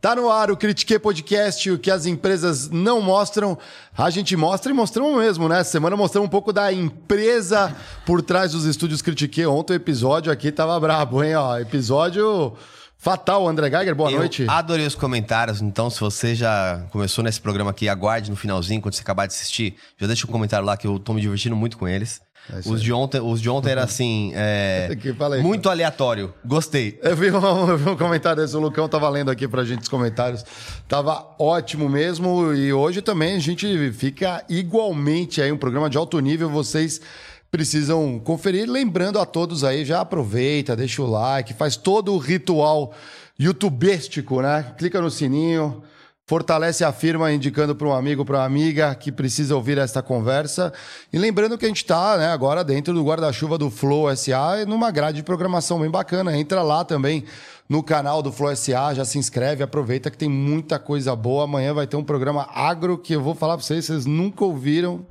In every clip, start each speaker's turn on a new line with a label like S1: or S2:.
S1: Tá no ar o Critique Podcast, o que as empresas não mostram, a gente mostra e mostramos mesmo, né? Semana mostramos um pouco da empresa por trás dos estúdios Critique. Ontem o episódio aqui tava brabo, hein? Ó, episódio fatal, André Geiger, boa
S2: Eu
S1: noite.
S2: adorei os comentários, então se você já começou nesse programa aqui, aguarde no finalzinho, quando você acabar de assistir, já deixa um comentário lá que eu tô me divertindo muito com eles.
S1: É
S2: os, de ontem, os de ontem era assim, é,
S1: fala aí,
S2: muito aleatório. Gostei.
S1: Eu vi, um, eu vi um comentário desse, o Lucão tava lendo aqui pra gente os comentários. Tava ótimo mesmo. E hoje também a gente fica igualmente aí, um programa de alto nível. Vocês precisam conferir. Lembrando a todos aí, já aproveita, deixa o like, faz todo o ritual youtubístico, né? Clica no sininho. Fortalece a firma indicando para um amigo, para uma amiga que precisa ouvir esta conversa. E lembrando que a gente está né, agora dentro do guarda-chuva do Flow SA, numa grade de programação bem bacana. Entra lá também no canal do Flow SA, já se inscreve, aproveita que tem muita coisa boa. Amanhã vai ter um programa agro que eu vou falar para vocês, vocês nunca ouviram.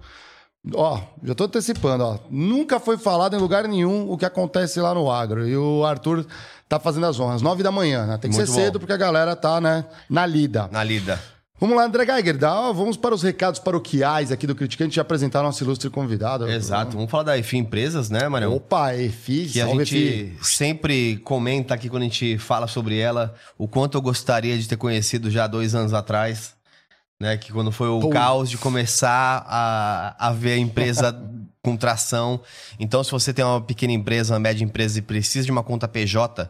S1: Ó, já tô antecipando, ó. Nunca foi falado em lugar nenhum o que acontece lá no agro. E o Arthur tá fazendo as honras. Nove da manhã, né? Tem que
S2: Muito
S1: ser
S2: bom.
S1: cedo porque a galera tá, né, na lida.
S2: Na lida.
S1: Vamos lá, André Geiger, dá, vamos para os recados paroquiais aqui do Criticante e apresentar nosso ilustre convidado.
S2: Exato. Vamos falar da EFI Empresas, né, Marião?
S1: Opa, EFI,
S2: que a gente
S1: EFI.
S2: sempre comenta aqui quando a gente fala sobre ela, o quanto eu gostaria de ter conhecido já dois anos atrás, né? Que quando foi o caos de começar a, a ver a empresa com tração. Então, se você tem uma pequena empresa, uma média empresa e precisa de uma conta PJ,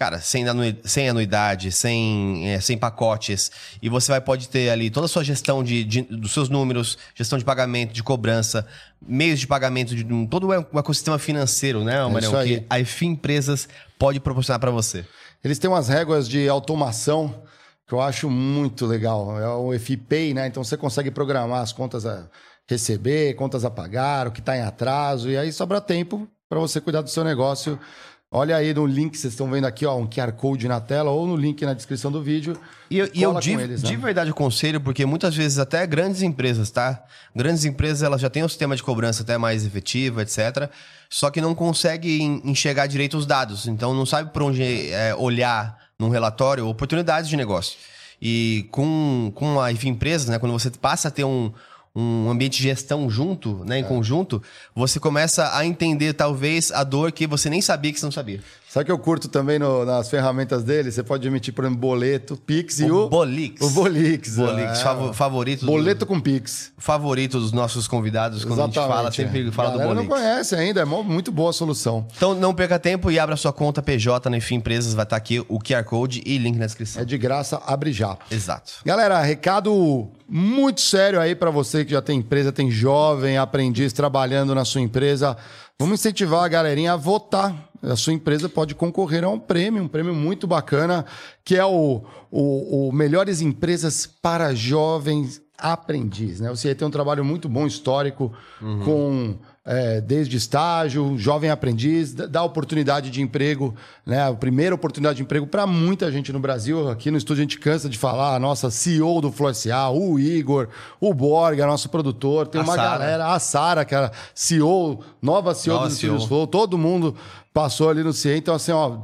S2: Cara, sem, sem anuidade, sem, é, sem pacotes. E você vai pode ter ali toda a sua gestão de, de- dos seus números, gestão de pagamento, de cobrança, meios de pagamento, de um- todo o ecossistema financeiro, né,
S1: isso aí.
S2: Que a EFI Empresas pode proporcionar para você.
S1: Eles têm umas réguas de automação que eu acho muito legal. É o EFI Pay, né? Então você consegue programar as contas a receber, contas a pagar, o que está em atraso, e aí sobra tempo para você cuidar do seu negócio. Olha aí no link que vocês estão vendo aqui, ó, um QR Code na tela ou no link na descrição do vídeo.
S2: E eu, e eu de,
S1: eles, né?
S2: de verdade aconselho, porque muitas vezes até grandes empresas, tá? Grandes empresas, elas já têm um sistema de cobrança até mais efetivo, etc. Só que não conseguem enxergar direito os dados. Então não sabe por onde é, olhar num relatório oportunidades de negócio. E com, com a EFI Empresas, né? Quando você passa a ter um, um ambiente de gestão junto, né? Em conjunto, você começa a entender, talvez, a dor que você nem sabia que você não sabia.
S1: Sabe que eu curto também no- nas ferramentas dele? Você pode emitir, por exemplo, boleto, Pix e o...
S2: O Bolix.
S1: O Bolix.
S2: Bolix,
S1: é.
S2: favo- favorito. do-
S1: Boleto com Pix.
S2: favorito dos nossos convidados quando a gente fala, sempre
S1: é.
S2: fala do
S1: Galera não
S2: Bolix.
S1: conhece ainda, é muito boa a solução.
S2: Então não perca tempo e abra sua conta PJ na Enfim Empresas, vai estar aqui o QR Code e link na descrição.
S1: É de graça, abre já.
S2: Exato.
S1: Galera, recado muito sério aí pra você que já tem empresa, tem jovem aprendiz trabalhando na sua empresa. Vamos incentivar a galerinha a votar. A sua empresa pode concorrer a um prêmio, um prêmio muito bacana, que é o, o, o Melhores Empresas para Jovens Aprendiz. Né? Você tem um trabalho muito bom, histórico, com é, desde estágio, jovem aprendiz, dá- oportunidade de emprego, né? A primeira oportunidade de emprego para muita gente no Brasil. Aqui no estúdio a gente cansa de falar, a nossa CEO do Flow SA, o Igor, o Borga, nosso produtor, tem
S2: A
S1: uma
S2: Sara.
S1: galera, a Sara, que era CEO, nova CEO
S2: Nova CEO.
S1: estúdios Flow, todo mundo passou ali no CIE, então assim, ó,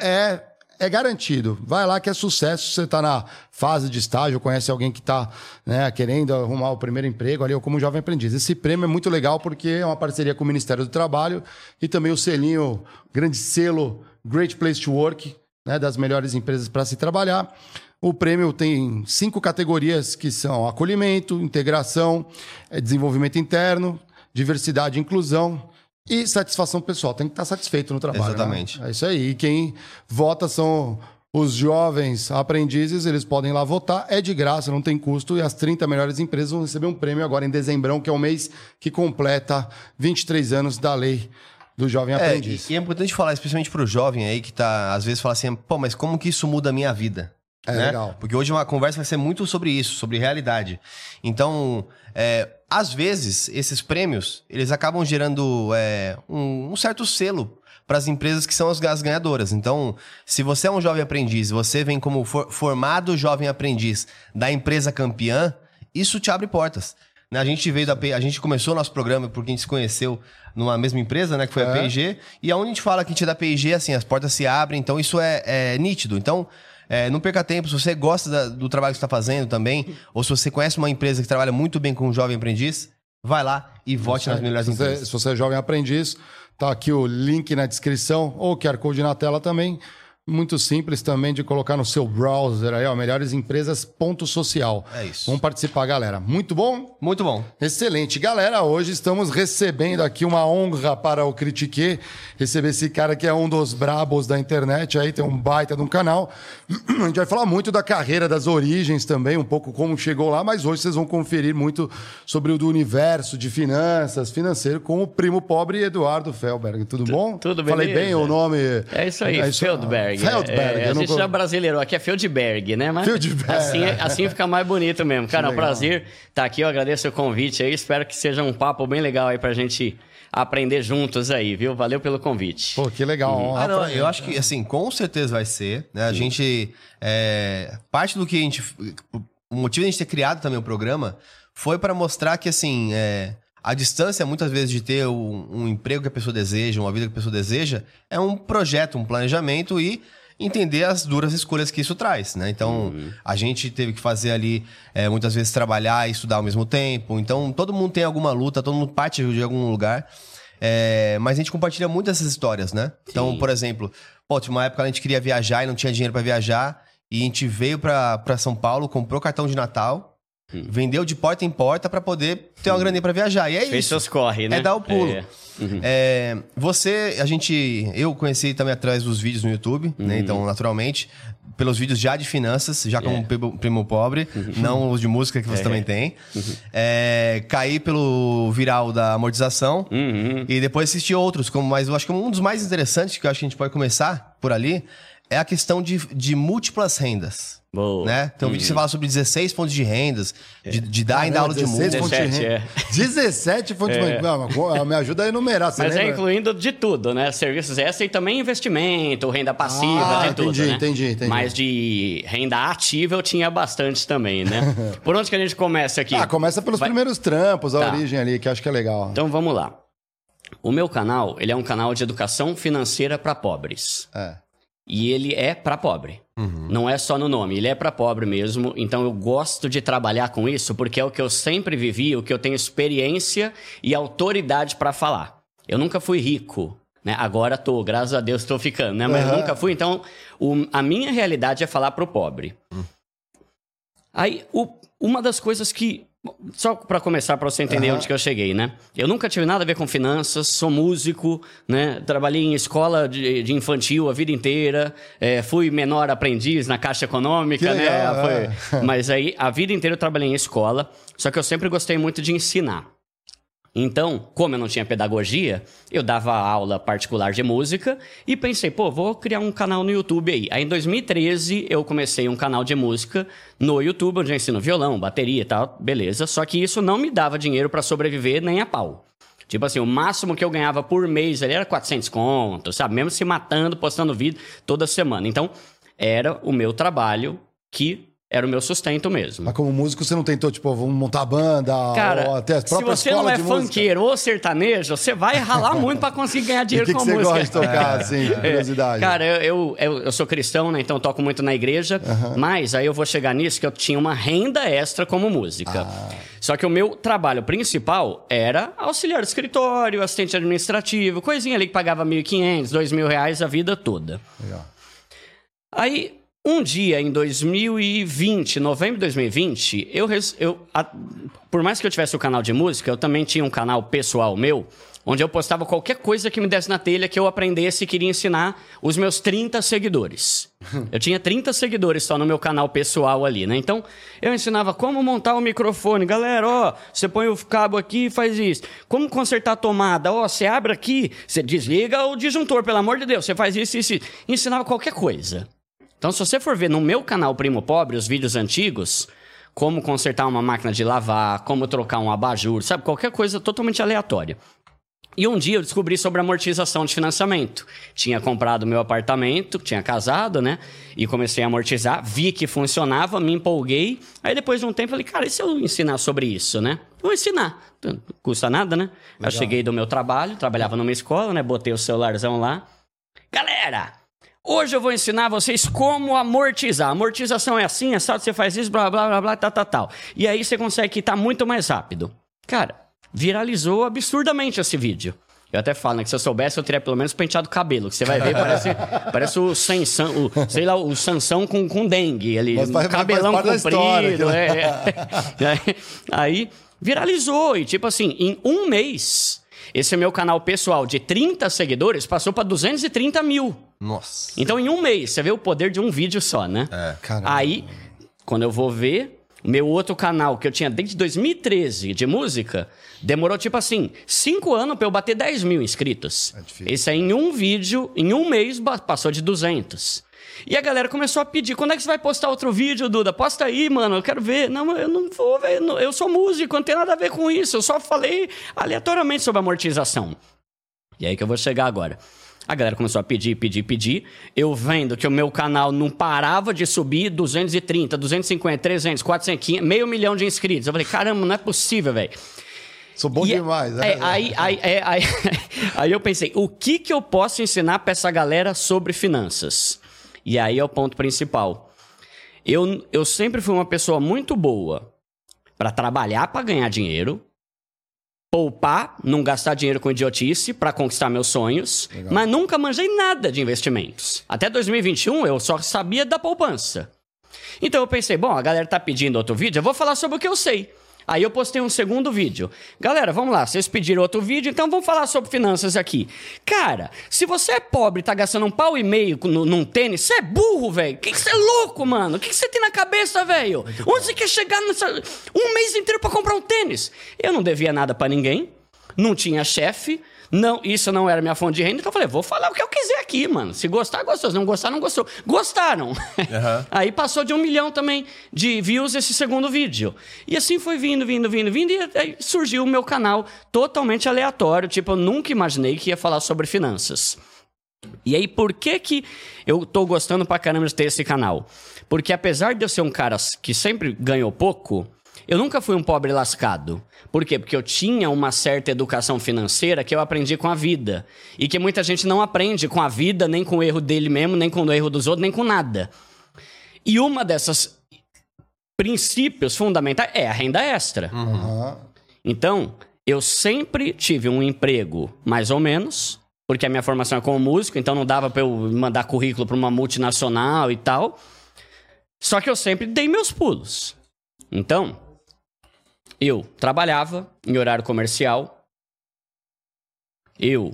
S1: é é garantido. Vai lá que é sucesso. Você está na fase de estágio, conhece alguém que está né, querendo arrumar o primeiro emprego ali, ou como jovem aprendiz. Esse prêmio é muito legal porque é uma parceria com o Ministério do Trabalho e também o selinho, grande selo Great Place to Work, né, das melhores empresas para se trabalhar. O prêmio tem cinco categorias que são acolhimento, integração, eh, desenvolvimento interno, diversidade e inclusão e satisfação pessoal. Tem que estar satisfeito no trabalho. né?
S2: Exatamente.
S1: É isso aí. E quem vota são os jovens aprendizes, eles podem lá votar. É de graça, não tem custo. E as 30 melhores empresas vão receber um prêmio agora em dezembrão, que é o mês que completa 23 anos da lei do jovem
S2: É, e,
S1: aprendiz.
S2: e é importante falar, especialmente pro jovem aí que tá, às vezes, fala assim, pô, mas como que isso muda a minha vida?
S1: É
S2: né?
S1: legal.
S2: Porque hoje uma conversa vai ser muito sobre isso, sobre realidade. Então, é, às vezes, esses prêmios, eles acabam gerando é, um, um certo selo para as empresas que são as, as ganhadoras. Então, se você é um jovem aprendiz, você vem como for- formado jovem aprendiz da empresa campeã, isso te abre portas. Né, A gente veio da a gente começou o nosso programa porque a gente se conheceu numa mesma empresa, né, que foi a
S1: É.
S2: P&G, e aonde a gente fala que a gente é da P&G, assim, as portas se abrem, então isso é, é nítido. Então, É, não perca tempo. Se você gosta da- do trabalho que você está fazendo também, ou se você conhece uma empresa que trabalha muito bem com um jovem aprendiz, vai lá e vote nas melhores
S1: se você,
S2: empresas.
S1: se você é jovem aprendiz, tá aqui o link na descrição ou o QR Code na tela também. Muito simples também de colocar no seu browser aí, ó, melhores empresas ponto social.
S2: É isso.
S1: Vamos participar, galera. Muito bom?
S2: Muito bom.
S1: Excelente. Galera, hoje estamos recebendo aqui uma honra para o Critique, receber esse cara que é um dos brabos da internet, aí tem um baita de um canal. A gente vai falar muito da carreira, das origens também, um pouco como chegou lá, mas hoje vocês vão conferir muito sobre o do universo de finanças, financeiro, com o primo pobre Eduardo Felberg. Tudo bom?
S3: tudo
S1: Falei
S3: beleza.
S1: bem o nome?
S3: É isso aí, Feldberg.
S1: Feldberg.
S3: É,
S1: eu
S3: a gente já brasileirou, aqui é Feldberg, né? Mas
S1: Feldberg.
S3: Assim, assim fica mais bonito mesmo. Cara, é um prazer estar aqui, eu agradeço o convite aí, espero que seja um papo bem legal aí pra gente aprender juntos aí, viu? Valeu pelo convite.
S1: Pô, que legal. honra
S2: Ah, não, eu acho que, assim, com certeza vai ser. Né? A gente. é, parte do que a gente. O motivo de a gente ter criado também o programa foi para mostrar que, assim, é, a distância, muitas vezes, de ter um, um emprego que a pessoa deseja, uma vida que a pessoa deseja, é um projeto, um planejamento e entender as duras escolhas que isso traz, né? Então, a gente teve que fazer ali, é, muitas vezes, trabalhar e estudar ao mesmo tempo. Então, todo mundo tem alguma luta, todo mundo parte de algum lugar. É, mas a gente compartilha muito essas histórias, né? Então,
S3: Sim.
S2: por exemplo, pô, tinha uma época que a gente queria viajar e não tinha dinheiro pra viajar. E a gente veio pra São Paulo, comprou cartão de Natal, vendeu de porta em porta pra poder ter uma graninha pra viajar. E é
S3: Fez
S2: isso.
S3: seus corre, né?
S2: É dar o pulo.
S3: É.
S2: É, você, a gente, eu conheci também através dos vídeos no YouTube, né? Então, naturalmente, pelos vídeos já de finanças, já como
S3: É.
S2: primo, pobre, não os de música que você também tem. É, caí pelo viral da amortização
S3: Uhum.
S2: e depois assisti outros, como, mas eu acho que um dos mais interessantes que eu acho que a gente pode começar por ali é a questão de, de múltpas rendas.
S3: Boa.
S2: Né? Tem um vídeo que você fala sobre 16 fontes de rendas, de, de dar ainda aula de
S1: 16
S2: música.
S1: fontes de
S3: 17,
S1: renda. 17 fontes de renda. Não, Me ajuda a enumerar. Você
S3: Mas é
S1: lembra?
S3: incluindo de tudo, né? Serviços extra e também investimento, renda passiva,
S1: Ah,
S3: de tudo,
S1: entendi,
S3: né?
S1: entendi, entendi.
S3: Mas de renda ativa eu tinha bastante também, né? Por onde que a gente começa aqui?
S1: Ah, começa pelos
S3: Vai-
S1: primeiros trampos, a
S3: Tá.
S1: origem ali, que eu acho que é legal.
S3: Então vamos lá. O meu canal, ele é um canal de educação financeira para pobres.
S1: É.
S3: E ele é para pobre. Não é só no nome, ele é para pobre mesmo. Então eu gosto de trabalhar com isso porque é o que eu sempre vivi, o que eu tenho experiência e autoridade para falar. Eu nunca fui rico, né? Agora tô, graças a Deus tô ficando, né? Mas
S1: Aham.
S3: nunca fui. Então o- a minha realidade é falar pro pobre. Aí, o- uma das coisas que. Só para começar, para você entender
S1: Aham.
S3: onde que eu cheguei, né? Eu nunca tive nada a ver com finanças, sou músico, né? Trabalhei em escola de, de infantil a vida inteira, é, fui menor aprendiz na Caixa Econômica,
S1: Que legal,
S3: né?
S1: é.
S3: Mas aí, a vida inteira eu trabalhei em escola, só que eu sempre gostei muito de ensinar. Então, como eu não tinha pedagogia, eu dava aula particular de música e pensei, pô, vou criar um canal no YouTube aí. Aí em 2013 eu comecei um canal de música no YouTube, onde eu ensino violão, bateria e tal, beleza. Só que isso não me dava dinheiro pra sobreviver nem a pau. Tipo assim, o máximo que eu ganhava por mês ali era 400 contos, sabe? Mesmo se matando, postando vídeo toda semana. Então, era o meu trabalho que era o meu sustento mesmo.
S1: Mas como músico, você não tentou, tipo, vamos montar banda,
S3: Cara,
S1: ou até a
S3: se você não é funkeiro ou sertanejo, você vai ralar muito pra conseguir ganhar
S1: o
S3: dinheiro
S1: que, que
S3: com
S1: você
S3: música.
S1: gosta de tocar, assim, de curiosidade?
S3: Cara, eu, eu, eu, sou cristão, né? Então eu toco muito na igreja. Mas aí eu vou chegar nisso que eu tinha uma renda extra como música.
S1: Ah.
S3: Só que o meu trabalho principal era auxiliar de escritório, assistente administrativo, coisinha ali que pagava 1.500, 2.000 reais a vida toda.
S1: Legal.
S3: Aí, um dia em 2020, novembro de 2020, eu, eu a- por mais que eu tivesse o canal de música, eu também tinha um canal pessoal meu, onde eu postava qualquer coisa que me desse na telha que eu aprendesse e queria ensinar os meus 30 seguidores. Eu tinha 30 seguidores só no meu canal pessoal ali, né? Então, eu ensinava como montar o microfone. Galera, ó, você põe o cabo aqui e faz isso. Como consertar a tomada. Ó, você abre aqui, você desliga o disjuntor, pelo amor de Deus. Você faz isso, isso, isso. Ensinava qualquer coisa. Então, se você for ver no meu canal Primo Pobre, os vídeos antigos, como consertar uma máquina de lavar, como trocar um abajur, sabe? Qualquer coisa totalmente aleatória. E um dia eu descobri sobre amortização de financiamento. Tinha comprado meu apartamento, tinha casado, né? E comecei a amortizar, vi que funcionava, me empolguei. Aí depois de um tempo falei, cara, e se eu ensinar sobre isso, né? Vou ensinar. Não custa nada, né? Eu cheguei do meu trabalho, trabalhava numa escola, né? Botei o celularzão lá. Galera, Hoje eu vou ensinar vocês como amortizar. Amortização é assim, é só você faz isso, blá, blá, blá, blá, tal, tal, tal. E aí você consegue quitar muito mais rápido. Cara, viralizou absurdamente esse vídeo. Eu até falo, né, que se eu soubesse, eu teria pelo menos penteado o cabelo. Que você vai ver, parece, parece o Sansão, o, sei lá, o Sansão com, com dengue. Ele,
S1: Mas faz-
S3: cabelão
S1: faz
S3: comprido.
S1: história,
S3: é, é. Aí, viralizou. E tipo assim, em um mês, esse meu canal pessoal de 30 seguidores passou pra 230 mil.
S2: Nossa.
S3: Então, em um mês, você vê o poder de um vídeo só, né?
S2: É.
S1: Caramba.
S3: Aí, quando eu vou ver, meu outro canal, que eu tinha desde 2013 de música, demorou tipo assim, cinco anos pra eu bater 10 mil inscritos.
S1: É difícil.
S3: Esse aí, em um vídeo, em um mês, passou de 200. E a galera começou a pedir: quando é que você vai postar outro vídeo, Duda? Posta aí, mano, eu quero ver. Não, eu não vou, velho. Eu sou músico, não tem nada a ver com isso. Eu só falei aleatoriamente sobre amortização. E aí que eu vou chegar agora. A galera começou a pedir, pedir, pedir. Eu vendo que o meu canal não parava de subir 230, 250, 300, 400, 500, meio milhão de inscritos. Eu falei, caramba, não é possível, velho.
S1: Sou bom
S3: E é-
S1: demais.
S3: é,
S1: né?
S3: aí, aí, é, aí, aí eu pensei, o que, que eu posso ensinar pra essa galera sobre finanças? E aí é o ponto principal. Eu, eu sempre fui uma pessoa muito boa pra trabalhar pra ganhar dinheiro, poupar, não gastar dinheiro com idiotice pra conquistar meus sonhos, mas nunca manjei nada de investimentos. Até 2021 eu só sabia da poupança. Então eu pensei, bom, a galera tá pedindo outro vídeo, eu vou falar sobre o que eu sei. Aí eu postei um segundo vídeo. Galera, vamos lá, vocês pediram outro vídeo, então vamos falar sobre finanças aqui. Cara, se você é pobre e tá gastando um pau e meio no- num tênis, você é burro, velho. Que que você é louco, mano? O que você tem na cabeça, velho? Onde você quer chegar nessa... um mês inteiro pra comprar um tênis? Eu não devia nada pra ninguém, não tinha chefe, não, isso não era minha fonte de renda, então eu falei, vou falar o que eu quiser aqui, mano. Se gostar, gostou. Se não gostar, não gostou. Gostaram.
S2: Aham.
S3: Aí passou de um milhão também de views esse segundo vídeo. E assim foi vindo, vindo, vindo, vindo. E aí surgiu o meu canal totalmente aleatório. Tipo, eu nunca imaginei que ia falar sobre finanças. E aí, por que que eu tô gostando pra caramba de ter esse canal? Porque apesar de eu ser um cara que sempre ganhou pouco, eu nunca fui um pobre lascado. Por quê? Porque eu tinha uma certa educação financeira que eu aprendi com a vida. E que muita gente não aprende com a vida, nem com o erro dele mesmo, nem com o erro dos outros, nem com nada. E uma dessas princípios fundamentais é a renda extra.
S1: Aham.
S3: Então, eu sempre tive um emprego mais ou menos, porque a minha formação é como músico, então não dava pra eu mandar currículo pra uma multinacional e tal. Só que eu sempre dei meus pulos. Então, eu trabalhava em horário comercial. Eu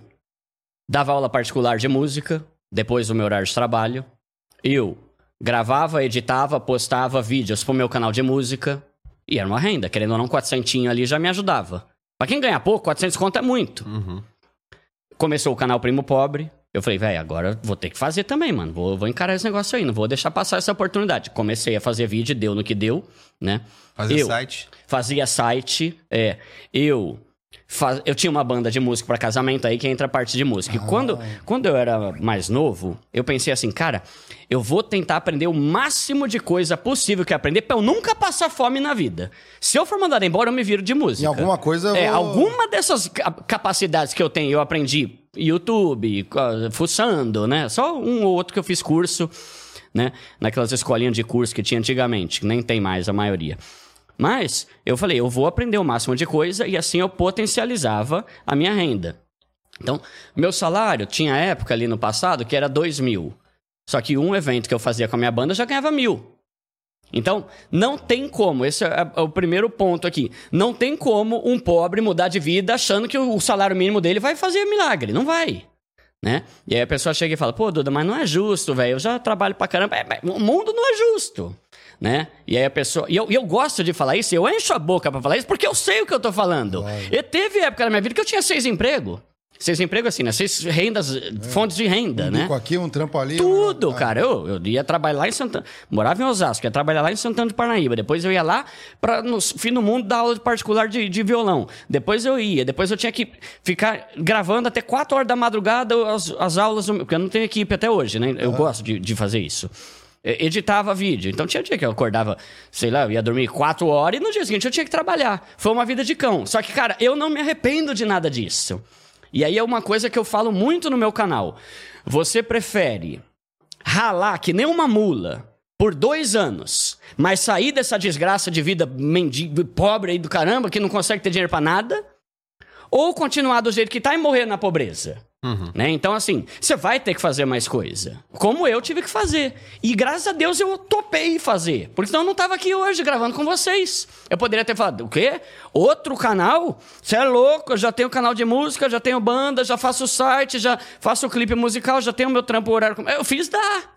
S3: dava aula particular de música depois do meu horário de trabalho. Eu gravava, editava, postava vídeos pro meu canal de música. E era uma renda, querendo ou não, 400 ali já me ajudava. Pra quem ganha pouco, 400 conto é muito.
S2: Uhum.
S3: Começou o canal Primo Pobre. Eu falei, velho, agora vou ter que fazer também, mano. Vou, vou encarar esse negócio aí, não vou deixar passar essa oportunidade. Comecei a fazer vídeo, deu no que deu, né?
S2: Fazer
S3: eu
S2: site.
S3: fazia site, é. Eu fa- eu tinha uma banda de música para casamento aí que entra a parte de música. E quando, quando eu era mais novo, eu pensei assim, cara, eu vou tentar aprender o máximo de coisa possível que aprender pra eu nunca passar fome na vida. Se eu for mandado embora, eu me viro de música.
S1: Em alguma coisa eu
S3: É,
S1: vou-
S3: alguma dessas ca- capacidades que eu tenho, eu aprendi YouTube, fuçando, né? Só um ou outro que eu fiz curso, né? Naquelas escolinhas de curso que tinha antigamente, que nem tem mais a maioria. Mas eu falei, eu vou aprender o máximo de coisa e assim eu potencializava a minha renda. Então, meu salário tinha época ali no passado que era dois mil. Só que um evento que eu fazia com a minha banda eu já ganhava mil. Então, não tem como, esse é é o primeiro ponto aqui. Não tem como um pobre mudar de vida achando que o salário mínimo dele vai fazer milagre. Não vai. Né? E aí a pessoa chega e fala: pô, Duda, mas não é justo, velho. Eu já trabalho pra caramba. É, o mundo não é justo. Né? E aí a pessoa. E eu, eu gosto de falar isso, eu encho a boca pra falar isso, porque eu sei o que eu tô falando. E teve época na minha vida que eu tinha seis empregos. Seis empregos assim, né? Seis rendas, fontes de renda,
S1: Um
S3: né?
S1: bico aqui, um trampo ali.
S3: Tudo,
S1: um-
S3: cara. Eu, eu ia trabalhar lá em Santana. Morava em Osasco, ia trabalhar lá em Santana de Parnaíba. Depois eu ia lá para no fim do mundo dar aula de particular de, de violão. Depois eu ia. Depois eu tinha que ficar gravando até 4 horas da madrugada as, as aulas, porque eu não tenho equipe até hoje, né? Eu gosto de, de fazer isso. É, Editava vídeo. Então tinha dia que eu acordava, sei lá, eu ia dormir 4 horas e no dia seguinte eu tinha que trabalhar. Foi uma vida de cão. Só que, cara, eu não me arrependo de nada disso. E aí é uma coisa que eu falo muito no meu canal. Você prefere ralar que nem uma mula por dois anos, mas sair dessa desgraça de vida mendigo, pobre aí do caramba, que não consegue ter dinheiro pra nada, ou continuar do jeito que tá e morrer na pobreza. Né? Então, assim, você vai ter que fazer mais coisa. Como eu tive que fazer. E graças a Deus eu topei fazer. Porque senão eu não tava aqui hoje gravando com vocês. Eu poderia ter falado, o quê? Outro canal? Você é louco? Eu já tenho canal de música, já tenho banda, já faço site, já faço clipe musical, já tenho meu trampo horário. Eu fiz dar.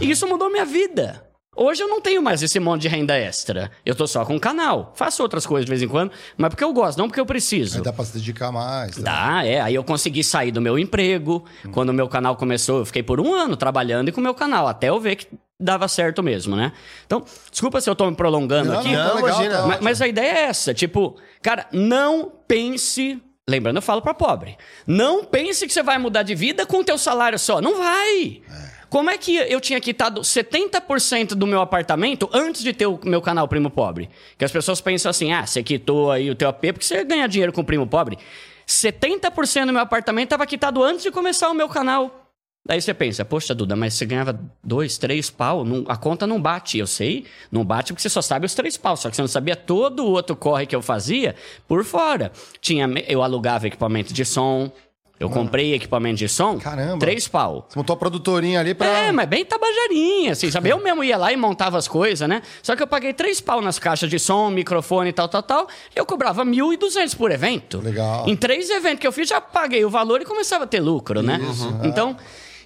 S3: E isso mudou minha vida. Hoje eu não tenho mais esse monte de renda extra. Eu tô só com um canal. Faço outras coisas de vez em quando, mas porque eu gosto, não porque eu preciso.
S1: Aí dá pra se dedicar mais. né?
S3: Dá, é. Aí eu consegui sair do meu emprego. Quando o meu canal começou, eu fiquei por um ano trabalhando com o meu canal, até eu ver que dava certo mesmo, né? Então, desculpa se eu tô me prolongando
S1: Não,
S3: aqui.
S1: não, tá legal,
S2: imagina.
S1: tá
S3: mas, mas a ideia é essa, tipo, cara, não pense. Lembrando, eu falo pra pobre. Não pense que você vai mudar de vida com o teu salário só. Não vai. Como é que eu tinha quitado 70% do meu apartamento antes de ter o meu canal Primo Pobre? Que as pessoas pensam assim: ah, você quitou aí o teu AP porque você ganha dinheiro com o Primo Pobre. 70% do meu apartamento estava quitado antes de começar o meu canal. Daí você pensa, poxa, Duda, mas você ganhava dois, três pau, não- a conta não bate. Eu sei, não bate porque você só sabe os três pau, só que você não sabia todo o outro corre que eu fazia por fora. Tinha, eu alugava equipamento de som, eu comprei equipamento de som,
S1: Caramba.
S3: três pau.
S1: Você montou a produtorinha ali pra.
S3: É, mas bem tabajarinha, assim, sabe? Eu mesmo ia lá e montava as coisas, né? Só que eu paguei três pau nas caixas de som, microfone e tal, tal, tal. E eu cobrava 1.200 por evento.
S1: Legal.
S3: Em três eventos que eu fiz, já paguei o valor e começava a ter lucro, né? Então,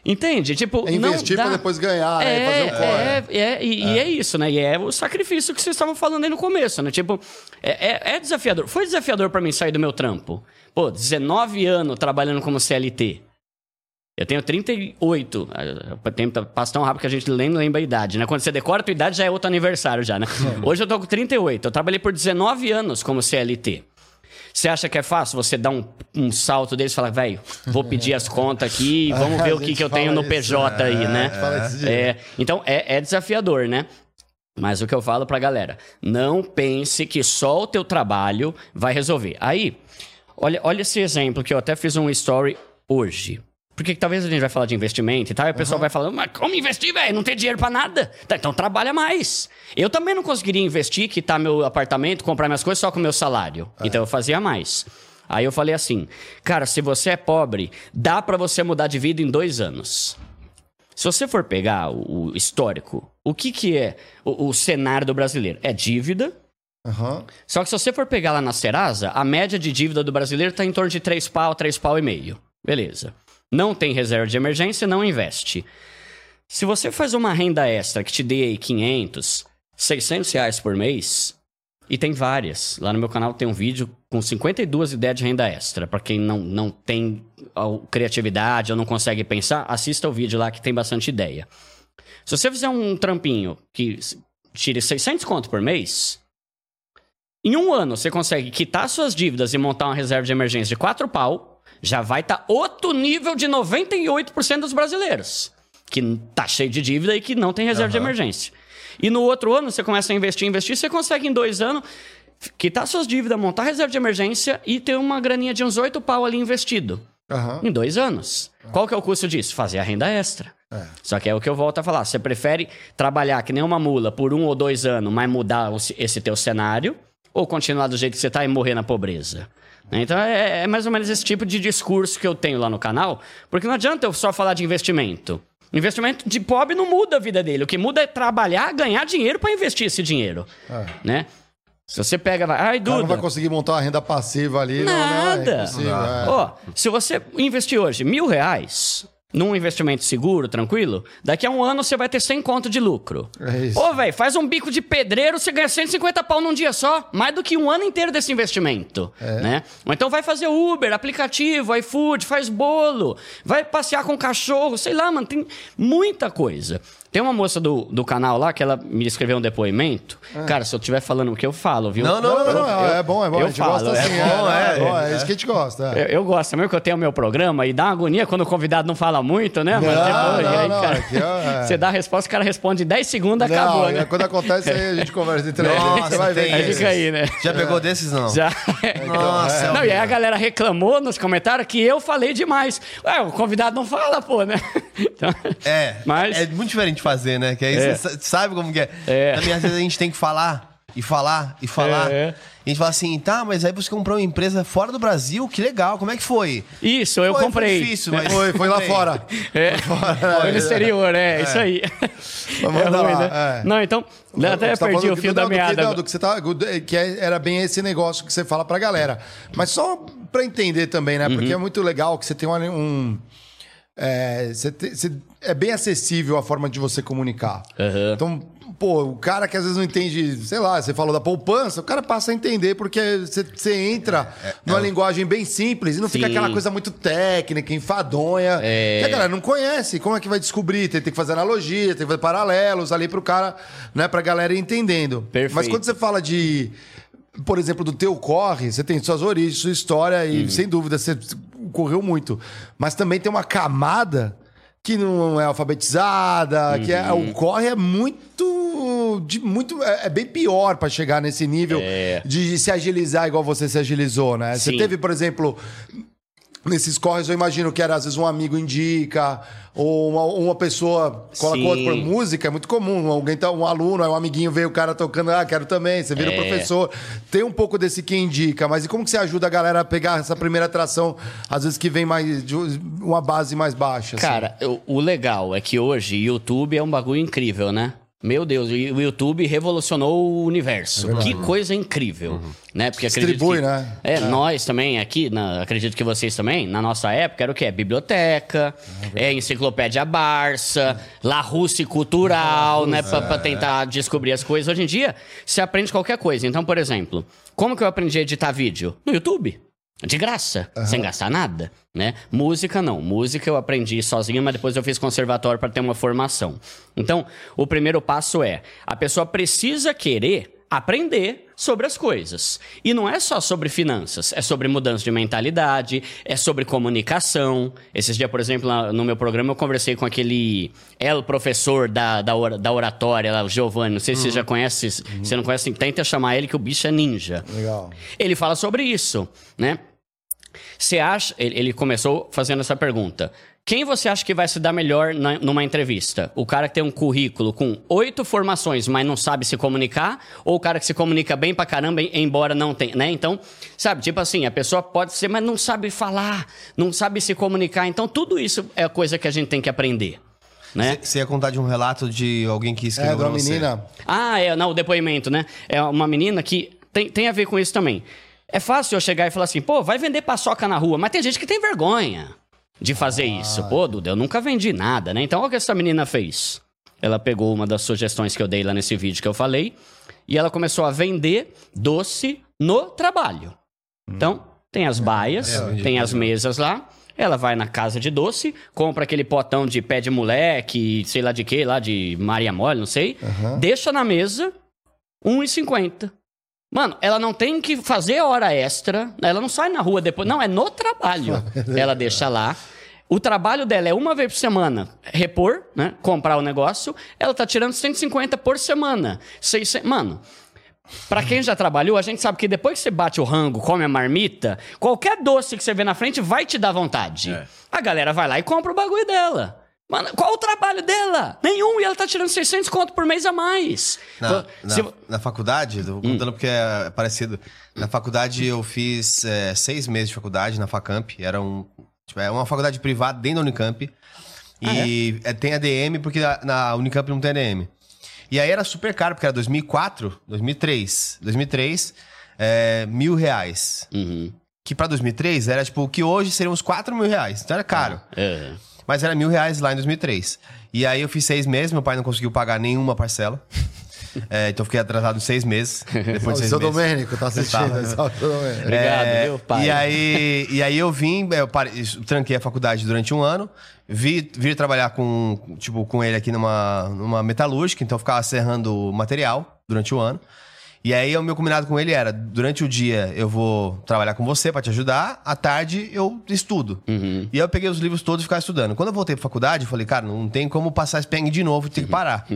S3: entende? Tipo,
S1: É investir pra depois ganhar, né? Fazer o corre.
S3: É, é, e, e é isso, né? E é o sacrifício que vocês estavam falando aí no começo, né? Tipo, é, é- é desafiador. Foi desafiador pra mim sair do meu trampo. Pô, 19 anos trabalhando como CLT. Eu tenho 38. O tempo passa tão rápido que a gente nem lembra a idade, né? Quando você decora a tua idade, já é outro aniversário já, né? Hoje eu tô com 38. Eu trabalhei por 19 anos como CLT. Você acha que é fácil você dar um, um salto deles e falar, velho, vou pedir as contas aqui e vamos ver o que, que eu tenho no
S1: isso,
S3: PJ aí,
S1: é,
S3: né?
S1: a gente fala isso direto.
S3: É, então é, é desafiador, né? Mas o que eu falo pra galera, não pense que só o teu trabalho vai resolver. Aí, olha, olha esse exemplo que eu até fiz um story hoje. Porque talvez a gente vai falar de investimento e tal, e o pessoal vai falando, mas como investir, velho? Não tem dinheiro pra nada. Tá, então trabalha mais. Eu também não conseguiria investir, quitar meu apartamento, comprar minhas coisas só com meu salário. Então eu fazia mais. Aí eu falei assim, cara, se você é pobre, dá pra você mudar de vida em dois anos. Se você for pegar o histórico, o que, que é o, o cenário do brasileiro? É dívida.
S1: Aham.
S3: Só que se você for pegar lá na Serasa, a média de dívida do brasileiro está em torno de 3 pau, 3 pau e meio. Beleza. Não tem reserva de emergência, não investe. Se você faz uma renda extra que te dê aí 500, 600 reais por mês, e tem várias. Lá no meu canal tem um vídeo com 52 ideias de renda extra. Pra quem não, não tem criatividade ou não consegue pensar, assista o vídeo lá que tem bastante ideia. Se você fizer um trampinho que tire 600 conto por mês, em um ano você consegue quitar suas dívidas e montar uma reserva de emergência de 4 pau, já vai estar outro nível de 98% dos brasileiros. Que tá cheio de dívida e que não tem reserva de emergência. E no outro ano você começa a investir, investir, você consegue em dois anos quitar suas dívidas, montar reserva de emergência e ter uma graninha de uns 8 pau ali investido.
S1: Aham.
S3: Em dois anos. Qual que é o custo disso? Fazer a renda extra.
S1: É.
S3: Só que é o que eu volto a falar. Você prefere trabalhar que nem uma mula por um ou dois anos, mas mudar esse teu cenário, ou continuar do jeito que você tá e morrer na pobreza? Né? Então é, é mais ou menos esse tipo de discurso que eu tenho lá no canal, porque não adianta eu só falar de investimento. Investimento de pobre não muda a vida dele. O que muda é trabalhar, ganhar dinheiro para investir esse dinheiro.
S1: É.
S3: Né? Se você pega, vai, ai,
S1: cara não
S3: Duda.
S1: vai conseguir montar uma renda passiva ali. não, não, é
S3: Nada.
S1: impossível, é.
S3: Ó, se você investir hoje mil reais num investimento seguro, tranquilo, daqui a um ano você vai ter 100 conto de lucro.
S1: É isso.
S3: Ô, velho, faz um bico de pedreiro, você ganha 150 pau num dia só. Mais do que um ano inteiro desse investimento,
S1: É.
S3: né? Ou então vai fazer Uber, aplicativo, iFood, faz bolo, vai passear com cachorro, sei lá, mano, tem muita coisa. Tem uma moça do, do canal lá que ela me escreveu um depoimento. Cara, se eu estiver falando o que eu falo, viu?
S2: Não, não,
S1: Não, não, não, é bom, é bom.
S3: eu
S1: a gente
S3: falo,
S1: gosta
S3: é
S1: assim.
S2: bom,
S1: é,
S2: é,
S1: é, bom,
S2: é.
S1: é isso que a gente gosta. é.
S3: Eu, eu gosto, mesmo que eu tenho o meu programa, e dá uma agonia quando o convidado não fala muito, né? Mas
S1: Não,
S3: depois,
S1: não,
S3: aí,
S1: não,
S3: cara,
S1: aqui, ó, é.
S3: Você dá a resposta, o cara responde em 10 segundos,
S1: Não,
S3: acabou,
S1: é,
S3: né?
S1: Quando acontece aí, a gente conversa entre
S2: Nossa,
S1: Você vai ver.
S3: Aí
S2: isso.
S3: fica aí, né?
S2: Já pegou desses, não?
S3: Já.
S2: Nossa,
S3: Não, e aí a galera reclamou nos comentários que eu falei demais. Ué, o convidado não fala, pô, né? Então,
S2: É,
S3: Mas-
S2: é muito diferente de fazer, né? Que aí
S3: É.
S2: você sa- sabe como que é.
S3: É.
S2: Também às vezes a gente tem que falar e falar e falar.
S3: É.
S2: E a gente fala assim, tá, mas aí você comprou uma empresa fora do Brasil, que legal, como é que foi?
S3: Isso, eu
S2: Foi-
S3: comprei.
S2: Foi difícil, mas...
S1: Foi, foi lá fora.
S3: É, foi no exterior, é, isso aí.
S1: Vamos
S3: é
S1: lá,
S3: ruim, né?
S1: é.
S3: Não, então, até
S1: Você tá
S3: perdi
S1: falando
S3: o
S1: que-
S3: fio
S1: não,
S3: da
S1: do que-
S3: meada.
S1: não, do que você tá, que é- era bem esse negócio que você fala pra galera. Mas só pra entender também, né?
S3: Uhum.
S1: Porque é muito legal que você tem uma- um. É, você te- você- é bem acessível a forma de você comunicar.
S3: Aham.
S1: Então, pô, o cara que às vezes não entende, sei lá, você falou da poupança, o cara passa a entender porque você, entra numa linguagem bem simples e não fica
S3: É, Sim.
S1: aquela coisa muito técnica, enfadonha.
S3: É.
S1: Que a galera não conhece. Como é que vai descobrir? Tem, tem que fazer analogia, tem que fazer paralelos ali pro cara, né, pra galera ir entendendo.
S3: Perfeito.
S1: Mas quando você fala de, por exemplo, do teu corre, você tem suas origens, sua história e
S3: Uhum.
S1: sem dúvida você correu muito. Mas também tem uma camada que não é alfabetizada, que é,
S3: Uhum.
S1: o corre é muito de muito é, é bem pior pra chegar nesse nível
S3: É.
S1: de se agilizar igual você se agilizou, né? Você
S3: Sim.
S1: teve, por exemplo, Nesses corres, eu imagino que era às vezes um amigo indica, ou uma, uma pessoa coloca
S3: Sim.
S1: outro por música, é muito comum. Alguém tá, um aluno, um amiguinho veio o cara tocando, ah, quero também, você vira
S3: É.
S1: professor. Tem um pouco desse que indica, mas e como que você ajuda a galera a pegar essa primeira atração, às vezes que vem mais de uma base mais baixa? assim?
S3: Cara, o legal é que hoje YouTube é um bagulho incrível, né? Meu Deus, e o YouTube revolucionou o universo. que coisa incrível, né? Porque
S1: Distribui,
S3: que,
S1: né?
S3: É, nós também aqui, na- acredito que vocês também, na nossa época era o quê? Biblioteca, é, enciclopédia Barça, La Russe Cultural, né? Pra, pra tentar descobrir as coisas. Hoje em dia, você aprende qualquer coisa. Então, por exemplo, como que eu aprendi a editar vídeo? No YouTube. De graça, sem gastar nada, né? Música não. Música eu aprendi sozinho, mas depois eu fiz conservatório para ter uma formação. Então, o primeiro passo é: a pessoa precisa querer aprender sobre as coisas. E não é só sobre finanças, é sobre mudança de mentalidade, é sobre comunicação. Esses dias, por exemplo, no meu programa eu conversei com aquele El professor da, da, ora- da oratória, lá, o Giovanni. Não sei se você já conhece, se você não conhece, tenta chamar ele que o bicho é ninja.
S1: Legal.
S3: Ele fala sobre isso, né? Você acha. Ele começou fazendo essa pergunta. Quem você acha que vai se dar melhor na- numa entrevista? O cara que tem um currículo com oito formações, mas não sabe se comunicar? Ou o cara que se comunica bem pra caramba, em- embora não tenha, né? Então, sabe, tipo assim, a pessoa pode ser, mas não sabe falar, não sabe se comunicar. Então, tudo isso é coisa que a gente tem que aprender, né?
S2: Você ia contar de um relato de alguém que
S1: É,
S2: escreveu
S1: de
S2: pra
S1: uma
S2: você.
S1: menina.
S3: Ah, é, não, o depoimento, né? É uma menina que tem, tem a ver com isso também. É fácil eu chegar e falar assim, pô, vai vender paçoca na rua, mas tem gente que tem vergonha de fazer isso. Pô, Duda, eu nunca vendi nada, né? Então, olha o que essa menina fez. Ela pegou uma das sugestões que eu dei lá nesse vídeo que eu falei e ela começou a vender doce no trabalho. Então, tem as baias, tem as mesas lá. Ela vai na casa de doce, compra aquele potão de pé de moleque, sei lá de quê, lá de Maria Mole, não sei. Deixa na mesa, R$1,50. Mano, ela não tem que fazer hora extra, ela não sai na rua depois. Não, é no trabalho. ela deixa lá. O trabalho dela é uma vez por semana repor, né? Comprar o negócio. Ela tá tirando 150 por semana. 600... Mano, Pra quem já trabalhou, a gente sabe que depois que você bate o rango, come a marmita, qualquer doce que você vê na frente vai te dar vontade. A galera vai lá e compra o bagulho dela. Mano, qual o trabalho dela? Nenhum, e ela tá tirando 600 conto por mês a mais.
S2: Na,
S3: Então,
S2: na,
S3: se- Hum.
S2: na faculdade, tô contando porque é parecido. Na faculdade eu fiz é, seis meses de faculdade na Facamp. Era um, tipo, é uma faculdade privada dentro da Unicamp. E é, tem ADM porque na, na Unicamp não tem ADM. E aí era super caro, porque era 2004, 2003. 2003, é, mil reais.
S3: Uhum.
S2: Que pra 2003 era tipo o que hoje seriam uns 4 mil reais. Então era caro.
S3: É.
S2: Mas era mil reais lá em 2003. E aí eu fiz seis meses, meu pai não conseguiu pagar nenhuma parcela. É, então eu fiquei atrasado seis meses. Depois de
S1: O
S2: seis
S1: seu
S2: meses.
S1: Domênico tá assistindo. Domênico.
S3: Obrigado,
S2: É,
S3: viu, pai?
S2: E aí, e aí eu vim, eu parei, tranquei a faculdade durante um ano, vi, vi trabalhar com, tipo, com ele aqui numa, numa metalúrgica, então eu ficava serrando material durante o ano. E aí o meu combinado com ele era: durante o dia eu vou trabalhar com você pra te ajudar, à tarde eu estudo.
S3: Uhum.
S2: E aí eu peguei os livros todos e ficava estudando. Quando eu voltei pra faculdade, eu falei, cara, não tem como passar esse perrengue de novo, tem que parar.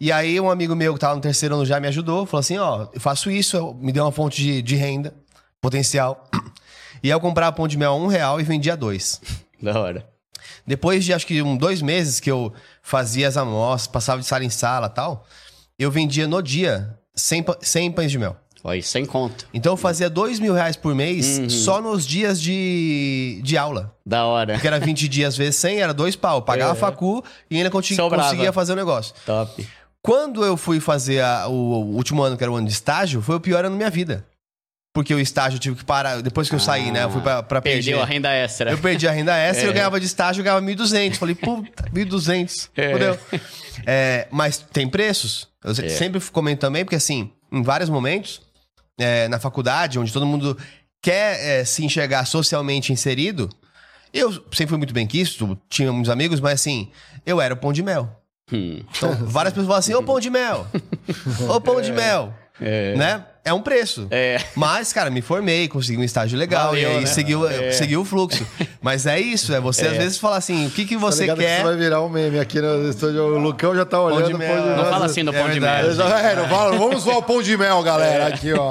S2: E aí um amigo meu que tava no terceiro ano já me ajudou, falou assim, ó, eu faço isso, eu- me deu uma fonte de, de renda, potencial. E aí eu comprava pão de mel a um real e vendia dois.
S3: Da hora.
S2: Depois de acho que um, dois meses que eu fazia as amostras, passava de sala em sala e tal, eu vendia no dia 100, pa- 100 pães de mel.
S3: Olha, sem conta.
S2: Então eu fazia dois mil reais por mês só nos dias de, de aula.
S3: Da hora.
S2: Porque era 20 dias vezes 100, era dois pau. Pagava a facu e ainda
S3: Sobrava.
S2: conseguia fazer o negócio.
S3: Top.
S2: Quando eu fui fazer a- o, o último ano, que era o ano de estágio, foi o pior ano da minha vida. Porque o estágio eu tive que parar. Depois que eu saí, né? Eu fui pra, pra
S3: Perdeu
S2: PG.
S3: a renda extra.
S2: Eu perdi a renda extra e eu ganhava de estágio, eu ganhava 1.200. Falei, puta, 1.200.
S3: É.
S2: Fudeu. É, mas tem preços. Eu
S3: É.
S2: sempre comento também, porque assim, em vários momentos, é, na faculdade, onde todo mundo quer é, se enxergar socialmente inserido, eu sempre fui muito bem quisto, tinha muitos amigos, mas assim, eu era o pão de mel.
S3: Hum.
S2: Então, várias pessoas falam assim, ô pão de mel, ô pão de mel, né? É um preço.
S3: É.
S2: Mas, cara, me formei, consegui um estágio legal
S3: Valeu,
S2: e aí
S3: né?
S2: seguiu,
S3: É.
S2: seguiu o fluxo. Mas é isso, é você às vezes falar assim, o que, que
S1: Tá
S2: você
S1: que
S2: quer...
S1: Isso vai virar um meme aqui no estúdio. O Lucão já tá olhando.
S2: de
S1: o
S2: mel.
S1: pão de
S2: Não
S3: fala assim do
S2: É
S3: pão de
S2: verdade.
S3: mel.
S1: É, não fala, vamos zoar o pão de mel, galera. Aqui, ó.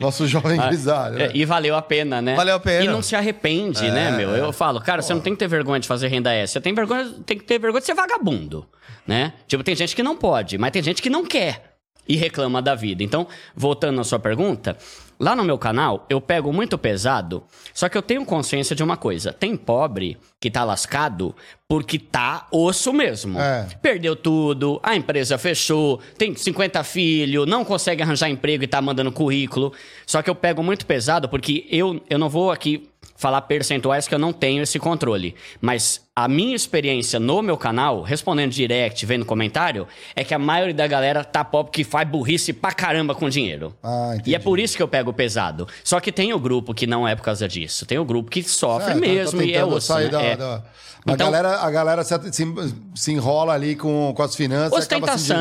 S1: Nosso jovem grisalho. né?
S3: É, e valeu a pena, né?
S2: Valeu a pena.
S3: E não se arrepende, né, meu? Eu falo, cara, você não tem que ter vergonha de fazer renda extra. Você tem, vergonha, tem que ter vergonha de ser vagabundo, né? Tipo, tem gente que não pode, mas tem gente que não quer e reclama da vida. Então, voltando na sua pergunta, lá no meu canal eu pego muito pesado, só que eu tenho consciência de uma coisa: tem pobre que tá lascado porque tá osso mesmo.
S1: É.
S3: Perdeu tudo, a empresa fechou, tem 50 filhos, não consegue arranjar emprego e tá mandando currículo. Só que eu pego muito pesado porque eu, eu não vou aqui falar percentuais que eu não tenho esse controle. Mas a minha experiência no meu canal, respondendo direct, vendo comentário, é que a maioria da galera tá pobre que faz burrice pra caramba com dinheiro.
S1: Ah, entendi.
S3: e é por isso que eu pego pesado. Só que tem o grupo que não é por causa disso. Tem o grupo que sofre
S1: É,
S3: mesmo e é osso.
S1: sair
S3: né?
S1: da-
S3: É.
S1: da- A
S3: Então-
S1: galera, a galera se, se, enrola ali com, com as finanças. se-
S3: Ostentação,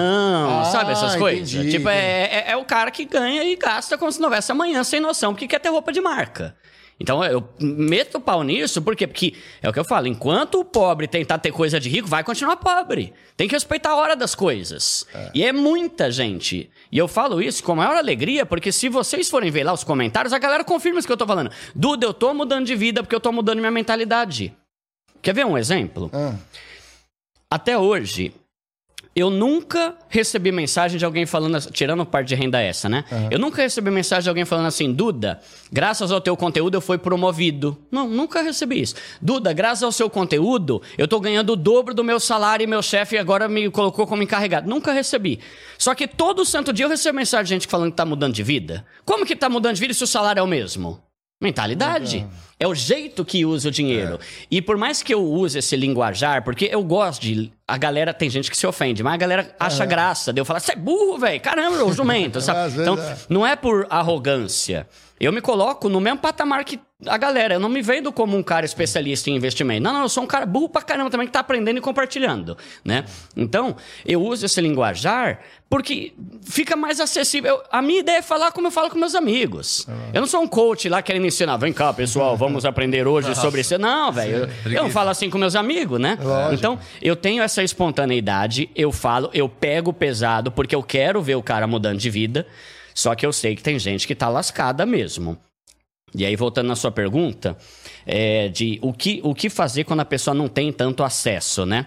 S1: Ah,
S3: sabe essas coisas?
S1: entendi,
S3: tipo,
S1: entendi.
S3: é, é, é o cara que ganha e gasta como se não houvesse amanhã, sem noção, porque quer ter roupa de marca. Então eu meto o pau nisso, por quê? Porque é o que eu falo, enquanto o pobre tentar ter coisa de rico, vai continuar pobre. Tem que respeitar a hora das coisas. E é muita gente. E eu falo isso com a maior alegria, porque se vocês forem ver lá os comentários, a galera confirma isso que eu tô falando. Duda, eu tô mudando de vida porque eu tô mudando minha mentalidade. Quer ver um exemplo?
S1: Ah,
S3: Até hoje, eu nunca recebi mensagem de alguém falando, tirando parte de renda essa, né? Eu nunca recebi mensagem de alguém falando assim, Duda, graças ao teu conteúdo eu fui promovido. Não, nunca recebi isso. Duda, graças ao seu conteúdo, eu tô ganhando o dobro do meu salário e meu chefe agora me colocou como encarregado. Nunca recebi. Só que todo santo dia eu recebo mensagem de gente falando que tá mudando de vida. Como que tá mudando de vida se o salário é o mesmo? Mentalidade. É o jeito que usa o dinheiro. E por mais que eu use esse linguajar, porque eu gosto de. A galera, tem gente que se ofende, mas a galera acha graça. Daí eu falo, você é burro, velho. Caramba, o jumento. Então,
S1: é.
S3: não é por arrogância. Eu me coloco no mesmo patamar que a galera. Eu não me vendo como um cara especialista em investimento. Não, não, eu sou um cara burro pra caramba também que tá aprendendo e compartilhando, né? Então, eu uso esse linguajar porque fica mais acessível. Eu- a minha ideia é falar como eu falo com meus amigos. Eu não sou um coach lá querendo ensinar. Vem cá, pessoal, vamos aprender hoje sobre isso. Não, velho. Eu, eu não falo assim com meus amigos, né? Então, eu tenho essa espontaneidade, eu falo, eu pego pesado porque eu quero ver o cara mudando de vida. Só que eu sei que tem gente que tá lascada mesmo. E aí, voltando na sua pergunta, é, de o que, o que fazer quando a pessoa não tem tanto acesso, né?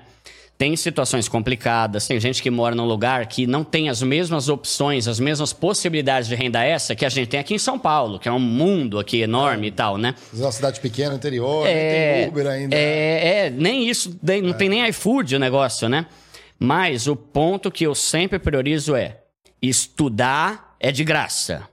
S3: Tem situações complicadas, tem gente que mora num lugar que não tem as mesmas opções, as mesmas possibilidades de renda essa que a gente tem aqui em São Paulo, que é um mundo aqui enorme e tal, né?
S1: É uma cidade pequena, interior, nem tem Uber ainda.
S3: É, é, nem isso, nem- não tem nem iFood o negócio, né? Mas o ponto que eu sempre priorizo é estudar é de graça.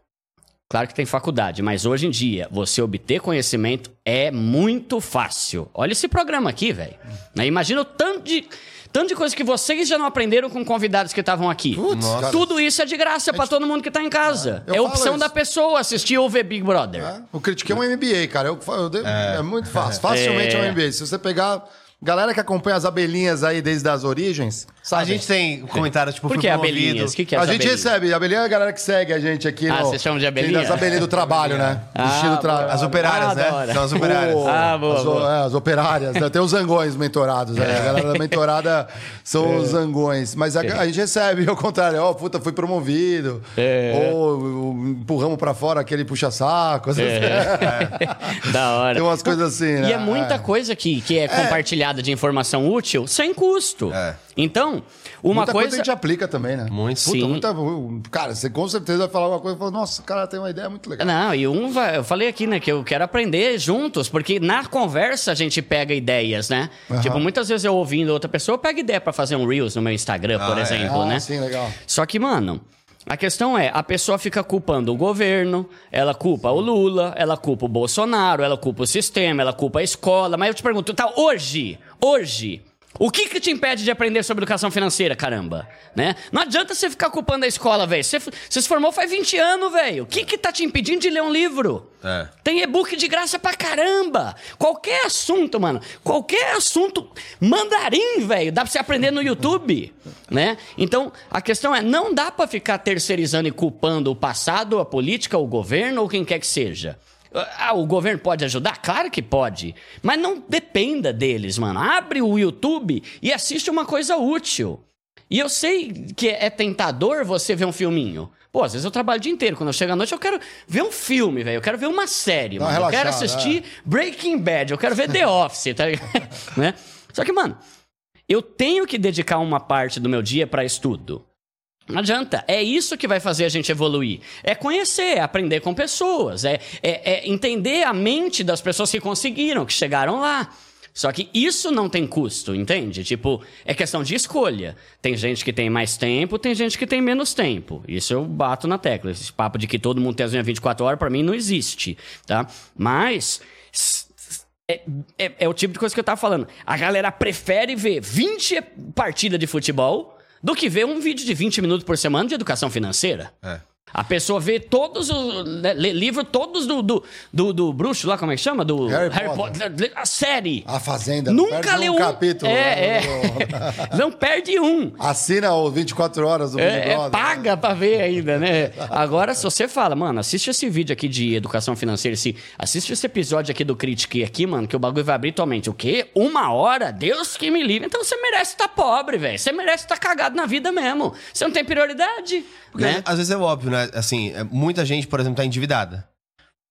S3: Claro que tem faculdade, mas hoje em dia, você obter conhecimento é muito fácil. Olha esse programa aqui, velho. Né? Imagina o tanto de, tanto de coisa que vocês já não aprenderam com convidados que estavam aqui.
S1: Putz, cara.
S3: Tudo isso é de graça pra todo mundo que tá em casa.
S1: Eu
S3: é
S1: falo
S3: opção
S1: isso.
S3: da pessoa assistir ou ver Big Brother.
S1: É, O Critiquei é um MBA, cara. Eu, eu- é. muito fácil. Facilmente é. um MBA. Se você pegar Galera que acompanha as abelhinhas aí desde as origens, sabe?
S2: A gente tem comentários, tipo,
S3: Por que
S2: promovido.
S3: abelhinhas? O que, que é
S1: a gente
S3: abelhinha?
S1: recebe. Abelhinha é a galera que segue a gente aqui
S3: Ah,
S1: no...
S3: vocês chamam de abelhinha?
S1: As abelhinhas do trabalho, né?
S3: Ah,
S1: Vestido tra...
S2: As operárias,
S3: Ah,
S2: né? São as operárias.
S3: Ah, boa,
S1: as,
S3: boa.
S1: é, as operárias, né? Tem os zangões mentorados, né? A galera da mentorada são
S3: É.
S1: os zangões. Mas a, a gente recebe ao contrário, ó, puta, fui promovido.
S3: É.
S1: Ou, ou empurramos pra fora aquele puxa-saco.
S3: da hora.
S1: Tem umas coisas assim, né?
S3: E é muita coisa que, que é, compartilhada de informação útil sem custo.
S2: É.
S3: Então, uma
S1: muita coisa...
S3: coisa.
S1: a gente aplica também, né?
S2: Muito.
S1: Puta,
S3: Sim.
S1: muita- cara, você com certeza vai falar uma coisa e falar, nossa, cara, tem uma ideia muito legal.
S3: Não, e um vai, eu falei aqui, né, que eu quero aprender juntos, porque na conversa a gente pega ideias, né? Tipo, muitas vezes eu ouvindo outra pessoa, eu pego ideia pra fazer um Reels no meu Instagram, por
S2: Ah, é.
S3: exemplo,
S1: ah,
S3: né?
S1: sim, legal.
S3: Só que, mano, a questão é, a pessoa fica culpando o governo, ela culpa o Lula, ela culpa o Bolsonaro, ela culpa o sistema, ela culpa a escola. Mas eu te pergunto, tá, hoje, hoje, o que que te impede de aprender sobre educação financeira, caramba? Né? Não adianta você ficar culpando a escola, velho. Você, você se formou faz 20 anos, velho. O que que tá te impedindo de ler um livro?
S2: É.
S3: Tem e-book de graça pra caramba. Qualquer assunto, mano. Qualquer assunto. Mandarim, velho. Dá pra você aprender no YouTube. Né? Então, a questão é: não dá pra ficar terceirizando e culpando o passado, a política, o governo ou quem quer que seja. Ah, o governo pode ajudar? Claro que pode. Mas não dependa deles, mano. Abre o YouTube e assiste uma coisa útil. E eu sei que é tentador você ver um filminho. Pô, às vezes eu trabalho o dia inteiro. Quando eu chego à noite, eu quero ver um filme, velho. Eu quero ver uma série, mano. Eu quero assistir Breaking Bad. Eu quero ver The Office, tá ligado? né? Só que, mano, eu tenho que dedicar uma parte do meu dia pra estudo. Não adianta. É isso que vai fazer a gente evoluir. É conhecer, é aprender com pessoas, é, é, é entender a mente das pessoas que conseguiram, que chegaram lá. Só que isso não tem custo, entende? Tipo, é questão de escolha. Tem gente que tem mais tempo, tem gente que tem menos tempo. Isso eu bato na tecla. Esse papo de que todo mundo tem as 24 horas, pra mim, não existe, tá? Mas é, é- é o tipo de coisa que eu tava falando. A galera prefere ver 20 partidas de futebol do que ver um vídeo de 20 minutos por semana de educação financeira.
S2: É.
S3: A pessoa vê todos os. Né, lê livro todos do, do, do, do bruxo lá, como é que chama? Do
S1: Harry Potter.
S3: lê A série.
S1: A Fazenda.
S3: Nunca leu
S1: um
S3: um.
S1: capítulo.
S3: É,
S1: né?
S3: é. Não perde um.
S1: Assina o 24 horas do Big
S3: É, é
S1: Brother.
S3: paga pra ver ainda, né? Agora, se você fala, mano, assiste esse vídeo aqui de educação financeira, esse, assiste esse episódio aqui do Critique aqui, mano, que o bagulho vai abrir tua mente. O quê? Uma hora? Deus que me livre. Então você merece estar pobre, velho. Você merece estar cagado na vida mesmo. Você não tem prioridade,
S2: Porque
S3: né?
S2: às vezes é óbvio, né? Assim, é, muita gente, por exemplo, tá endividada.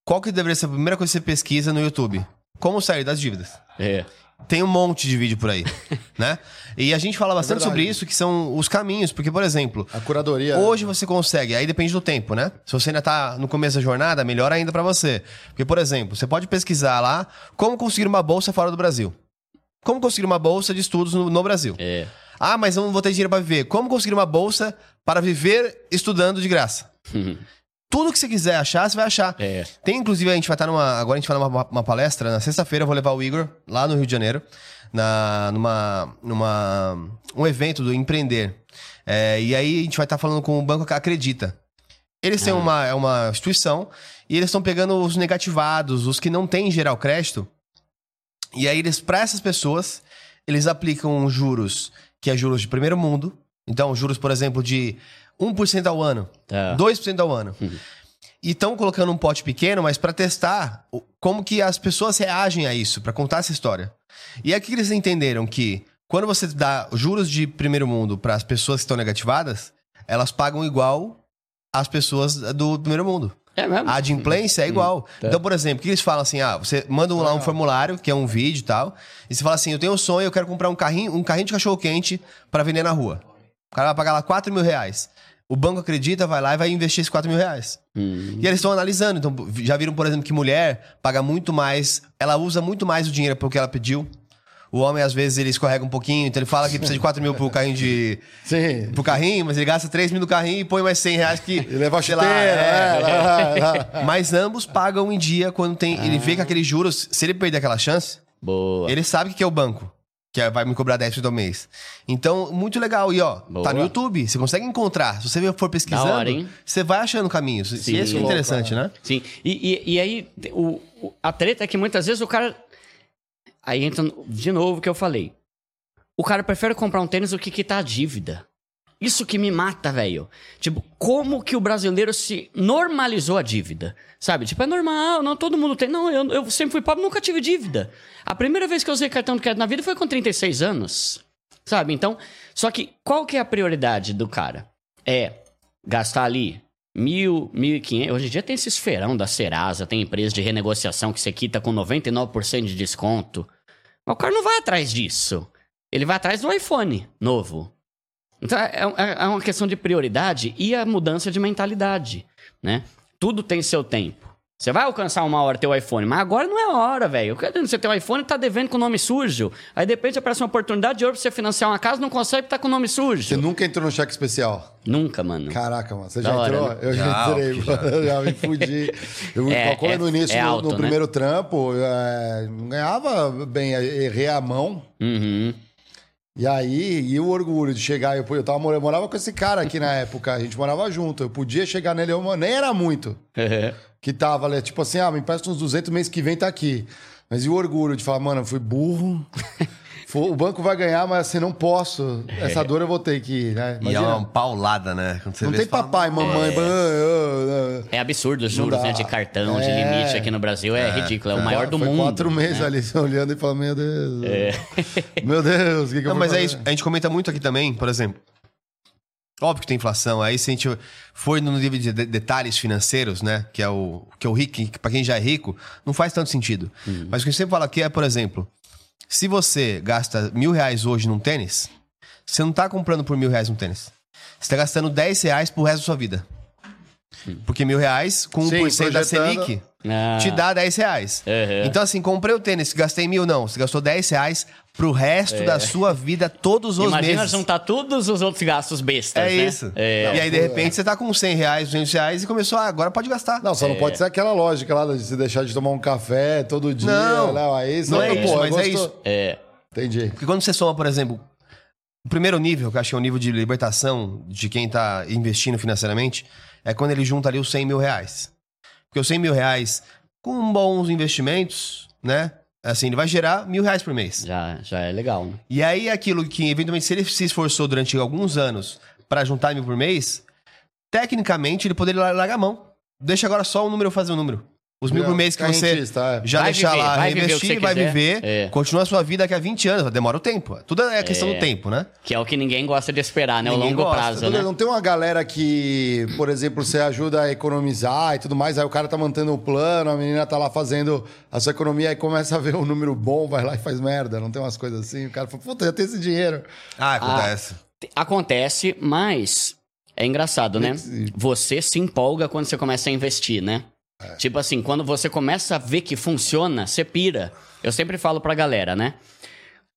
S2: Qual que deveria ser a primeira coisa que você pesquisa no YouTube? Como sair das dívidas?
S3: É.
S2: Tem um monte de vídeo por aí, né? E a gente fala bastante
S1: verdade.
S2: sobre isso, que são os caminhos. Porque, por exemplo,
S1: A curadoria.
S2: Hoje você consegue, aí depende do tempo, né? Se você ainda tá no começo da jornada, melhor ainda pra você. Porque, por exemplo, você pode pesquisar lá como conseguir uma bolsa fora do Brasil. Como conseguir uma bolsa de estudos no, no Brasil.
S3: É.
S2: Ah, mas eu não vou ter dinheiro pra viver. Como conseguir uma bolsa para viver estudando de graça? Tudo que você quiser achar, você vai achar.
S3: É.
S2: Tem, inclusive, a gente vai estar numa. Agora a gente vai numa uma palestra. Na sexta-feira eu vou levar o Igor lá no Rio de Janeiro. Na, numa. numa. um evento do Empreender. É, e aí a gente vai estar falando com o Banco Acredita. Eles têm uma, é uma instituição e eles estão pegando os negativados, os que não têm geral crédito. E aí eles, para essas pessoas, eles aplicam juros que é juros de primeiro mundo. Então, juros, por exemplo, de 1% ao ano,
S3: Tá.
S2: 2% ao ano. E estão colocando um pote pequeno, mas para testar como que as pessoas reagem a isso, para contar essa história. E é que eles entenderam que quando você dá juros de primeiro mundo para as pessoas que estão negativadas, elas pagam igual às pessoas do primeiro mundo.
S3: É mesmo?
S2: A adimplência é igual. Então, por exemplo, o que eles falam assim? Ah, você manda um- lá um formulário, que é um vídeo e tal, e você fala assim: eu tenho um sonho, eu quero comprar um carrinho, um carrinho de cachorro-quente para vender na rua. O cara vai pagar lá 4 mil reais. O banco acredita, vai lá e vai investir esses 4 mil reais.
S3: Hum.
S2: E eles estão analisando. Então, já viram, por exemplo, que mulher paga muito mais, ela usa muito mais o dinheiro pelo que ela pediu. O homem, às vezes, ele escorrega um pouquinho, então ele fala que precisa de 4 mil pro carrinho de.
S1: Sim.
S2: pro carrinho, mas ele gasta 3 mil no carrinho e põe mais 100 reais que.
S1: E leva a
S2: sei lá,
S1: chuteira.
S2: é,
S1: é, é,
S2: mas ambos pagam em dia quando tem. Ele vê que aqueles juros, se ele perder aquela chance,
S3: Boa.
S2: ele sabe que é o banco. Que vai me cobrar 10% ao mês. Então, muito legal. E ó,
S3: Boa.
S2: tá no YouTube. Você consegue encontrar. Se você for pesquisando,
S3: hora,
S2: você vai achando caminhos.
S3: Sim.
S2: e isso é interessante, né?
S3: Sim. E, e, e aí, o, o- a treta é que muitas vezes o cara. Aí entra de novo o que eu falei. O cara prefere comprar um tênis do que quitar a dívida. Isso que me mata, velho. Tipo, como que o brasileiro se normalizou a dívida? Sabe? Tipo, é normal, não todo mundo tem. Não, eu, eu sempre fui pobre, nunca tive dívida. A primeira vez que eu usei cartão de crédito na vida foi com 36 anos. Sabe? Então, só que qual que é a prioridade do cara? É gastar ali mil, mil e quinhentos. Hoje em dia tem esse esferão da Serasa, tem empresa de renegociação que você quita com 99% de desconto. Mas o cara não vai atrás disso. Ele vai atrás do iPhone novo. Então é, é, é uma questão de prioridade e a mudança de mentalidade, né? Tudo tem seu tempo. Você vai alcançar uma hora teu iPhone, mas agora não é a hora, velho. Você tem um iPhone tá devendo com o nome sujo. Aí de repente aparece uma oportunidade de ouro pra você financiar uma casa, não consegue tá com o nome sujo.
S1: Você nunca entrou no cheque especial?
S3: Nunca, mano.
S1: Caraca, mano. Você
S3: Da
S1: já
S3: hora,
S1: entrou?
S3: né?
S1: Eu já,
S2: Já,
S1: entrei,
S2: já.
S1: mano. Eu já me fudi. Eu,
S3: É,
S1: como
S3: é-
S1: no início,
S3: é
S1: no-
S3: alto,
S1: no,
S3: né?
S1: primeiro trampo, é, não ganhava bem, errei a mão.
S3: Uhum.
S1: E aí, e o orgulho de chegar, eu, eu, tava, eu morava com esse cara aqui na época, a gente morava junto. Eu podia chegar nele, eu, nem era muito. Que tava ali, tipo assim, ah, me empresta uns 200 mês que vem tá aqui. Mas e o orgulho de falar, mano, eu fui burro. O banco vai ganhar, mas assim, não posso. Essa dor eu vou ter que ir, né?
S2: E é uma paulada, né? Quando você
S1: não
S2: vê,
S1: tem
S2: você fala,
S1: papai, mamãe. ban- ah.
S3: É absurdo os juros, né? De cartão, de
S1: É.
S3: limite aqui no Brasil. É, ridículo. É o maior do
S1: Foi
S3: mundo.
S1: quatro meses
S3: né?
S1: ali olhando e falando, meu Deus. Meu Deus, o que, que eu
S2: Não,
S1: vou
S2: mas é
S1: fazer?
S2: isso. A gente comenta muito aqui também, por exemplo. Óbvio que tem inflação. Aí se a gente for no nível de de- detalhes financeiros, né? Que é o que é o rico, que pra quem já é rico, não faz tanto sentido. Mas o que a gente sempre fala aqui é, por exemplo, se você gasta mil reais hoje num tênis, você não tá comprando por mil reais um tênis. Você tá gastando 10 reais pro resto da sua vida. Porque mil reais, com
S1: Sim,
S2: 1% da. Selic,
S3: Ah.
S2: te dá 10 reais.
S3: Uhum.
S2: Então, assim, comprei o tênis, gastei mil, não. Você gastou 10 reais pro resto da sua vida, todos os
S3: É. Imagina
S2: meses.
S3: juntar todos os outros gastos bestas,
S2: É
S3: né?
S2: isso.
S3: É.
S2: E aí, de repente, você tá com 100 reais, 200 reais e começou, ah, agora pode gastar.
S1: Não, só não pode ser aquela lógica lá de se deixar de tomar um café todo dia.
S2: Não.
S1: Não, aí
S2: Não é
S1: pô,
S2: isso, mas é isso.
S3: É.
S1: Entendi.
S2: Porque quando você soma, por exemplo, o primeiro nível, que eu acho que é o nível de libertação de quem tá investindo financeiramente, é quando ele junta ali os 100 mil reais. Porque os 100 mil reais, com bons investimentos, né? Assim, ele vai gerar mil reais por mês.
S3: Já, já é legal, né?
S2: E aí, aquilo que, eventualmente, se ele se esforçou durante alguns anos pra juntar mil por mês, tecnicamente ele poderia lar- largar a mão. Deixa agora só o número fazer o número. Os mil por mês que você
S1: rentista, é.
S2: já
S3: Vai
S2: deixar
S3: viver,
S2: lá,
S3: vai o você
S2: vai
S3: quiser.
S2: viver,
S3: É.
S2: continua a sua vida daqui a 20 anos. Demora o tempo. Tudo é questão do tempo, né?
S3: Que é o que ninguém gosta de esperar, né? O
S2: Ninguém
S3: longo
S2: gosta.
S3: prazo,
S1: Duda,
S3: né?
S1: Não tem uma galera que, por exemplo, você ajuda a economizar e tudo mais, aí o cara tá mantendo o plano, a menina tá lá fazendo a sua economia, aí começa a ver um número bom, vai lá e faz merda. Não tem umas coisas assim? O cara fala, puta, já tem esse dinheiro.
S2: Ah, acontece.
S3: Acontece, mas é engraçado, né? Você se empolga quando você começa a investir, né?
S1: É.
S3: Tipo assim, quando você começa a ver que funciona, você pira. Eu sempre falo pra galera, né?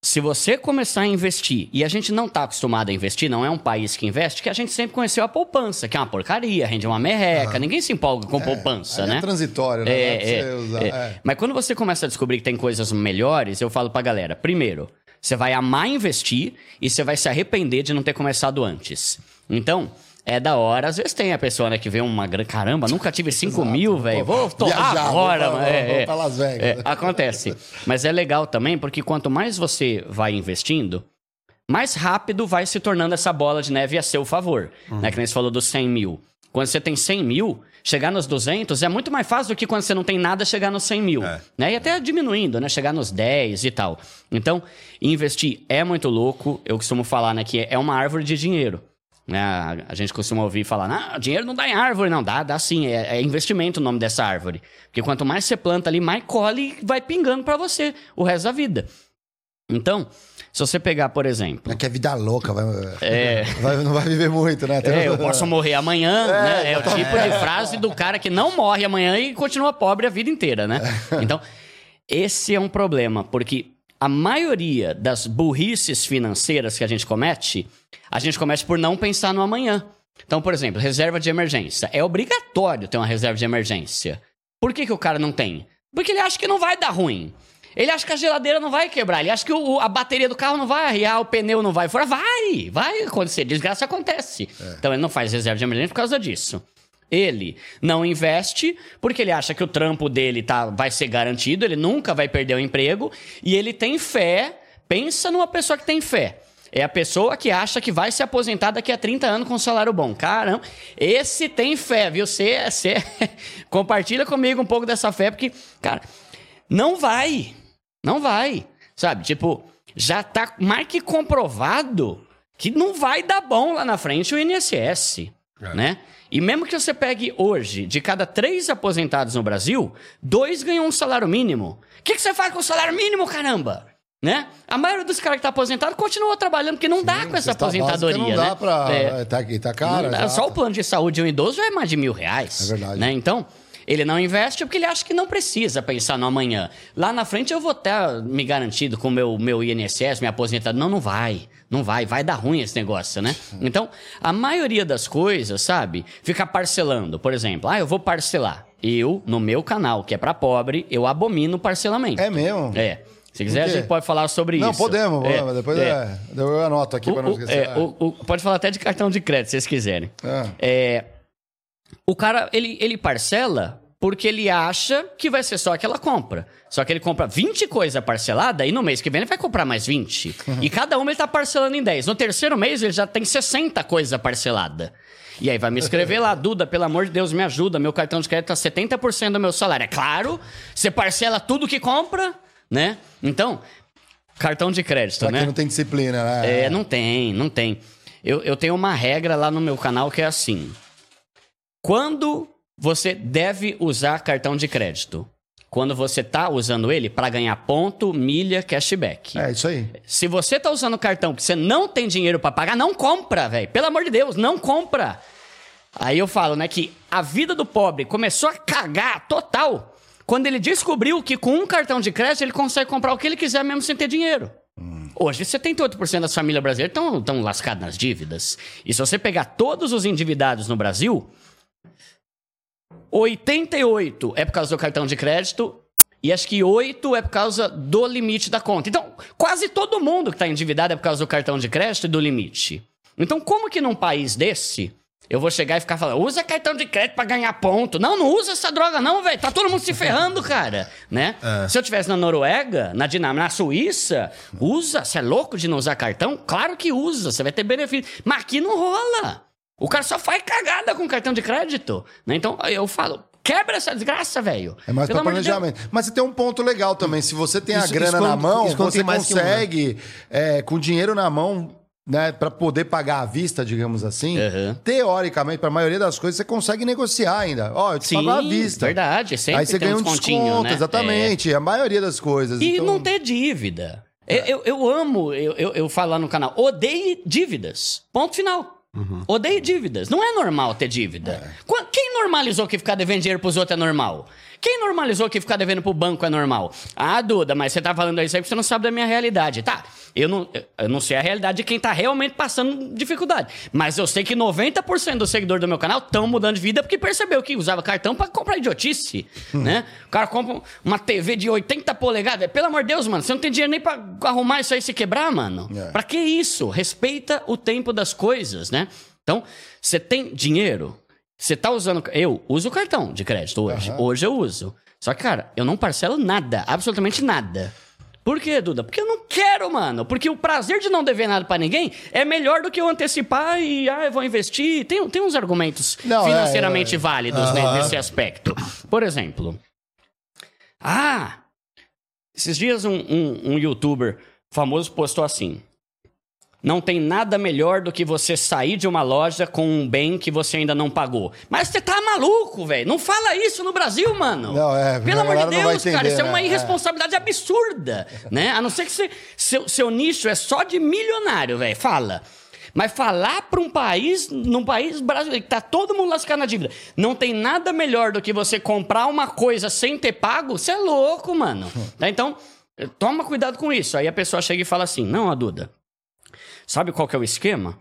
S3: Se você começar a investir, e a gente não tá acostumado a investir, não é um país que investe, que a gente sempre conheceu a poupança, que é uma porcaria, rende uma merreca, ninguém se empolga com poupança,
S1: Aí
S3: né?
S1: É transitório, né?
S3: É, é,
S1: usar.
S3: é.
S1: É.
S3: Mas quando você começa a descobrir que tem coisas melhores, eu falo pra galera: primeiro, você vai amar investir e você vai se arrepender de não ter começado antes. Então. É da hora, às vezes tem a pessoa né, que vê uma grana. Caramba, nunca tive 5 mil, velho. Vou torrar agora,
S1: vou.
S3: É,
S1: vou
S3: é.
S1: pra Las Vegas.
S3: É, acontece. Mas é legal também, porque quanto mais você vai investindo, mais rápido vai se tornando essa bola de neve a seu favor. Né? Que nem você falou dos 100 mil. Quando você tem 100 mil, chegar nos 200 é muito mais fácil do que quando você não tem nada chegar nos 100 mil.
S2: É.
S3: Né? E até diminuindo, né? Chegar nos 10 e tal. Então, investir é muito louco. Eu costumo falar né, que é uma árvore de dinheiro. Né? A- gente costuma ouvir falar, não, dinheiro não dá em árvore. Não, dá, dá sim. É, é investimento o nome dessa árvore. Porque quanto mais você planta ali, mais colhe e vai pingando pra você o resto da vida. Então, se você pegar, por exemplo...
S1: É que é vida louca, vai,
S3: É.
S1: vai- não vai viver muito, né?
S3: É, eu posso morrer amanhã,
S1: É,
S3: né? É o tipo de frase do cara que não morre amanhã e continua pobre a vida inteira, né? Então, esse é um problema, porque a maioria das burrices financeiras que a gente comete, a gente comete por não pensar no amanhã. Então, por exemplo, reserva de emergência. É obrigatório ter uma reserva de emergência. Por que, que o cara não tem? Porque ele acha que não vai dar ruim. Ele acha que a geladeira não vai quebrar. Ele acha que o- a bateria do carro não vai arriar, o pneu não vai fora. Vai! Vai acontecer. Desgraça acontece. Então ele não faz reserva de emergência por causa disso. Ele não investe porque ele acha que o trampo dele tá, vai ser garantido, ele nunca vai perder o emprego e ele tem fé. Pensa numa pessoa que tem fé. É a pessoa que acha que vai se aposentar daqui a 30 anos com um salário bom. Caramba, esse tem fé, viu? Você, você compartilha comigo um pouco dessa fé, porque, cara, não vai. Não vai. Sabe? Tipo, já tá mais que comprovado que não vai dar bom lá na frente o INSS, é. né? E mesmo que você pegue hoje, de cada três aposentados no Brasil, dois ganham um salário mínimo. O que, que você faz com o salário mínimo, caramba? Né? A maioria dos caras que tá aposentado continua trabalhando, porque não Sim, dá com essa aposentadoria. Não
S1: dá
S3: né?
S1: pra. É, tá, tá caro.
S3: Só o plano de saúde de um idoso é mais de mil reais. É verdade. Né? Então, ele não investe porque ele acha que não precisa pensar no amanhã. Lá na frente eu vou estar me garantido com o meu, meu INSS, minha aposentadoria. Não, não vai. Não vai. Vai dar ruim esse negócio, né? Então, a maioria das coisas, sabe? Ficar parcelando. Por exemplo, ah, eu vou parcelar. Eu, no meu canal, que é para pobre, eu abomino parcelamento.
S1: É mesmo?
S3: É. Se quiser, a gente pode falar sobre
S1: não,
S3: isso.
S1: Não, podemos, é, depois é. É, eu anoto aqui para não esquecer.
S3: É, o, o, pode falar até de cartão de crédito, se vocês quiserem. É. o cara, ele, ele parcela porque ele acha que vai ser só aquela compra. Só que ele compra 20 coisas parcelada e no mês que vem ele vai comprar mais 20. Uhum. E cada uma ele tá parcelando em 10. No terceiro mês ele já tem 60 coisas parcelada. E aí vai me escrever lá, Duda, pelo amor de Deus, me ajuda. Meu cartão de crédito tá 70% do meu salário. É claro, você parcela tudo que compra né? Então, cartão de crédito,
S1: pra
S3: né?
S1: não tem disciplina,
S3: né? É, não tem, não tem. Eu, eu tenho uma regra lá no meu canal que é assim. Quando você deve usar cartão de crédito? Quando você tá usando ele para ganhar ponto, milha, cashback.
S1: É isso aí.
S3: Se você tá usando o cartão que você não tem dinheiro para pagar, não compra, velho. Pelo amor de Deus, não compra. Aí eu falo, né, que a vida do pobre começou a cagar total quando ele descobriu que com um cartão de crédito ele consegue comprar o que ele quiser mesmo sem ter dinheiro. Hum. Hoje, 78% das famílias brasileiras estão lascadas nas dívidas. E se você pegar todos os endividados no Brasil, 88 é por causa do cartão de crédito e acho que 8 é por causa do limite da conta. Então, quase todo mundo que está endividado é por causa do cartão de crédito e do limite. Então, como que num país desse eu vou chegar e ficar falando, usa cartão de crédito para ganhar ponto. Não, não usa essa droga não, velho. Tá todo mundo se ferrando, cara, né? É. Se eu tivesse na Noruega, na Dinamarca, na Suíça, usa. Você é louco de não usar cartão? Claro que usa, você vai ter benefício. Mas aqui não rola. O cara só faz cagada com cartão de crédito, né? Então, eu falo, quebra essa desgraça, velho.
S1: É mais Pelo pra planejamento. De Mas você tem um ponto legal também. Se você tem isso, a grana na mão, você consegue, é, com dinheiro na mão, né, para poder pagar à vista, digamos assim, uhum. teoricamente, para a maioria das coisas, você consegue negociar ainda. Ó, eu te Sim, pago à vista.
S3: verdade. Sempre
S1: Aí você ganha um desconto, né? exatamente. É. A maioria das coisas.
S3: E então... não ter dívida. É. Eu, eu, amo, eu, eu, eu falo lá no canal, odeio dívidas. Ponto final. Uhum. Odeio dívidas. Não é normal ter dívida. É. Quem normalizou que ficar devendo dinheiro pros outros é normal? Quem normalizou que ficar devendo pro banco é normal? Ah, Duda, mas você tá falando isso aí porque você não sabe da minha realidade. Tá, eu não, eu não sei a realidade de quem tá realmente passando dificuldade. Mas eu sei que 90% dos seguidores do meu canal estão mudando de vida porque percebeu que usava cartão para comprar idiotice, hum. né? O cara compra uma TV de 80 polegadas. Pelo amor de Deus, mano, você não tem dinheiro nem pra arrumar isso aí se quebrar, mano. É. Pra que isso? Respeita o tempo das coisas, né? Então, você tem dinheiro, você tá usando. Eu uso cartão de crédito hoje. Uhum. Hoje eu uso. Só que, cara, eu não parcelo nada, absolutamente nada. Por quê, Duda? Porque eu não quero, mano. Porque o prazer de não dever nada para ninguém é melhor do que eu antecipar e, ah, eu vou investir. Tem, tem uns argumentos não, é, financeiramente é, é, válidos uhum. nesse aspecto. Por exemplo, ah, esses dias um, um, um youtuber famoso postou assim: não tem nada melhor do que você sair de uma loja com um bem que você ainda não pagou. Mas você tá maluco, velho. Não fala isso no Brasil, mano. Não, é. Pelo amor de Deus, entender, cara. Isso é uma né? irresponsabilidade é. absurda, né? A não ser que você, seu, seu nicho é só de milionário, velho. Fala. Mas falar para um país, num país brasileiro, que tá todo mundo lascado na dívida, não tem nada melhor do que você comprar uma coisa sem ter pago, você é louco, mano. Tá? Então, toma cuidado com isso. Aí a pessoa chega e fala assim: não, a Duda, Sabe qual que é o esquema?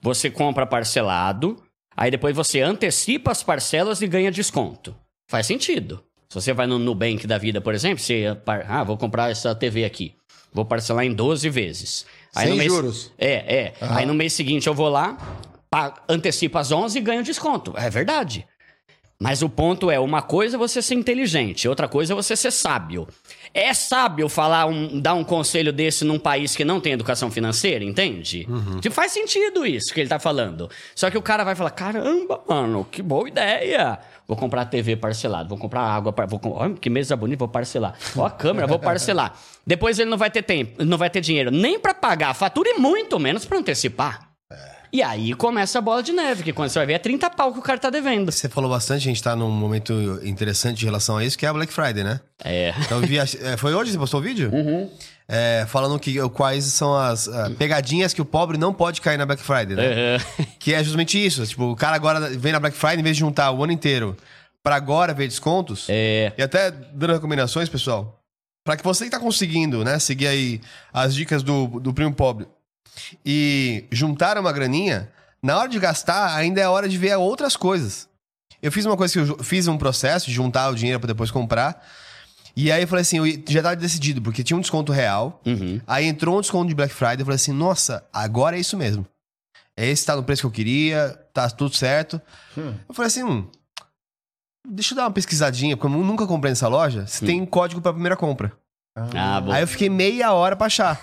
S3: Você compra parcelado, aí depois você antecipa as parcelas e ganha desconto. Faz sentido. Se você vai no Nubank da vida, por exemplo, você, ah, vou comprar essa TV aqui. Vou parcelar em 12 vezes.
S1: Aí Sem
S3: mês,
S1: juros.
S3: É, é. Uhum. Aí no mês seguinte eu vou lá, antecipo as 11 e ganho desconto. É verdade. Mas o ponto é, uma coisa é você ser inteligente, outra coisa é você ser sábio. É sábio falar um, dar um conselho desse num país que não tem educação financeira, entende?
S1: Uhum.
S3: Faz sentido isso que ele tá falando. Só que o cara vai falar: caramba, mano, que boa ideia. Vou comprar TV parcelado, vou comprar água, vou. Olha que mesa bonita, vou parcelar. Ó a câmera, vou parcelar. Depois ele não vai ter tempo, não vai ter dinheiro nem pra pagar a fatura e muito menos pra antecipar. E aí começa a bola de neve, que quando você vai ver é 30 pau que o cara tá devendo.
S2: Você falou bastante, a gente tá num momento interessante em relação a isso, que é a Black Friday, né?
S3: É.
S2: Então, vi é, foi hoje que você postou o vídeo?
S3: Uhum.
S2: É, falando que, quais são as ah, pegadinhas que o pobre não pode cair na Black Friday, né?
S3: Uhum.
S2: Que é justamente isso. Tipo, o cara agora vem na Black Friday, em vez de juntar o ano inteiro pra agora ver descontos.
S3: É.
S2: E até dando recomendações, pessoal, pra que você que tá conseguindo, né, seguir aí as dicas do, do primo pobre e juntar uma graninha, na hora de gastar, ainda é hora de ver outras coisas. Eu fiz uma coisa que eu fiz um processo de juntar o dinheiro pra depois comprar. E aí eu falei assim, eu já tava decidido, porque tinha um desconto real.
S3: Uhum.
S2: Aí entrou um desconto de Black Friday, eu falei assim, nossa, agora é isso mesmo. Esse tá no preço que eu queria, tá tudo certo. Eu falei assim, hum, deixa eu dar uma pesquisadinha, porque eu nunca comprei nessa loja, se tem código pra primeira compra.
S3: Ah, bom.
S2: Aí eu fiquei meia hora pra achar.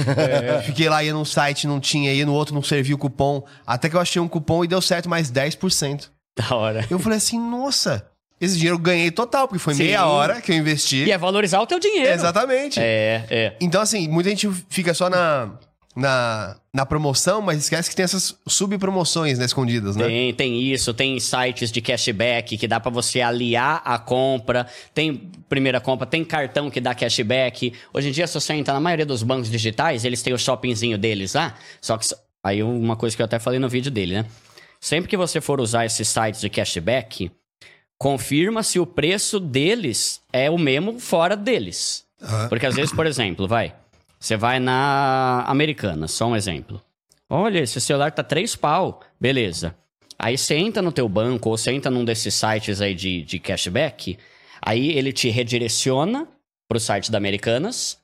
S2: Fiquei lá, ia num site, não tinha, ia no outro, não servia o cupom. Até que eu achei um cupom e deu certo mais 10%.
S3: Da hora.
S2: Eu falei assim, nossa, esse dinheiro eu ganhei total, porque foi
S3: Sim.
S2: meia hora que eu investi.
S3: E é valorizar o teu dinheiro.
S2: Exatamente.
S3: É, é.
S2: Então, assim, muita gente fica só na, na, na promoção, mas esquece que tem essas subpromoções, né, escondidas, né?
S3: Tem, tem isso, tem sites de cashback que dá pra você aliar a compra, tem primeira compra, tem cartão que dá cashback. Hoje em dia, se você entrar na maioria dos bancos digitais, eles têm o shoppingzinho deles lá, só que aí uma coisa que eu até falei no vídeo dele, né? Sempre que você for usar esses sites de cashback, confirma se o preço deles é o mesmo fora deles. Porque às vezes, por exemplo, vai, você vai na Americana, só um exemplo. Olha, esse celular tá três pau. Beleza. Aí você entra no teu banco ou você entra num desses sites aí de, de cashback, aí ele te redireciona pro site da Americanas,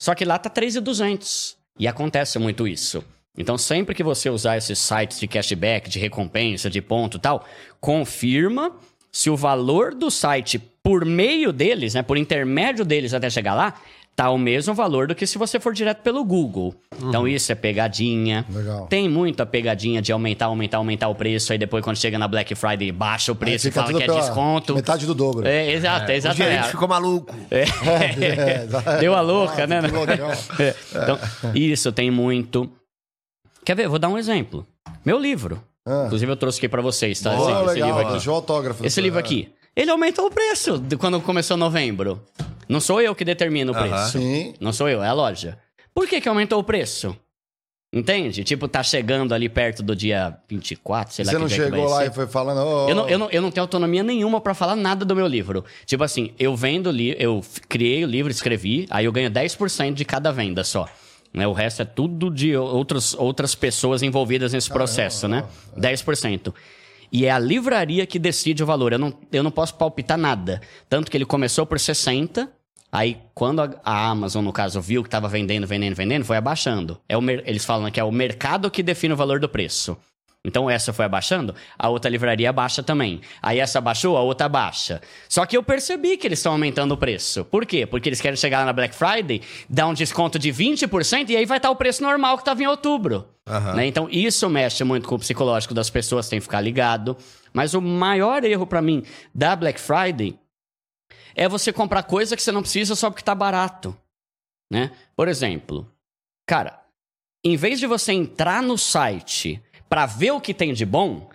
S3: só que lá tá 3,200. E acontece muito isso. Então, sempre que você usar esses sites de cashback, de recompensa, de ponto tal, confirma se o valor do site por meio deles, né, por intermédio deles até chegar lá, tá o mesmo valor do que se você for direto pelo Google. Então, isso é pegadinha.
S1: Legal.
S3: Tem muita pegadinha de aumentar, aumentar, aumentar o preço, aí depois quando chega na Black Friday baixa o preço e fala que é desconto.
S1: Metade do dobro.
S3: É, exato,
S2: O
S3: exato.
S2: gerente ficou maluco.
S1: É, exato.
S3: Deu a louca,
S1: Ah,
S3: né? É, Então, isso tem muito. Quer ver? Vou dar um exemplo. Meu livro.
S1: Ah.
S3: Inclusive, eu trouxe aqui pra vocês, tá?
S1: Oh,
S3: esse, esse
S1: legal,
S3: livro aqui.
S1: o autógrafo.
S3: Esse livro aqui. Ele aumentou o preço de quando começou novembro. Não sou eu que determino o
S2: Aham.
S3: preço.
S1: Sim.
S3: Não sou eu, é a loja. Por que, que aumentou o preço? Entende? Tipo, tá chegando ali perto do dia 24, sei lá
S1: Você
S3: que
S1: não
S3: dia que
S1: chegou
S3: vai
S1: lá
S3: ser.
S1: e foi falando. "Ô,
S3: Eu não, eu, não, eu não tenho autonomia nenhuma pra falar nada do meu livro. Tipo assim, eu vendo li eu f- criei o livro, escrevi, aí eu ganho 10% de cada venda só. Né? O resto é tudo de outros, outras pessoas envolvidas nesse processo, né? 10%. E é a livraria que decide o valor. Eu não, eu não posso palpitar nada. Tanto que ele começou por 60, aí quando a, Amazon, no caso, viu que estava vendendo, vendendo, vendendo, foi abaixando. É o eles falam que é o mercado que define o valor do preço. Então essa foi abaixando, a outra livraria abaixa também. Aí essa baixou, a outra abaixa. Só que eu percebi que eles estão aumentando o preço. Por quê? Porque eles querem chegar lá na Black Friday, dar um desconto de 20% e aí vai estar o preço normal que estava em outubro.
S2: Aham.
S3: Né? Então isso mexe muito com o psicológico das pessoas, tem que ficar ligado. Mas o maior erro pra mim da Black Friday é você comprar coisa que você não precisa só porque tá barato, né? Por exemplo, cara, em vez de você entrar no site pra ver o que tem de bom,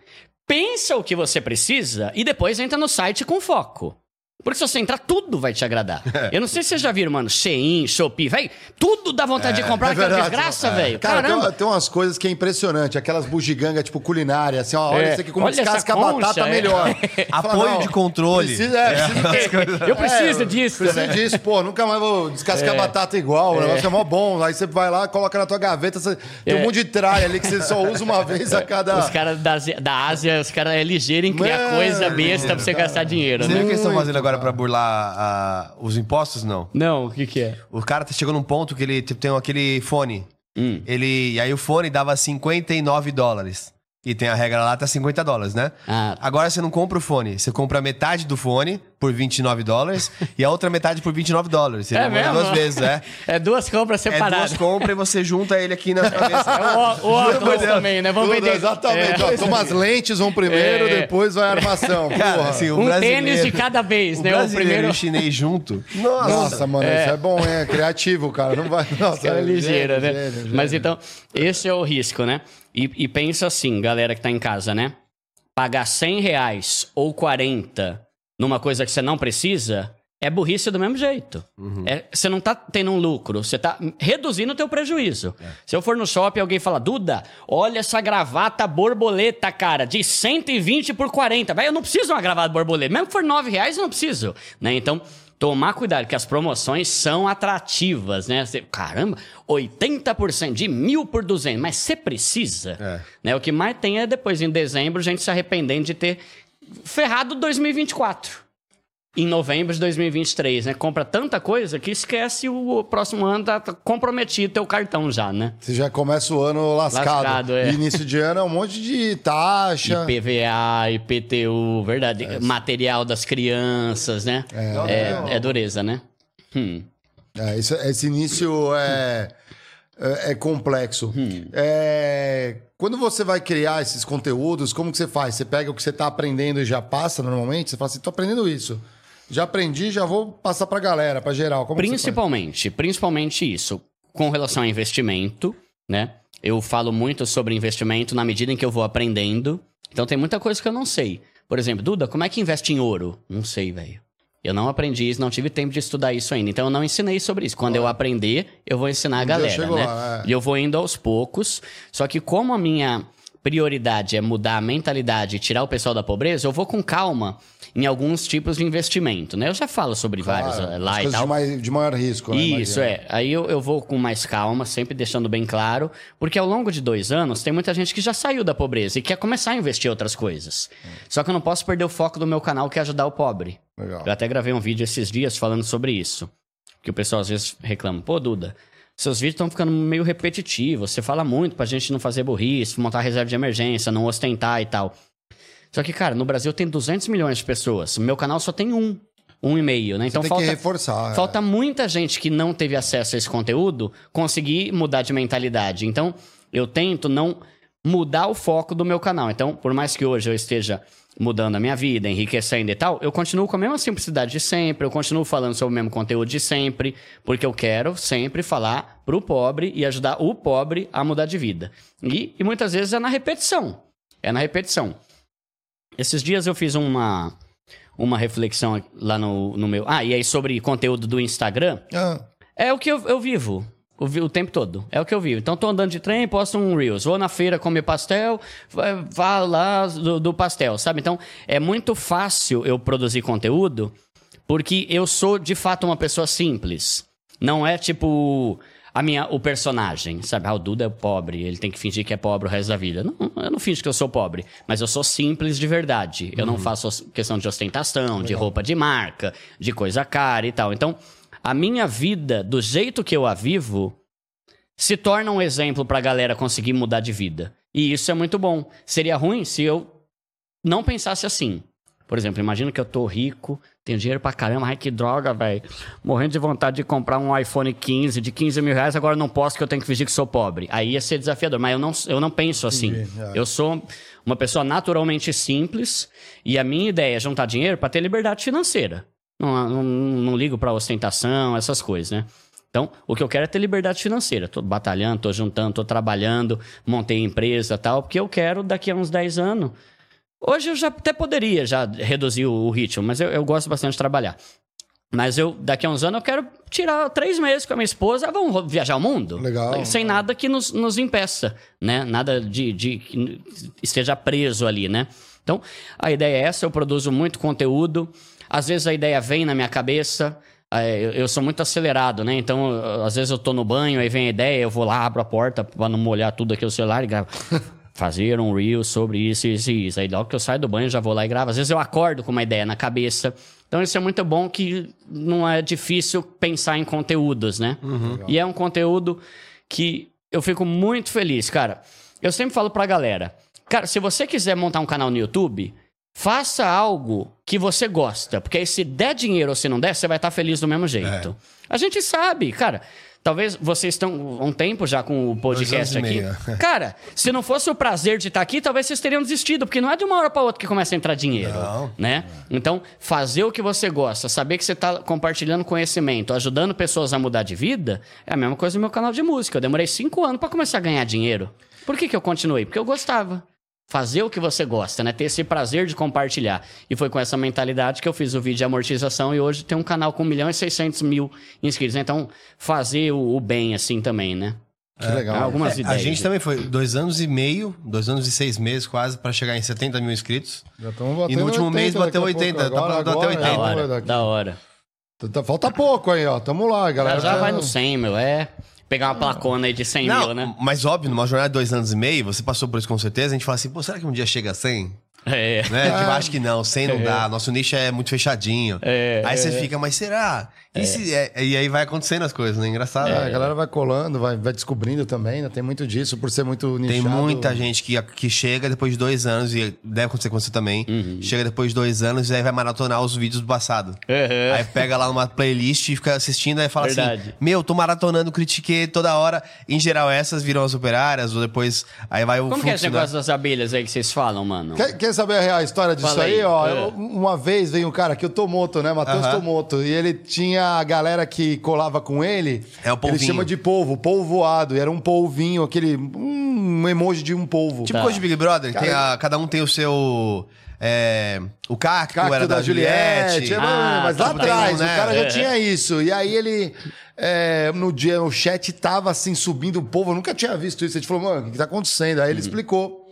S3: pensa o que você precisa e depois entra no site com foco. Porque se você entrar, tudo vai te agradar. Eu não sei se vocês já viram, mano, Shein, Shopee, velho, tudo dá vontade de comprar,
S1: É
S3: aquela
S1: verdade.
S3: desgraça,
S1: É.
S3: velho.
S1: Cara, tem,
S3: Caramba.
S1: tem umas coisas que é impressionante. Aquelas bugigangas, tipo, culinária. Assim, ó, olha
S3: É.
S1: isso aqui, como descasca a batata
S3: é.
S1: melhor.
S2: Apoio
S1: Fala, não,
S2: de controle.
S1: Precisa, é, precisa
S3: Eu preciso
S1: É,
S3: disso,
S1: Preciso
S3: né?
S1: disso, pô. Nunca mais vou descascar
S3: É.
S1: batata igual. O
S3: É.
S1: negócio é mó bom. Aí você vai lá, coloca na tua gaveta. Você... Tem um
S3: É.
S1: monte de tralha ali que você só usa uma vez a cada.
S3: Os caras da, Ásia- da Ásia, os caras é ligeiro em criar
S1: Mano,
S3: coisa besta pra você gastar dinheiro,
S2: Você viu o
S3: né?
S2: que eles estão fazendo agora pra burlar ah, os impostos? Não.
S3: Não, o que que é?
S2: O cara tá chegou num ponto que ele tipo, tem aquele fone.
S3: Hum.
S2: Ele, e aí o fone dava 59 dólares. E tem a regra lá, tá 50 dólares, né?
S3: Ah.
S2: Agora você não compra o fone, você compra metade do fone por 29 dólares e a outra metade por 29 dólares. Você
S3: É mesmo?
S2: duas vezes, é.
S3: É duas compras
S2: É
S3: separadas.
S2: duas compras e você junta ele aqui na cabeça.
S3: É o, óculos também, né? Vamos
S1: Tudo,
S3: vender.
S1: exatamente.
S3: É.
S1: Ó, toma as lentes, vão primeiro,
S3: É.
S1: depois vai a armação.
S2: Cara,
S1: Porra.
S2: assim, o
S3: Um tênis de cada vez,
S2: o
S3: né? O
S2: brasileiro
S3: primeiro.
S2: e o chinês junto. Nossa.
S1: Nossa, mano, isso é bom, é criativo, cara. Não vai. Nossa,
S3: Cara ligeira, né?
S1: gênio, gênio.
S3: Mas então, esse é o risco, né? E, e pensa assim, galera que tá em casa, né? Pagar 100 reais ou 40 numa coisa que você não precisa é burrice do mesmo jeito. É, você não tá tendo um lucro, você tá reduzindo o teu prejuízo. Se eu for no shopping e alguém fala, Duda, olha essa gravata borboleta, cara, de 120 por 40. Vai, eu não preciso de uma gravata borboleta. Mesmo que for 9 reais, eu não preciso. Né? Então, tomar cuidado, que as promoções são atrativas, né? Você, caramba, 80% de mil por 200, mas você precisa.
S2: É.
S3: Né? O que mais tem é depois, em dezembro, a gente se arrependendo de ter ferrado 2024. Em novembro de 2023, né? Compra tanta coisa que esquece o próximo ano, tá tá comprometido teu cartão já, né?
S1: Você já começa o ano lascado.
S3: Lascado, é.
S1: Início de ano é um monte de taxa.
S3: IPVA, IPTU, verdade. Material das crianças, né? É, é dureza, né? Hum.
S1: É, isso- esse início é, é, é complexo.
S3: Hum.
S1: É, quando você vai criar esses conteúdos, como que você faz? Você pega o que você está aprendendo e já passa normalmente? Você fala assim, tô aprendendo isso. Já aprendi, já vou passar pra galera, pra geral. Como?
S3: Principalmente, principalmente isso. Com relação a investimento, né? Eu falo muito sobre investimento na medida em que eu vou aprendendo. Então tem muita coisa que eu não sei. Por exemplo, Duda, como é que investe em ouro? Não sei, velho. Eu não aprendi isso, não tive tempo de estudar isso ainda. Então eu não ensinei sobre isso. Quando eu aprender, eu vou ensinar a galera, né?
S1: lá, é.
S3: E eu vou indo aos poucos. Só que como a minha prioridade é mudar a mentalidade e tirar o pessoal da pobreza, eu vou com calma em alguns tipos de investimento, né? Eu já falo sobre vários
S1: Claro,
S3: eh,
S1: as
S3: lá e tal.
S1: De, mais- de maior risco, né?
S3: Isso,
S1: Imagina.
S3: é. Aí eu, eu vou com mais calma, sempre deixando bem claro, porque ao longo de dois anos tem muita gente que já saiu da pobreza e quer começar a investir em outras coisas. Só que eu não posso perder o foco do meu canal, que é ajudar o pobre.
S1: Legal.
S3: Eu até gravei um vídeo esses dias falando sobre isso. Que o pessoal às vezes reclama, pô, Duda, seus vídeos estão ficando meio repetitivos, você fala muito pra gente não fazer burrice, montar reserva de emergência, não ostentar e tal. Só que, cara, no Brasil tem 200 milhões de pessoas, o meu canal só tem um, um e meio, né? Então
S1: tem
S3: falta,
S1: que reforçar. é.
S3: Falta muita gente que não teve acesso a esse conteúdo conseguir mudar de mentalidade. Então, eu tento não mudar o foco do meu canal. Então, por mais que hoje eu esteja mudando a minha vida, enriquecendo e tal, eu continuo com a mesma simplicidade de sempre, eu continuo falando sobre o mesmo conteúdo de sempre, porque eu quero sempre falar pro pobre e ajudar o pobre a mudar de vida. E, e muitas vezes é na repetição. É na repetição. Esses dias eu fiz uma, uma reflexão lá no, no meu. Ah, e aí sobre conteúdo do Instagram.
S1: Ah,
S3: É o que eu, eu vivo. O, vi- o tempo todo. É o que eu vivo. Então, tô andando de trem, posto um Reels. Vou na feira comer pastel, vá lá do, do pastel, sabe? Então, é muito fácil eu produzir conteúdo porque eu sou, de fato, uma pessoa simples. Não é tipo a minha, o personagem, sabe? Ah, o Duda é pobre, ele tem que fingir que é pobre o resto da vida. Não, eu não finjo que eu sou pobre, mas eu sou simples de verdade. Eu não faço questão de ostentação, de roupa de marca, de coisa cara e tal. Então, a minha vida, do jeito que eu a vivo, se torna um exemplo pra galera conseguir mudar de vida. E isso é muito bom. Seria ruim se eu não pensasse assim. Por exemplo, imagina que eu tô rico, tenho dinheiro pra caramba, ai que droga, velho. Morrendo de vontade de comprar um iPhone 15 de 15 mil reais, agora não posso que eu tenho que fingir que sou pobre. Aí ia ser desafiador, mas eu não, eu não penso assim.
S1: É.
S3: Eu sou uma pessoa naturalmente simples e a minha ideia é juntar dinheiro pra ter liberdade financeira. Não, não, não ligo pra ostentação, essas coisas, né? Então, o que eu quero é ter liberdade financeira. Tô batalhando, tô juntando, tô trabalhando, montei empresa e tal, porque eu quero daqui a uns 10 anos. Hoje eu já até poderia já reduzir o, ritmo, mas eu, eu gosto bastante de trabalhar. Mas eu, daqui a uns anos, eu quero tirar três meses com a minha esposa, vamos ro- viajar o mundo.
S1: Legal.
S3: Sem nada que nos, nos impeça, né? Nada de, de que esteja preso ali, né? Então, a ideia é essa, eu produzo muito conteúdo. Às vezes a ideia vem na minha cabeça. é, Eu sou muito acelerado, né? Então, às vezes eu tô no banho, aí vem a ideia, eu vou lá, abro a porta pra não molhar tudo aqui o celular e gravo. Fazer um reel sobre isso, isso e isso. Aí logo que eu saio do banho, eu já vou lá e gravo. Às vezes eu acordo com uma ideia na cabeça. Então, isso é muito bom que não é difícil pensar em conteúdos, né? E é um conteúdo que eu fico muito feliz, cara. Eu sempre falo pra galera: Cara, se você quiser montar um canal no YouTube, faça algo que você gosta. Porque aí se der dinheiro ou se não der, você vai estar feliz do mesmo jeito. A gente sabe, cara. Talvez vocês estão um tempo já com o podcast aqui. Cara, se não fosse o prazer de estar aqui, talvez vocês teriam desistido, porque não é de uma hora para outra que começa a entrar dinheiro,
S2: Não.
S3: né? Então, fazer o que você gosta, saber que você está compartilhando conhecimento, ajudando pessoas a mudar de vida, é a mesma coisa no meu canal de música. Eu demorei cinco anos para começar a ganhar dinheiro. Por que, que eu continuei? Porque eu gostava. Fazer o que você gosta, né? Ter esse prazer de compartilhar. E foi com essa mentalidade que eu fiz o vídeo de amortização e hoje tem um canal com 1 milhão e 600 mil inscritos. Então, fazer o, o bem assim também, né?
S1: Que legal.
S3: Algumas
S2: É,
S3: ideias.
S2: a gente também foi dois anos e meio, dois anos e seis meses quase, pra chegar em 70 mil inscritos.
S1: Já estamos batendo
S2: E no último mês
S1: daqui a
S2: bateu
S1: pouco.
S2: 80, tá
S1: Agora,
S2: até
S1: agora,
S2: 80.
S3: Da
S1: agora,
S3: hora,
S1: daqui.
S3: da hora.
S1: Tá- Falta pouco aí, ó. Tamo lá, galera.
S3: Já, já
S1: Tá-
S3: vai no 100, meu. É pegar uma placona aí de 100
S2: Não,
S3: mil, né?
S2: mas óbvio, numa jornada de dois anos e meio, você passou por isso com certeza, a gente fala assim, pô, será que um dia chega a 100?
S3: É.
S2: Né? Tipo, acho que não, 100 não dá, nosso nicho é muito fechadinho.
S3: É,
S2: aí você fica, mas será? E, se- é- e aí vai acontecendo as coisas, né? Engraçado.
S1: É, a galera vai colando, vai, vai descobrindo também, né? Tem muito disso, por ser muito nichado.
S2: Tem muita gente que, que chega depois de dois anos, e deve acontecer com você também,
S3: Uhum.
S2: chega depois de dois anos e aí vai maratonar os vídeos do passado.
S3: Uhum.
S2: Aí pega lá numa playlist e fica assistindo, aí fala
S3: Verdade.
S2: assim: Meu, tô maratonando, critiquei toda hora. Em geral, essas viram as operárias, ou depois. Aí vai o
S3: Como que é esse
S2: fluxo, né?
S3: negócio das abelhas aí que vocês falam, mano?
S1: Quer, quer saber a real história disso
S3: Fala
S1: aí?
S3: aí.
S1: Ó,
S3: É.
S1: eu- uma vez veio um cara aqui, o Tomoto, né? Matheus
S2: Aham.
S1: Tomoto. E ele tinha a galera que colava com ele.
S2: É o
S1: Ele
S2: polvinho.
S1: chama de polvo, polvoado. E era um polvinho, aquele. Um emoji de um polvo.
S2: Tipo
S3: Tá.
S2: coisa de Big Brother, tem a- cada um tem o seu. é, o cacto,
S1: Cacto
S2: era da, Juliette.
S1: é,
S3: Ah,
S1: mas lá atrás,
S2: um,
S1: o cara
S2: né?
S1: já
S3: É.
S1: tinha isso. E aí ele, é, no dia, o chat tava assim, subindo o povo. Eu nunca tinha visto isso. A gente falou, mano, o que, que tá acontecendo? Aí ele explicou.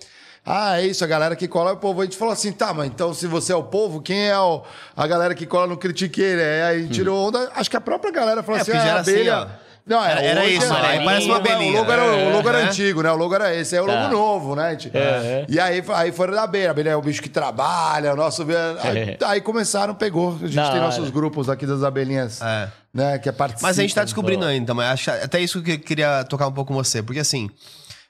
S1: Ah, é isso, a galera que cola é o povo. A gente falou assim, tá, mas então se você é o povo, quem é o- a galera que cola no Critiqueiro? Aí a gente tirou onda. Acho que a própria galera falou
S2: É,
S1: assim, ah, a
S2: assim,
S1: abelha.
S2: ó.
S1: Não,
S2: Era- era
S1: hoje
S2: isso,
S1: é-
S3: aí parece uma
S2: abelhinha.
S1: O logo era, o logo era
S2: É.
S1: antigo, né? O logo era esse. Aí o logo
S3: Tá.
S1: novo, né? gente?
S3: É.
S1: E aí, aí foram da abelha. A abelha é o bicho que trabalha, o nosso. Aí,
S3: É.
S1: aí começaram, pegou. A gente
S3: Da
S1: tem nossos grupos aqui das abelhinhas,
S2: É.
S1: né? Que é participam.
S2: Mas a gente tá descobrindo ainda, mas acho até isso que eu queria tocar um pouco com você. Porque assim,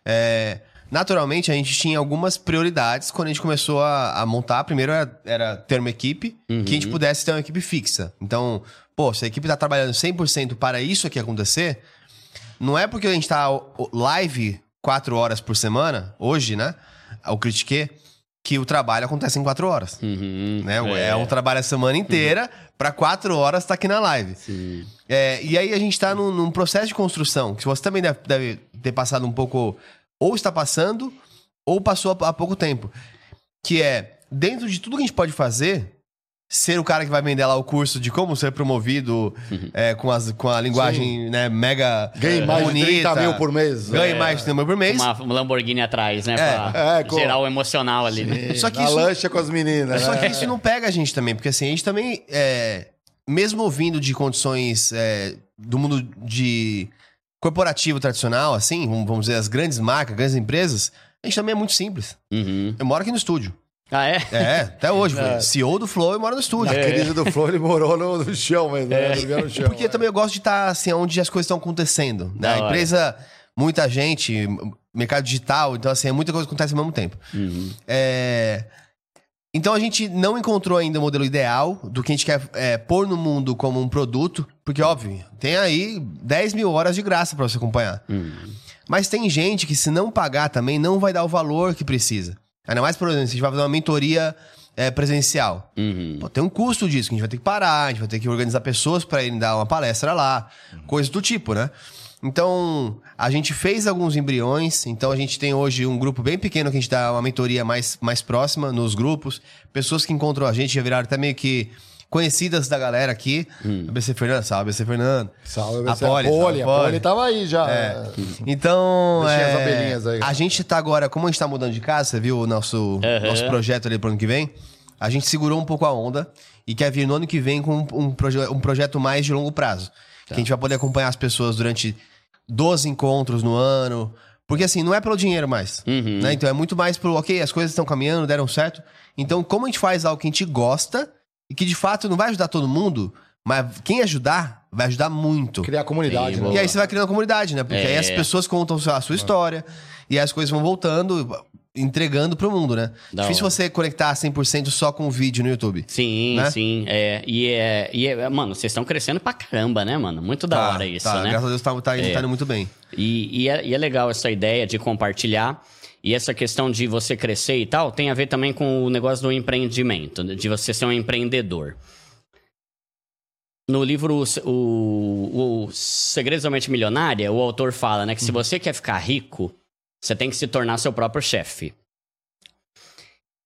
S2: é, naturalmente a gente tinha algumas prioridades quando a gente começou a, a montar. Primeiro era, era ter uma equipe, que a gente pudesse ter uma equipe fixa. Então, pô, se a equipe tá trabalhando 100% para isso aqui acontecer, não é porque a gente tá live quatro horas por semana, hoje, né? O Critique, que o trabalho acontece em quatro horas.
S3: Uhum,
S2: Né? É. um trabalho a semana inteira pra quatro horas estar aqui na live. É, e aí a gente tá num, num processo de construção, que você também deve, deve ter passado um pouco, ou está passando, ou passou há, pouco tempo. Que é, dentro de tudo que a gente pode fazer, ser o cara que vai vender lá o curso de como ser promovido é, com, as, com a linguagem né, mega
S1: Ganhei mais
S2: bonita.
S1: de 30 mil por mês.
S2: Ganhe
S3: É.
S2: mais de 30 mil por mês.
S3: Uma Lamborghini atrás, né?
S2: É.
S3: Pra
S1: É, com-
S3: gerar o emocional ali, né?
S2: Só que isso-
S1: lancha com as meninas.
S2: Só
S1: né?
S2: que isso não pega a gente também, porque assim, a gente também, é, mesmo vindo de condições é, do mundo de corporativo tradicional, assim, vamos dizer, as grandes marcas, grandes empresas, a gente também é muito simples.
S3: Uhum.
S2: Eu moro aqui no estúdio.
S3: Ah, é?
S2: É, até hoje.
S1: É.
S2: CEO do Flow, eu moro no estúdio.
S1: Na crise do Flow, ele morou no, no chão mesmo.
S3: É.
S1: Né? No chão.
S2: Porque também eu gosto de estar assim, onde as coisas estão acontecendo. Né? A empresa, muita gente, mercado digital, então assim, é muita coisa que acontece ao mesmo tempo.
S3: Uhum.
S2: É, Então a gente não encontrou ainda o modelo ideal do que a gente quer é, pôr no mundo como um produto, porque, óbvio, tem aí 10 mil horas de graça pra você acompanhar.
S3: Uhum.
S2: Mas tem gente que, se não pagar também, não vai dar o valor que precisa. Ainda mais, por exemplo, se a gente vai fazer uma mentoria é, presencial.
S3: Uhum.
S2: Pô, tem um custo disso, que a gente vai ter que parar, a gente vai ter que organizar pessoas para irem dar uma palestra lá, coisas do tipo, né? Então, a gente fez alguns embriões, então a gente tem hoje um grupo bem pequeno que a gente dá uma mentoria mais, mais próxima nos grupos. Pessoas que encontram a gente já viraram até meio que conhecidas da galera aqui. ABC Fernando, salve ABC Fernando.
S1: Salve,
S2: a
S1: a
S2: Poli,
S1: Poli.
S2: salve,
S1: A
S2: Poli.
S1: Poli tava aí já.
S2: É. Então,
S1: Deixei as
S2: é,
S1: abelhinhas aí.
S2: a gente tá agora, como a gente tá mudando de casa, você viu o nosso,
S3: Aham.
S2: nosso projeto ali pro ano que vem? A gente segurou um pouco a onda e quer vir no ano que vem com um, proje um projeto mais de longo prazo. Que a gente vai poder acompanhar as pessoas durante 12 encontros no ano. Porque assim, não é pelo dinheiro mais.
S3: Uhum.
S2: né? Então é muito mais pelo, ok, as coisas estão caminhando, deram certo. Então, como a gente faz algo que a gente gosta e que de fato não vai ajudar todo mundo, mas quem ajudar, vai ajudar muito.
S1: Criar comunidade,
S3: Sim,
S1: né?
S2: E aí você vai criando a comunidade, né? Porque
S3: É.
S2: aí as pessoas contam a sua história e aí as coisas vão voltando. Entregando pro mundo, né?
S3: Da
S2: Difícil
S3: hora.
S2: você conectar 100% só com o vídeo no YouTube.
S3: Sim,
S2: Né?
S3: sim. É, e, é, e é, mano, vocês estão crescendo pra caramba, né, mano? Muito da hora isso,
S2: tá,
S3: né?
S2: Graças a Deus tá, tá,
S3: É.
S2: tá indo muito bem.
S3: E, e é, e é legal essa ideia de compartilhar. E essa questão de você crescer e tal tem a ver também com o negócio do empreendimento, de você ser um empreendedor. No livro o, o Segredos da Mente Milionária, o autor fala né, que se você quer ficar rico, você tem que se tornar seu próprio chefe.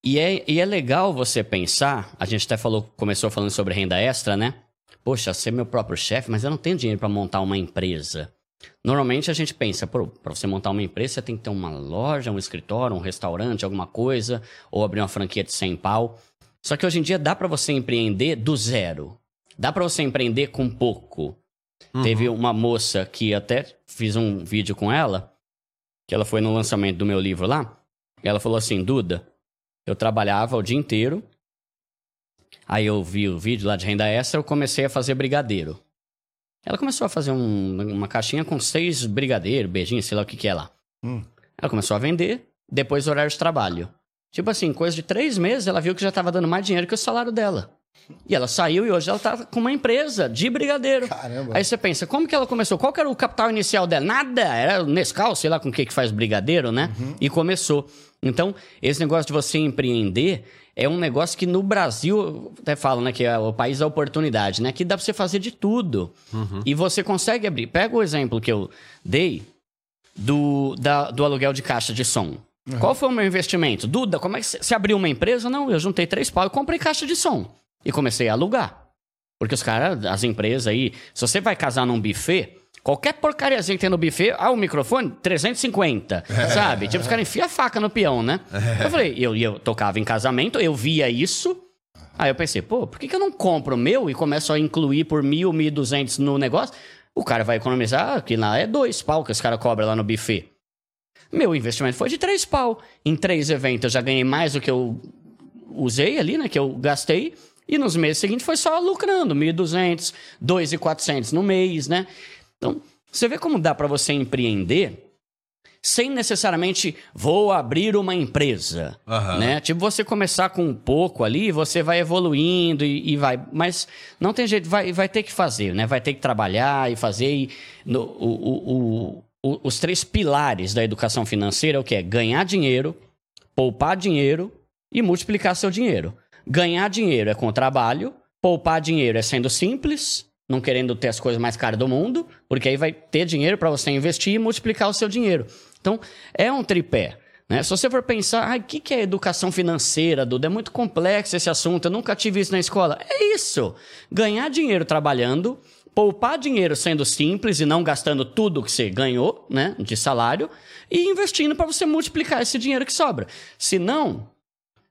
S3: E é, e é legal você pensar, a gente até falou, começou falando sobre renda extra, né? Poxa, ser meu próprio chefe, mas eu não tenho dinheiro para montar uma empresa. Normalmente a gente pensa, pô, pra você montar uma empresa, você tem que ter uma loja, um escritório, um restaurante, alguma coisa, ou abrir uma franquia de 100 pau. Só que hoje em dia dá pra você empreender do zero. Dá pra você empreender com pouco. Teve uma moça que até fiz um vídeo com ela, que ela foi no lançamento do meu livro lá. Ela falou assim: Duda, eu trabalhava o dia inteiro. Aí eu vi o vídeo lá de renda extra, eu comecei a fazer brigadeiro. Ela começou a fazer um- uma caixinha com seis brigadeiros, beijinhos, sei lá o que que é lá.
S1: Hum.
S3: Ela começou a vender, depois do horário de trabalho. Tipo assim, coisa de três meses, ela viu que já tava dando mais dinheiro que o salário dela. E ela saiu e hoje ela tá com uma empresa de brigadeiro.
S1: Caramba.
S3: Aí você pensa, como que ela começou? Qual era o capital inicial dela? Nada, era o Nescau, sei lá com o que que faz brigadeiro, né? E começou. Então, esse negócio de você empreender é um negócio que no Brasil, até falam, né, que é o país da oportunidade, né? Que dá pra você fazer de tudo. E você consegue abrir. Pega o exemplo que eu dei do, da- do aluguel de caixa de som. Qual foi o meu investimento? Duda, como é que você você abriu uma empresa? Não, eu juntei três pau e comprei caixa de som. E comecei a alugar. Porque os caras, as empresas aí, se você vai casar num buffet, qualquer porcariazinha que tem no buffet, ah, o microfone, 350, sabe? Tipo, os caras enfiam a faca no peão, né? Eu falei, eu, eu tocava em casamento, eu via isso, aí eu pensei, pô, por que, que eu não compro o meu e começo a incluir por mil, mil e duzentos no negócio? O cara vai economizar, que lá é dois pau que os caras cobram lá no buffet. Meu investimento foi de três pau. Em três eventos eu já ganhei mais do que eu usei ali, né? Que eu gastei. E nos meses seguintes foi só lucrando, 1.200, 2.400 no mês, né? Então, você vê como dá para você empreender sem necessariamente vou abrir uma empresa,
S2: Aham.
S3: né? Tipo, você começar com um pouco ali, você vai evoluindo e, e vai... Mas não tem jeito, vai, vai ter que fazer, né? Vai ter que trabalhar e fazer. E no- o- o- o- os três pilares da educação financeira é o que? É ganhar dinheiro, poupar dinheiro e multiplicar seu dinheiro. Ganhar dinheiro é com trabalho, poupar dinheiro é sendo simples, não querendo ter as coisas mais caras do mundo, porque aí vai ter dinheiro para você investir e multiplicar o seu dinheiro. Então, é um tripé. Né? Se você for pensar, o que, que é educação financeira, Duda? É muito complexo esse assunto, eu nunca tive isso na escola. É isso! Ganhar dinheiro trabalhando, poupar dinheiro sendo simples e não gastando tudo que você ganhou né, de salário, e investindo para você multiplicar esse dinheiro que sobra. Se não,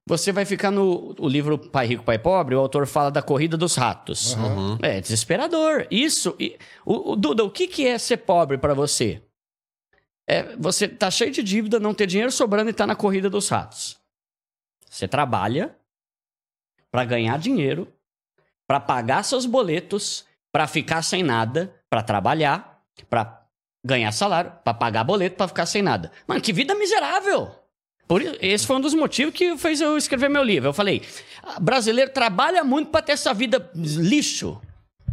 S3: você vai ficar no o livro Pai Rico, Pai Pobre, o autor fala da corrida dos ratos. É desesperador. Isso. e- o, o- Duda, o que, que é ser pobre para você? É você tá cheio de dívida, não ter dinheiro sobrando e tá na corrida dos ratos. Você trabalha para ganhar dinheiro, para pagar seus boletos, para ficar sem nada, para trabalhar, para ganhar salário, para pagar boleto, para ficar sem nada. Mano, que vida miserável! Por esse foi um dos motivos que fez eu escrever meu livro. Eu falei, "Ah, brasileiro trabalha muito para ter essa vida lixo,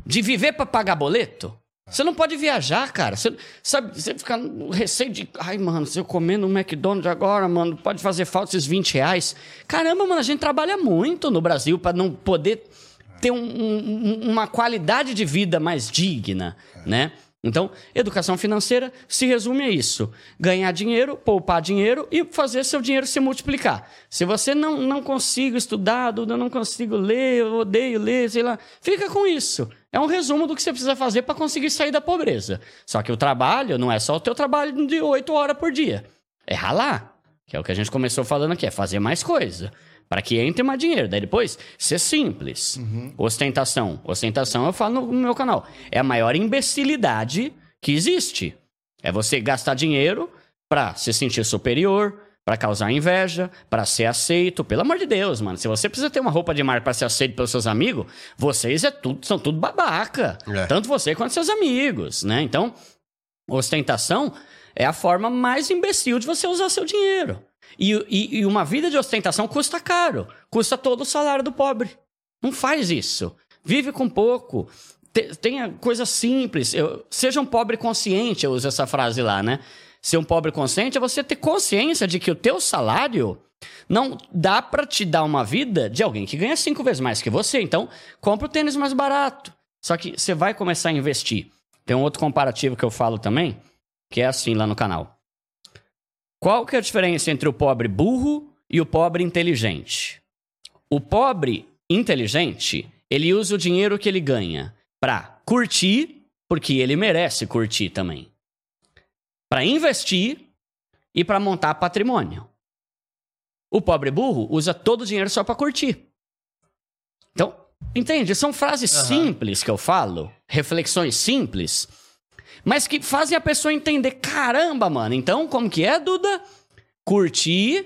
S3: de viver para pagar boleto. Você não pode viajar, cara. Você, sabe, você fica no receio de. Ai, mano, se eu comer no McDonald's agora, mano, pode fazer falta esses 20 reais. Caramba, mano, a gente trabalha muito no Brasil para não poder ter um- um- uma qualidade de vida mais digna, né? Então, educação financeira se resume a isso: ganhar dinheiro, poupar dinheiro e fazer seu dinheiro se multiplicar. Se você não, não consigo estudar, eu não consigo ler, eu odeio ler, sei lá, fica com isso. É um resumo do que você precisa fazer para conseguir sair da pobreza. Só que o trabalho não é só o teu trabalho de 8 horas por dia. É ralar, que é o que a gente começou falando aqui, é fazer mais coisa. Para que entre mais dinheiro. Daí depois, ser simples. Ostentação. Ostentação, eu falo no, no meu canal. É a maior imbecilidade que existe. É você gastar dinheiro para se sentir superior, para causar inveja, para ser aceito. Pelo amor de Deus, mano. Se você precisa ter uma roupa de marca para ser aceito pelos seus amigos, vocês é tudo, são tudo babaca.
S2: É.
S3: Tanto você quanto seus amigos, né? Então, ostentação é a forma mais imbecil de você usar seu dinheiro. E, e, e uma vida de ostentação custa caro. Custa todo o salário do pobre. Não faz isso. Vive com pouco. Te- Tenha coisas simples. Eu- seja um pobre consciente, eu uso essa frase lá, né? Ser um pobre consciente é você ter consciência de que o teu salário não dá pra te dar uma vida de alguém que ganha cinco vezes mais que você. Então, compra o tênis mais barato. Só que você vai começar a investir. Tem um outro comparativo que eu falo também, que é assim lá no canal. Qual que é a diferença entre o pobre burro e o pobre inteligente? O pobre inteligente, ele usa o dinheiro que ele ganha pra curtir, porque ele merece curtir também. Pra investir e pra montar patrimônio. O pobre burro usa todo o dinheiro só pra curtir. Então, entende? São frases simples que eu falo, reflexões simples, mas que fazem a pessoa entender, caramba, mano, então como que é, Duda? Curtir,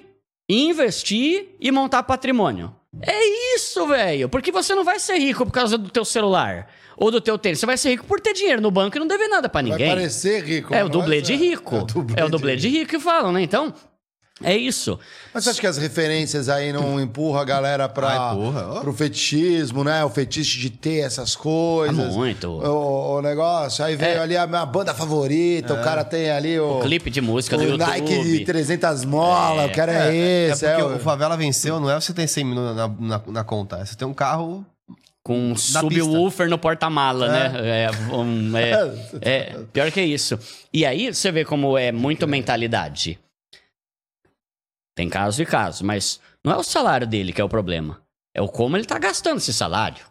S3: investir e montar patrimônio. É isso, velho. Porque você não vai ser rico por causa do teu celular ou do teu tênis. Você vai ser rico por ter dinheiro no banco e não dever nada pra
S1: Vai
S3: ninguém.
S1: parecer rico.
S3: É o dublê
S1: vai
S3: de
S1: ser.
S3: rico. É o dublê de rico que falam, né? Então, é isso.
S1: Mas você acha que as referências aí não empurram a galera pra,
S2: Ah,
S1: pro fetichismo, né? O fetiche de ter essas coisas.
S3: Ah, muito.
S1: O, o negócio. Aí veio ali a minha banda favorita, o cara tem ali o.
S3: Clipe de música do
S1: o
S3: YouTube.
S1: Nike de 300 mola, o cara é,
S2: É
S1: esse.
S2: porque
S1: é o-
S2: o Favela venceu, não é você ter 100 mil na, na, na conta. é Você tem um carro.
S3: Com um subwoofer no porta-mala, né? É, um- é- é, pior que isso. E aí você vê como é muito mentalidade. Tem caso e caso, mas não é o salário dele que é o problema. É o como ele tá gastando esse salário.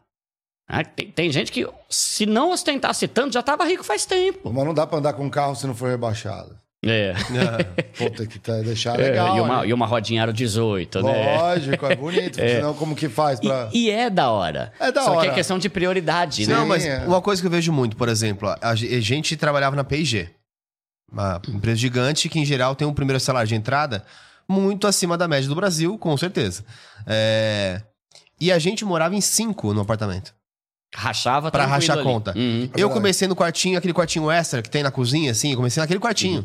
S3: Ah, Tem, tem gente que, se não ostentasse tanto, já tava rico faz tempo.
S1: Mas não dá pra andar com um carro se não for rebaixado.
S3: É.
S1: Puta que tá, deixar
S3: É,
S1: legal.
S3: e, uma,
S1: né?
S3: e uma rodinha aro 18, né?
S1: Lógico, é bonito. Senão, como que faz pra.
S3: E, e é da hora.
S1: É da
S3: Só que
S1: hora.
S3: é questão de prioridade,
S1: Sim.
S3: né?
S2: Não, mas
S1: é.
S2: uma coisa que eu vejo muito, por exemplo, a ge- a gente trabalhava na P&G. Uma empresa gigante que, em geral, tem um primeiro salário de entrada muito acima da média do Brasil, com certeza. É, E a gente morava em cinco no apartamento.
S3: Rachava
S2: Pra
S3: tranquilo
S2: rachar
S3: ali.
S2: conta.
S3: Uhum.
S2: Eu
S1: verdade.
S2: comecei no quartinho, aquele quartinho extra que tem na cozinha, assim, eu comecei naquele quartinho.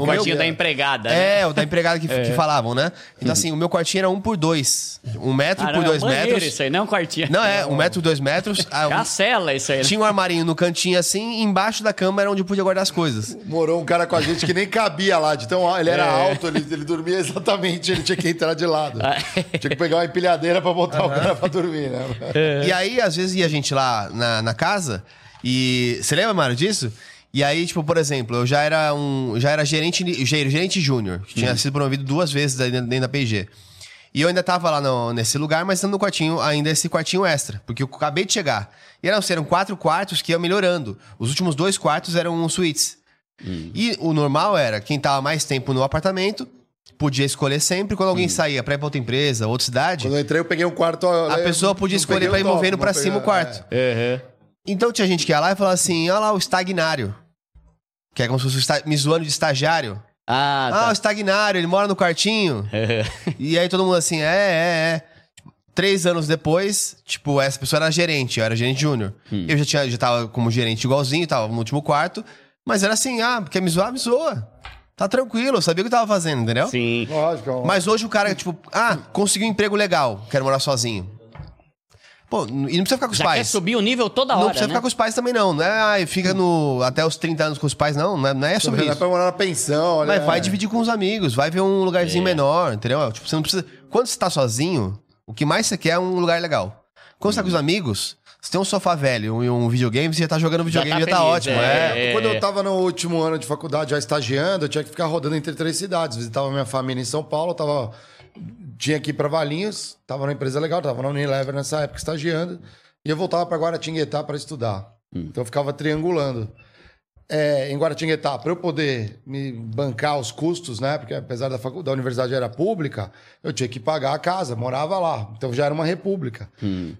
S3: O quartinho da empregada. né?
S2: É, o da empregada que, que falavam, né? Então, assim, o meu quartinho era um por dois. Um metro
S3: Ah, não,
S2: por
S3: é um
S2: dois metros.
S3: Isso aí não é um quartinho.
S2: Não, é, um metro, dois metros.
S3: É a cela isso aí. né?
S2: Tinha um armarinho no cantinho assim, e embaixo da cama era onde eu podia guardar as coisas.
S1: Morou um cara com a gente que nem cabia lá, de tão ele era
S3: É.
S1: alto, ele, ele dormia exatamente, ele tinha que entrar de lado.
S3: Ah.
S1: Tinha que pegar uma empilhadeira pra botar o cara pra dormir, né?
S3: É.
S2: E aí, às vezes, ia a gente lá na, na casa e. Você lembra, Mário, disso? E aí, tipo, por exemplo, eu já era um. Já era gerente, ger- gerente júnior. Tinha
S3: Uhum.
S2: sido promovido duas vezes dentro da PG. E eu ainda tava lá no- nesse lugar, mas no quartinho, ainda esse quartinho extra. Porque eu acabei de chegar. E eram, eram quatro quartos que iam melhorando. Os últimos dois quartos eram suítes.
S3: Hum.
S2: E o normal era, quem tava mais tempo no apartamento, podia escolher sempre. Quando
S3: Hum.
S2: alguém saía pra ir pra outra empresa, outra cidade,
S1: Quando eu entrei, eu peguei um quarto.
S2: a pessoa podia escolher pra ir movendo pra cima o quarto.
S3: Uhum.
S2: Então tinha gente que ia lá e falava assim: olha lá o estagnário. Que é como se fosse o esta- me zoando de estagiário.
S3: Ah,
S2: Ah, o
S3: tá.
S2: estagnário, ele mora no quartinho. e aí todo mundo assim, é, é, é. Três anos depois, tipo, essa pessoa era gerente, eu era gerente júnior. Eu já, tinha, já tava como gerente igualzinho, tava no último quarto. Mas era assim, ah, quer me zoar? Me zoa. Tá tranquilo, eu sabia o que eu tava fazendo, entendeu?
S3: Sim.
S1: Lógico. é
S2: Mas hoje o cara, tipo, ah, conseguiu um emprego legal, quero morar sozinho. Pô, e não precisa ficar com os
S3: Já quer
S2: pais.
S3: subir o nível toda
S2: Não
S3: hora,
S2: precisa
S3: né?
S2: ficar com os pais também, não. Não é, ai, fica no, até os 30 anos com os pais, não. Não é, não é sobre
S1: Não é
S2: isso.
S1: pra morar na pensão, olha.
S2: Mas vai
S1: é.
S2: dividir com os amigos, vai ver um lugarzinho
S3: É.
S2: menor, entendeu? Tipo, você não precisa. Quando você tá sozinho, o que mais você quer é um lugar legal. Quando você tá com os amigos, você tem um sofá velho e um videogame, você já tá jogando videogame, já
S3: tá
S2: tá,
S3: feliz,
S2: ótimo.
S3: é.
S2: É.
S1: Quando eu tava no último ano de faculdade, já estagiando, eu tinha que ficar rodando entre três cidades. Visitava minha família em São Paulo, tava... tinha que ir pra Valinhos, tava numa empresa legal, tava na Unilever nessa época estagiando, e eu voltava pra Guaratinguetá para estudar. Então eu ficava triangulando. É, em Guaratinguetá, para eu poder me bancar os custos, né? Porque apesar da, da universidade era pública, eu tinha que pagar a casa, morava lá. Então já era uma república.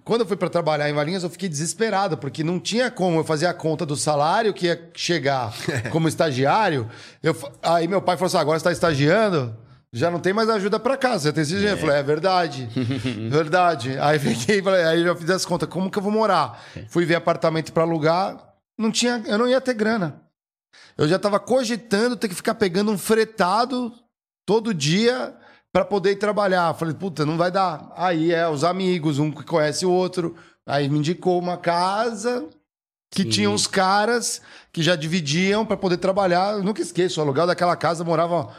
S1: Quando eu fui para trabalhar em Valinhos, eu fiquei desesperado, porque não tinha como eu fazer a conta do salário que ia chegar como estagiário. Eu aí meu pai falou assim: agora você está estagiando? Já não tem mais ajuda para casa, você tem esse dinheiro. Eu falei, é verdade. verdade. Aí fiquei, falei, aí eu fiz as contas, como que eu vou morar? Fui ver apartamento para alugar, não tinha, eu não ia ter grana. Eu já tava cogitando ter que ficar pegando um fretado todo dia para poder ir trabalhar. Falei, puta, não vai dar. Aí é os amigos, um que conhece o outro. Aí me indicou uma casa que
S3: Sim.
S1: tinha uns caras que já dividiam para poder trabalhar. Eu nunca esqueço, o aluguel daquela casa morava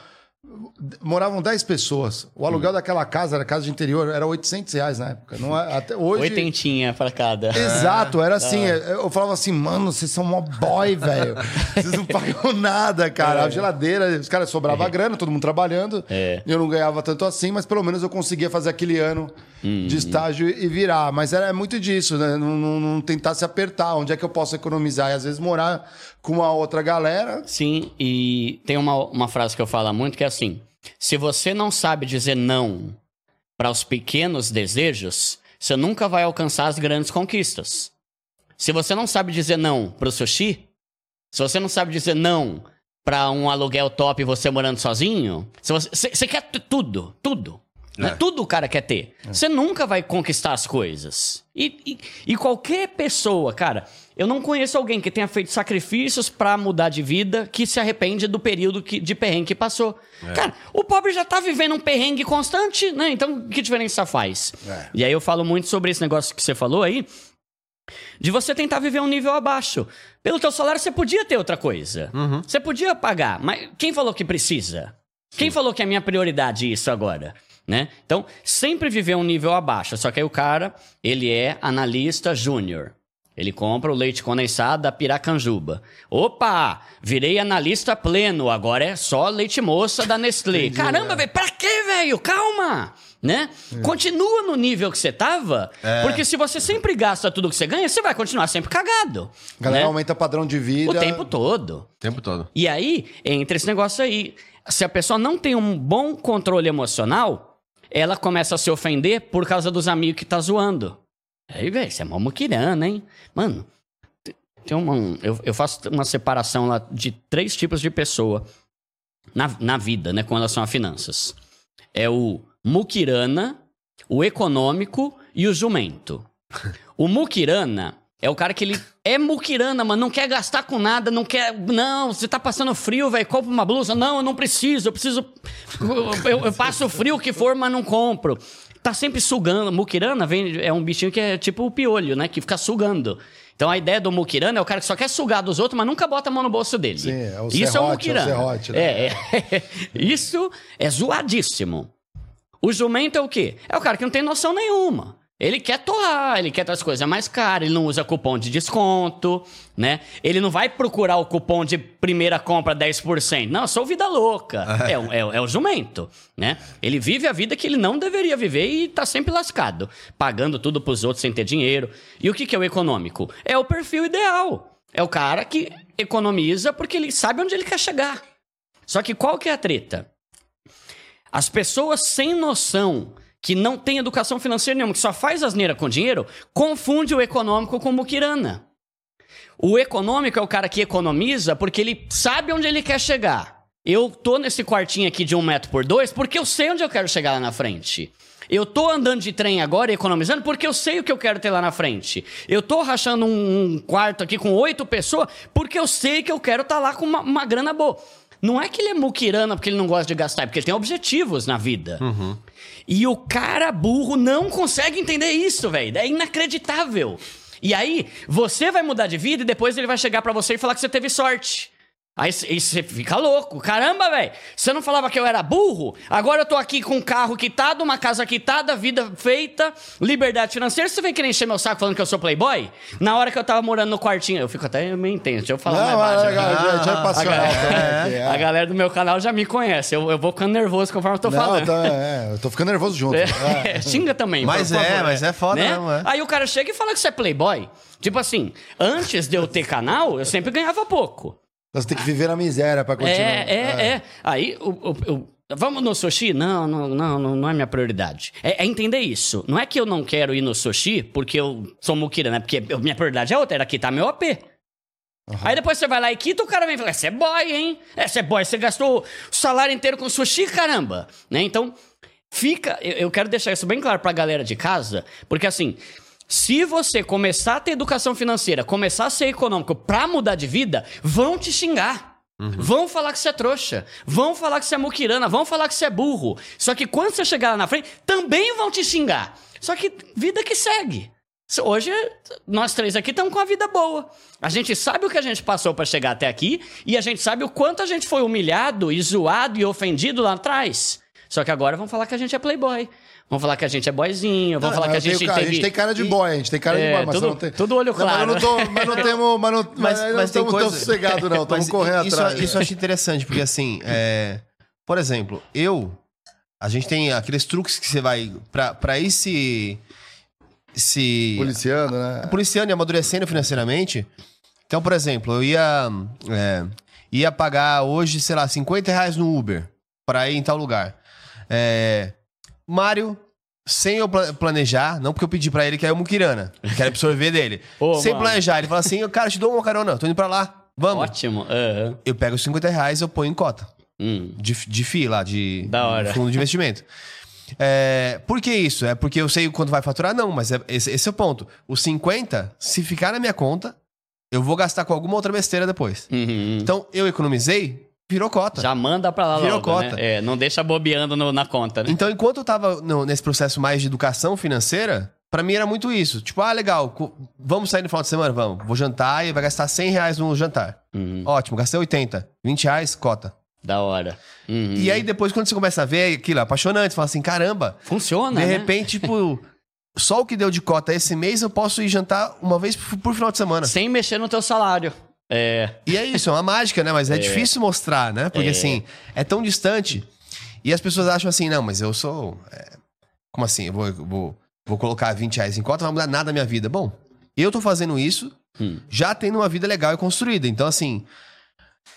S1: moravam 10 pessoas. O
S3: Hum.
S1: aluguel daquela casa, era casa de interior, era 800 reais na época. Não é, até hoje.
S3: Oitentinha pra cada.
S1: Exato, era assim.
S3: Ah.
S1: Eu falava assim, mano, vocês são mó boy, velho. Vocês não pagam nada, cara. A geladeira, os caras sobrava grana, todo mundo trabalhando.
S3: É.
S1: Eu não ganhava tanto assim, mas pelo menos eu conseguia fazer aquele ano
S3: Uhum.
S1: de estágio e virar. Mas era muito disso, né? Não, não- não tentar se apertar. Onde é que eu posso economizar? E às vezes morar com uma outra galera.
S3: Sim, e tem uma, uma frase que eu falo muito que é assim: se você não sabe dizer não para os pequenos desejos, você nunca vai alcançar as grandes conquistas. Se você não sabe dizer não para o sushi, se você não sabe dizer não para um aluguel top você morando sozinho, se você, quer tudo, tudo. né?
S2: É.
S3: Tudo o cara quer ter. Você nunca vai conquistar as coisas. E, e, e qualquer pessoa, cara, eu não conheço alguém que tenha feito sacrifícios pra mudar de vida que se arrepende do período que, de perrengue que passou. Cara, o pobre já tá vivendo um perrengue constante, né? Então, que diferença faz?
S1: É.
S3: E aí eu falo muito sobre esse negócio que você falou aí, de você tentar viver um nível abaixo. Pelo teu salário, você podia ter outra coisa. Você podia pagar, mas quem falou que precisa? Quem falou que é minha prioridade isso agora? Né? Então, sempre viver um nível abaixo. Só que aí o cara, ele é analista júnior. Ele compra o leite condensado da Piracanjuba. Opa! Virei analista pleno, agora é só leite moça da Nestlé. Caramba, velho, pra quê, velho? Calma! Né? Continua no nível que você tava, porque se você sempre gasta tudo que você ganha, você vai continuar sempre cagado.
S1: A galera
S3: né?
S1: aumenta padrão de vida.
S3: O tempo todo.
S2: O tempo todo.
S3: E aí, entra esse negócio aí. Se a pessoa não tem um bom controle emocional, ela começa a se ofender por causa dos amigos que tá zoando. Aí, velho, você é mó muquirana, hein? Mano, te- tem uma, um- eu, eu faço uma separação lá de três tipos de pessoa na, na vida, né, com relação a finanças. É o muquirana, o econômico e o jumento. O muquirana é o cara que ele é muquirana, mas não quer gastar com nada, não quer. Não, você tá passando frio, velho, compra uma blusa. Não, eu não preciso, eu preciso. Eu, eu passo frio que for, mas não compro. Tá sempre sugando. Muquirana vem, é um bichinho que é tipo o piolho, né? Que fica sugando. Então a ideia do muquirana é o cara que só quer sugar dos outros, mas nunca bota a mão no bolso dele.
S1: Sim, é o
S3: Isso é o
S1: serrote, é o
S3: muquirana.
S1: serrote, né?
S3: É, é. Isso é zoadíssimo. O jumento é o quê? É o cara que não tem noção nenhuma. Ele quer torrar, ele quer as coisas mais caras, ele não usa cupom de desconto, né? Ele não vai procurar o cupom de primeira compra 10%. Não, eu sou vida louca. É, o- é, é o jumento, né? Ele vive a vida que ele não deveria viver e tá sempre lascado, pagando tudo pros outros sem ter dinheiro. E o que, que é o econômico? É o perfil ideal. É o cara que economiza porque ele sabe onde ele quer chegar. Só que qual que é a treta? As pessoas sem noção, que não têm educação financeira nenhuma, que só faz asneira com dinheiro, confunde o econômico com o muquirana. O econômico é o cara que economiza porque ele sabe onde ele quer chegar. Eu tô nesse quartinho aqui de um metro por dois porque eu sei onde eu quero chegar lá na frente. Eu tô andando de trem agora economizando porque eu sei o que eu quero ter lá na frente. Eu tô rachando um, um quarto aqui com oito pessoas porque eu sei que eu quero estar lá com uma, uma grana boa. Não é que ele é muquirana porque ele não gosta de gastar, é porque ele tem objetivos na vida. E o cara burro não consegue entender isso, velho. É inacreditável. E aí, você vai mudar de vida e depois ele vai chegar pra você e falar que você teve sorte. Aí você fica louco. Caramba, velho. Você não falava que eu era burro? Agora eu tô aqui com um carro quitado, uma casa quitada, vida feita, liberdade financeira. Você vem querer encher meu saco falando que eu sou playboy? Na hora que eu tava morando no quartinho, eu fico até meio intenso. Deixa eu falar
S1: Não,
S3: mais baixo.
S1: já, já é passional também. aqui, é.
S3: A galera do meu canal já me conhece. Eu, eu vou ficando nervoso conforme eu tô
S1: Não,
S3: falando.
S1: tá, é, eu tô ficando nervoso junto. É.
S3: É, xinga também.
S2: Mas é,
S3: favor,
S2: mas é foda
S3: né?
S2: mesmo, é.
S3: Aí o cara chega e fala que você é playboy. Tipo assim, antes de eu ter canal, eu sempre ganhava pouco.
S1: Você tem que viver na miséria pra continuar.
S3: É, é, é. Aí, o, o- o- vamos no sushi? Não, não, não, não, é minha prioridade. É, é entender isso. Não é que eu não quero ir no sushi porque eu sou muquira, né? Porque minha prioridade é outra, era quitar meu AP. Aí depois você vai lá e quita, o cara vem e fala, você é boy, hein? É, você é boy, você gastou o salário inteiro com sushi, caramba. Né? Então, fica... Eu, eu quero deixar isso bem claro pra galera de casa, porque assim... Se você começar a ter educação financeira, começar a ser econômico pra mudar de vida, vão te xingar. Vão falar que você é trouxa. Vão falar que você é muquirana. Vão falar que você é burro. Só que quando você chegar lá na frente, também vão te xingar. Só que vida que segue. Hoje, nós três aqui estamos com a vida boa. A gente sabe o que a gente passou para chegar até aqui e a gente sabe o quanto a gente foi humilhado e zoado e ofendido lá atrás. Só que agora vão falar que a gente é playboy. Vão falar que a gente é boyzinho, vão
S1: Não,
S3: falar que a gente
S1: cara-
S3: teve...
S1: A gente tem cara de boy, a gente tem cara
S3: É,
S1: de boy, mas
S3: tudo-
S1: não tem...
S3: tudo olho
S1: Não, mas
S3: claro.
S1: não tô, mas não temos, mas não, mas,
S2: Mas,
S1: estamos
S2: coisa...
S1: tão sossegados não, estamos correndo
S2: isso,
S1: atrás.
S2: Isso eu acho interessante, porque assim, é, por exemplo, eu... A gente tem aqueles truques que você vai... Pra, pra ir se... Se...
S1: Policiando, né?
S2: policiando e amadurecendo financeiramente. Então, por exemplo, eu ia, é, ia pagar hoje, sei lá, 50 reais no Uber pra ir em tal lugar. É, Mário, sem eu pla- planejar, não porque eu pedi pra ele que é o Mukirana, quero absorver dele.
S3: Ô,
S2: sem
S3: mano.
S2: planejar, ele fala assim, cara, te dou uma carona, tô indo pra lá, vamos.
S3: Ótimo.
S2: Eu pego os 50 reais eu ponho em cota
S3: Hum.
S2: de, de FII lá, de
S3: Da hora.
S2: fundo de investimento. É, por que isso? É porque eu sei quanto vai faturar? Não, mas é- esse, esse é o ponto. Os 50, se ficar na minha conta, eu vou gastar com alguma outra besteira depois.
S3: Uhum.
S2: Então, eu economizei, virou cota.
S3: Já manda pra lá
S2: Virou
S3: logo,
S2: cota.
S3: né? É, não deixa bobeando no- na conta, né?
S2: Então, enquanto eu tava no- nesse processo mais de educação financeira, pra mim era muito isso. Tipo, ah, legal, vamos sair no final de semana? Vamos. Vou jantar e vai gastar 100 reais no jantar.
S3: Uhum.
S2: Ótimo, gastei 80. 20 reais, cota.
S3: Da hora. Uhum.
S2: E aí, depois, quando você começa a ver aquilo, é apaixonante, você fala assim, caramba,
S3: Funciona,
S2: De
S3: né?
S2: repente, tipo, só o que deu de cota esse mês eu posso ir jantar uma vez por, por final de semana.
S3: Sem mexer no teu salário. É.
S2: E é isso, é uma mágica, né? Mas é, difícil mostrar, né? Porque
S3: É.
S2: assim, é tão distante. E as pessoas acham assim, não, mas eu sou. é, Como assim? Eu vou, eu vou, vou colocar 20 reais em cota, não vai mudar nada na minha vida. Bom, eu tô fazendo isso,
S3: Hum.
S2: já tendo uma vida legal e construída. Então, assim.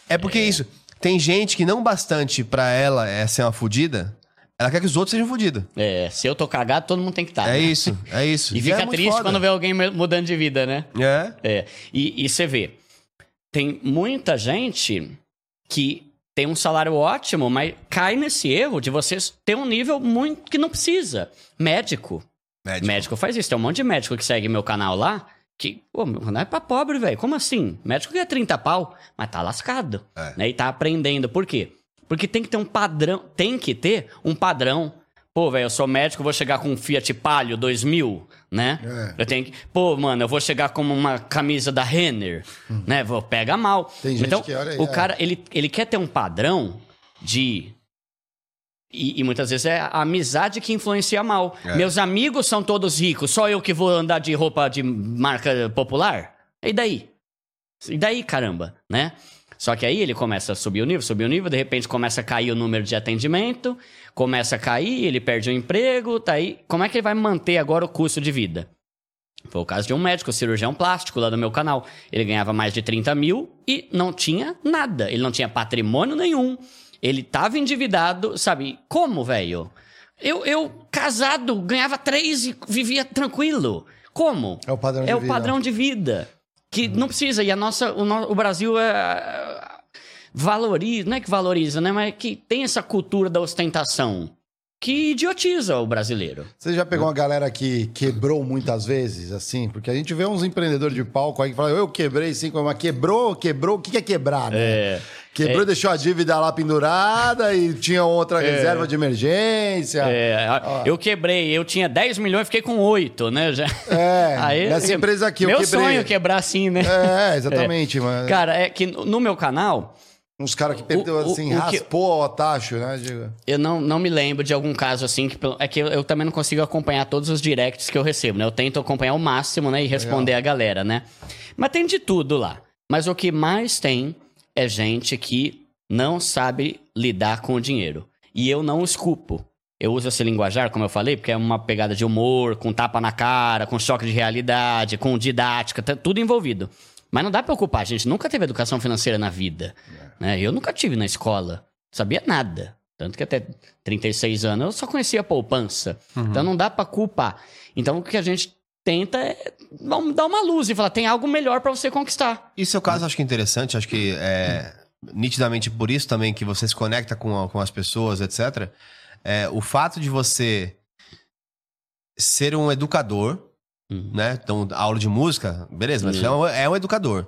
S2: É porque isso. Tem gente que não bastante pra ela é ser uma fudida, ela quer que os outros sejam fudidos.
S3: É, se eu tô cagado, todo mundo tem que estar.
S2: É isso, é isso.
S3: E
S2: é
S3: fica
S2: muito
S3: triste
S2: foda.
S3: quando vê alguém mu- mudando de vida, né?
S2: É.
S3: É. E, e você vê, tem muita gente que tem um salário ótimo, mas cai nesse erro de você ter um nível muito que não precisa. Médico.
S2: Médico.
S3: Médico faz isso. Tem um monte de médico que segue meu canal lá. Que, pô, não é pra pobre, velho. Como assim? Médico ganha 30 pau, mas tá lascado.
S2: É.
S3: Né? E tá aprendendo. Por quê? Porque tem que ter um padrão. Tem que ter um padrão. Pô, velho, eu sou médico, vou chegar com um Fiat Palio 2000, né?
S1: É.
S3: Eu tenho que. Pô, mano, eu vou chegar com uma camisa da Renner, né? Vou pega mal.
S1: Tem gente
S3: então,
S1: que, olha aí,
S3: o
S1: é.
S3: cara, ele, ele quer ter um padrão de e, e muitas vezes é a amizade que influencia mal.
S2: É.
S3: Meus amigos são todos ricos, só eu que vou andar de roupa de marca popular? E daí? E daí, caramba, né? Só que aí ele começa a subir o nível, subir o nível, de repente começa a cair o número de atendimento, começa a cair, ele perde o emprego, tá aí. Como é que ele vai manter agora o custo de vida? Foi o caso de um médico, cirurgião plástico lá do meu canal. Ele ganhava mais de 30 mil e não tinha nada. Ele não tinha patrimônio nenhum. Ele tava endividado, sabe? Como, velho? Eu, eu, casado, ganhava três e vivia tranquilo. Como?
S1: É o padrão de
S3: É o
S1: vida.
S3: padrão de vida. Que não precisa. E a nossa, o, no- o Brasil é, valoriza, não é que valoriza, né? Mas é que tem essa cultura da ostentação que idiotiza o brasileiro.
S1: Você já pegou uma galera que quebrou muitas vezes, assim? Porque a gente vê uns empreendedores de palco aí que falam, eu quebrei cinco, mas quebrou, quebrou, o que é quebrar, né?
S3: É.
S1: Quebrou, deixou a dívida lá pendurada e tinha outra reserva de emergência.
S3: É, eu quebrei, eu tinha 10 milhões, fiquei com 8, né? Já.
S1: É, nessa empresa aqui eu
S3: Meu
S1: quebrei.
S3: sonho é quebrar assim, né?
S1: É, exatamente, mas
S3: Cara, é que no meu canal,
S1: uns caras que perdeu
S3: o-
S1: assim,
S3: o
S1: raspou o tacho, né?
S3: Eu não, não me lembro de algum caso assim, que é que eu, eu também não consigo acompanhar todos os directs que eu recebo, né? Eu tento acompanhar o máximo, né? E responder a galera, né? Mas tem de tudo lá. Mas o que mais tem é gente que não sabe lidar com o dinheiro. E eu não os culpo. Eu uso esse linguajar, como eu falei, porque é uma pegada de humor, com tapa na cara, com choque de realidade, com didática, tá tudo envolvido. Mas não dá pra ocupar, gente nunca teve educação financeira na vida. Né? Eu nunca tive na escola, sabia nada. Tanto que até 36 anos eu só conhecia poupança. Então não dá pra culpar. Então o que a gente tenta é dar um- uma luz e falar, tem algo melhor pra você conquistar.
S2: E seu caso, acho que é interessante, acho que é nitidamente por isso também que você se conecta com, com as pessoas, etc. É, o fato de você ser um educador né? Então, aula de música, beleza, mas você é um, é um educador.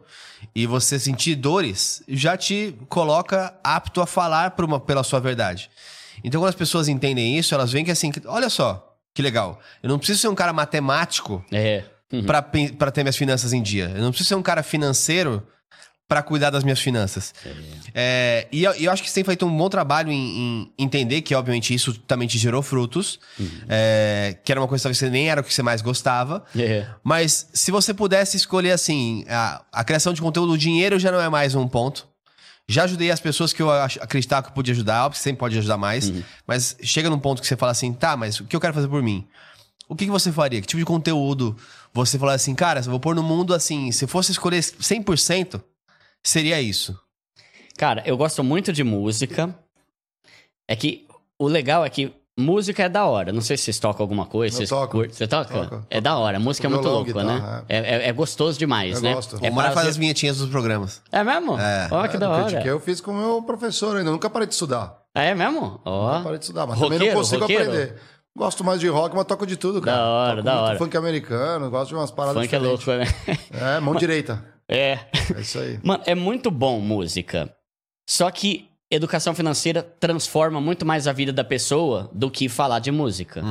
S2: E você sentir dores já te coloca apto a falar por uma, pela sua verdade. Então, quando as pessoas entendem isso, elas veem que assim, que- olha só, que legal. Eu não preciso ser um cara matemático
S3: É.
S2: pe- pra ter minhas finanças em dia. Eu não preciso ser um cara financeiro pra cuidar das minhas finanças. É, e eu, eu acho que você tem feito um bom trabalho em, em entender que, obviamente, isso também te gerou frutos. é, que era uma coisa que você nem era o que você mais gostava.
S3: É.
S2: Mas se você pudesse escolher assim, a, a criação de conteúdo, o dinheiro já não é mais um ponto. Já ajudei as pessoas que eu acreditava que eu podia ajudar, óbvio que sempre pode ajudar mais. Mas chega num ponto que você fala assim, tá, mas o que eu quero fazer por mim? O que, que você faria? Que tipo de conteúdo você falar assim, cara, eu vou pôr no mundo assim, se fosse escolher 100%, seria isso.
S3: Cara, eu gosto muito de música. É que o legal é que música é da hora. Não sei se vocês tocam alguma coisa.
S1: Eu
S3: vocês
S1: toco.
S3: Você toca?
S1: Toco.
S3: É da hora. Música é muito louca, né?
S1: guitarra,
S3: É, é- é gostoso demais,
S1: Eu
S3: né?
S1: gosto.
S3: É
S2: o Mara faz
S3: prazer-
S2: as vinhetinhas dos programas.
S3: É mesmo?
S2: É.
S3: Ó, que
S1: É,
S3: da hora.
S1: que eu fiz com o meu professor ainda. Nunca parei de estudar.
S3: É mesmo? Ó.
S1: Nunca parei de estudar, mas também
S3: Roqueiro,
S1: não consigo
S3: roqueiro?
S1: aprender. Gosto mais de rock, mas toco de tudo, cara.
S3: Da hora,
S1: toco
S3: da
S1: muito
S3: hora.
S1: funk americano, gosto de umas paradas
S3: Funk é
S1: diferentes.
S3: louco, né?
S1: É, mão direita.
S3: É.
S1: É isso aí.
S3: Mano, é muito bom música. Só que educação financeira transforma muito mais a vida da pessoa do que falar de música.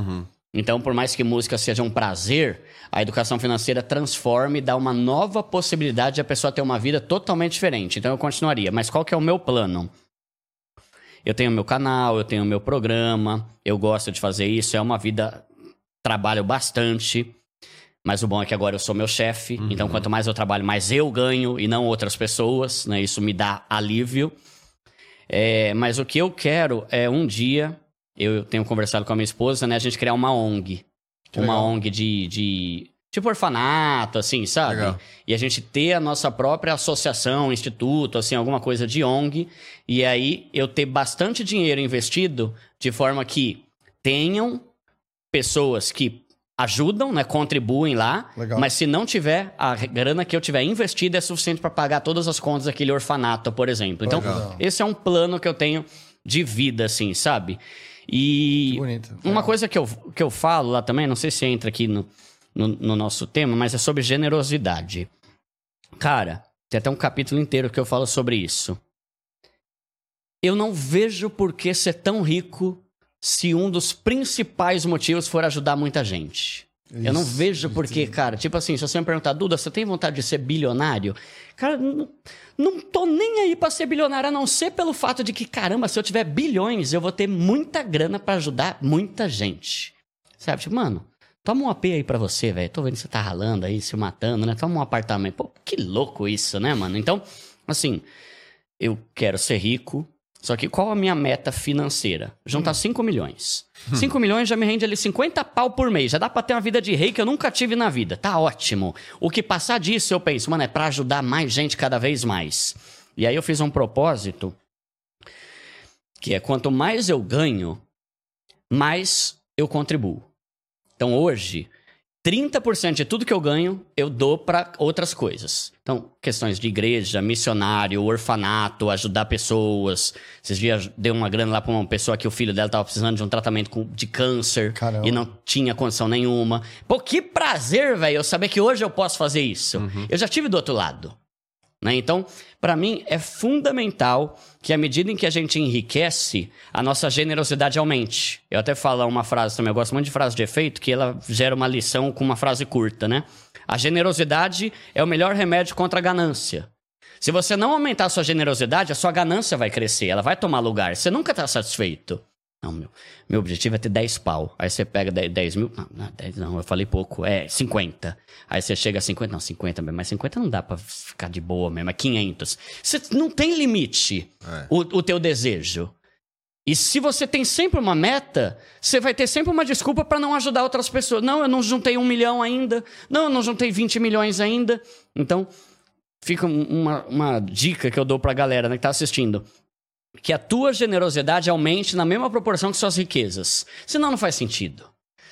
S3: Então, por mais que música seja um prazer, a educação financeira transforma e dá uma nova possibilidade de a pessoa ter uma vida totalmente diferente. Então, eu continuaria. Mas qual que é o meu plano? Eu tenho meu canal, eu tenho meu programa, eu gosto de fazer isso, é uma vida. Trabalho bastante. Mas o bom é que agora eu sou meu chefe, então quanto mais eu trabalho, mais eu ganho e não outras pessoas, né? Isso me dá alívio. É, mas o que eu quero é um dia, eu tenho conversado com a minha esposa, né? A gente criar uma ONG.
S1: Que
S3: uma
S1: legal.
S3: ONG de, de. Tipo orfanato, assim, sabe?
S2: Legal.
S3: E a gente ter a nossa própria associação, instituto, assim, alguma coisa de ONG. E aí eu ter bastante dinheiro investido de forma que tenham pessoas que ajudam, né, contribuem lá,
S1: Legal.
S3: mas se não tiver, a grana que eu tiver investido é suficiente para pagar todas as contas daquele orfanato, por exemplo. Então,
S1: Legal.
S3: esse é um plano que eu tenho de vida, assim, sabe? E uma coisa que eu, que eu falo lá também, não sei se entra aqui no, no, no nosso tema, mas é sobre generosidade. Cara, tem até um capítulo inteiro que eu falo sobre isso. Eu não vejo por que ser tão rico se um dos principais motivos for ajudar muita gente. eu não
S1: Isso,
S3: vejo por que, cara. Tipo assim, se você me perguntar, Duda, você tem vontade de ser bilionário? Cara, não, não tô nem aí pra ser bilionário, a não ser pelo fato de que, caramba, se eu tiver bilhões, eu vou ter muita grana pra ajudar muita gente. Sabe? Tipo, mano, toma um AP aí pra você, velho. Tô vendo que você tá ralando aí, se matando, né? Toma um apartamento. Pô, que louco isso, né, mano? Então, assim, eu quero ser rico. Só que qual a minha meta financeira? Juntar 5 milhões. 5 milhões já me rende ali 50 pau por mês. Já dá pra ter uma vida de rei que eu nunca tive na vida. Tá ótimo. O que passar disso, eu penso, mano, é pra ajudar mais gente cada vez mais. E aí eu fiz um propósito que é quanto mais eu ganho, mais eu contribuo. Então hoje, 30% de tudo que eu ganho, eu dou para outras coisas. Então, questões de igreja, missionário, orfanato, ajudar pessoas. Esses dias deu uma grana lá para uma pessoa que o filho dela estava precisando de um tratamento de câncer
S1: Caramba.
S3: e não tinha condição nenhuma. Pô, que prazer, velho, eu saber que hoje eu posso fazer isso. Eu já tive do outro lado. Né? Então, para mim, é fundamental que à medida em que a gente enriquece, a nossa generosidade aumente. Eu até falo uma frase também, eu gosto muito de frase de efeito, que ela gera uma lição com uma frase curta, né? A generosidade é o melhor remédio contra a ganância. Se você não aumentar a sua generosidade, a sua ganância vai crescer, ela vai tomar lugar. Você nunca está satisfeito. Não, meu, meu objetivo é ter 10 pau. Aí você pega 10, 10 mil. Não, não, 10 não, eu falei pouco. É 50. Aí você chega a 50. Não, 50 mesmo. Mas 50 não dá pra ficar de boa mesmo. É 500. Você não tem limite
S2: É.
S3: o, o teu desejo. E se você tem sempre uma meta, você vai ter sempre uma desculpa pra não ajudar outras pessoas. Não, eu não juntei um milhão ainda. Não, eu não juntei 20 milhões ainda. Então, fica um- uma, uma dica que eu dou pra galera né, que tá assistindo. Que a tua generosidade aumente na mesma proporção que suas riquezas. Senão não faz sentido.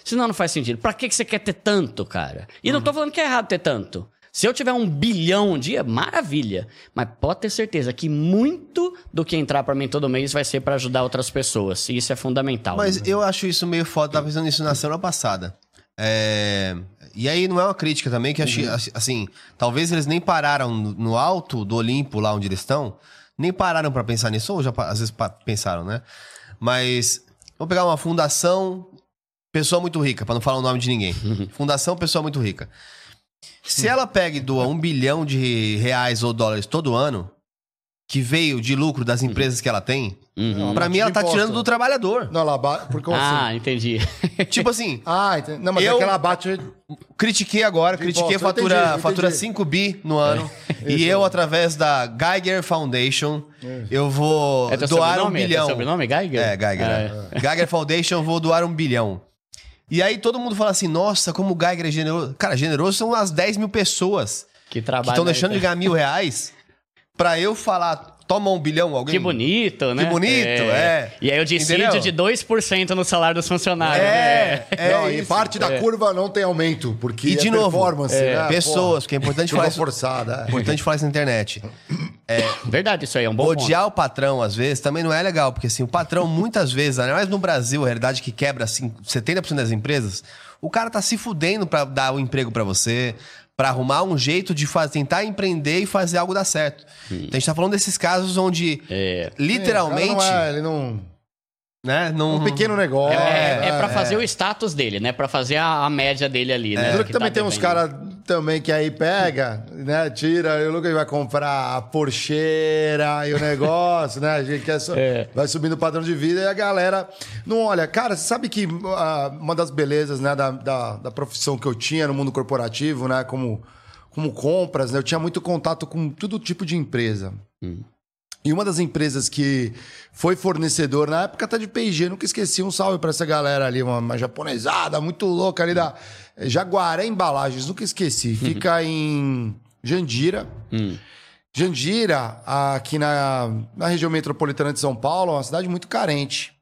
S3: Senão não faz sentido. Pra que, que você quer ter tanto, cara? E não tô falando que é errado ter tanto. Se eu tiver um bilhão um dia, maravilha. Mas pode ter certeza que muito do que entrar pra mim todo mês vai ser pra ajudar outras pessoas. E isso é fundamental.
S2: Mas eu acho isso meio foda. Tava pensando nisso na semana passada. É, E aí não é uma crítica também, que
S1: Uhum.
S2: assim, talvez eles nem pararam no, no alto do Olimpo, lá onde eles estão, nem pararam pra pensar nisso, ou já às vezes pensaram, né? Mas vamos pegar uma fundação, pessoa muito rica, pra não falar o nome de ninguém. fundação, pessoa muito rica. Se ela pega e doa um bilhão de reais ou dólares todo ano, que veio de lucro das empresas que ela tem,
S3: Uhum.
S2: pra
S1: Não,
S2: mim ela tá
S1: imposto.
S2: tirando do trabalhador.
S1: Não, ela bate. Por como
S3: Ah,
S1: assim?
S3: entendi.
S2: tipo assim,
S1: Ah, entendi. Não, mas
S2: Eu-
S1: é que ela bate.
S2: Critiquei agora,
S1: De
S2: critiquei
S1: imposto, eu
S2: fatura,
S1: entendi, eu
S2: fatura
S1: entendi.
S2: 5 bi no ano. E
S1: Isso.
S2: eu, através da Geiger Foundation, eu vou
S3: É teu
S2: doar um
S3: sobrenome? É teu
S2: bilhão.
S3: sobrenome, Geiger?
S2: É, Geiger.
S3: Ah,
S2: é. Geiger Foundation, eu vou doar um bilhão. E aí todo mundo fala assim, nossa, como o Geiger é generoso. Cara, generoso são as 10 mil pessoas
S3: Que
S2: estão deixando de ganhar mil reais pra eu falar, toma um bilhão, alguém...
S3: Que bonito, né?
S2: Que bonito, é.
S3: E aí o dissídio
S2: Entendeu?
S3: de 2% no salário dos funcionários.
S2: É,
S3: né?
S2: é
S1: não, e parte da curva não tem aumento, porque
S2: E de
S1: é
S2: novo,
S1: performance,
S2: é,
S1: né?
S2: pessoas, porque é importante falar isso.
S1: forçada. é.
S2: Importante falar isso na internet.
S3: Verdade, isso aí é um bom ponto.
S2: Odiar o patrão, às vezes, também não é legal, porque assim, o patrão, muitas vezes, ainda mais no Brasil, a realidade que quebra assim, 70% das empresas, o cara tá se fudendo pra dar o emprego pra você, pra arrumar um jeito de faz- tentar empreender e fazer algo dar certo. Então a gente tá falando desses casos onde,
S3: É.
S2: literalmente,
S1: O cara não é, ele não.
S2: né, não...
S1: Um pequeno negócio.
S3: É, é, pra
S1: é.
S3: fazer o status dele, né? Pra fazer a, a média dele ali, né?
S1: Duro
S3: Que
S1: que também
S3: tá
S1: tem uns caras também que aí pega, né? Tira, o Lucas vai comprar a Porcheira e o negócio, né? A gente quer só-
S3: É.
S1: vai subindo o padrão de vida e a galera não olha. Cara, você sabe que ah, uma das belezas né, da, da, da profissão que eu tinha no mundo corporativo, né? Como, como compras, né? Eu tinha muito contato com todo tipo de empresa. E uma das empresas que foi fornecedor, na época até de P&G, nunca esqueci um salve pra essa galera ali, uma, uma japonesada muito louca ali da Jaguaré Embalagens, nunca esqueci. Fica em Jandira. Jandira, aqui na, na região metropolitana de São Paulo, é uma cidade muito carente.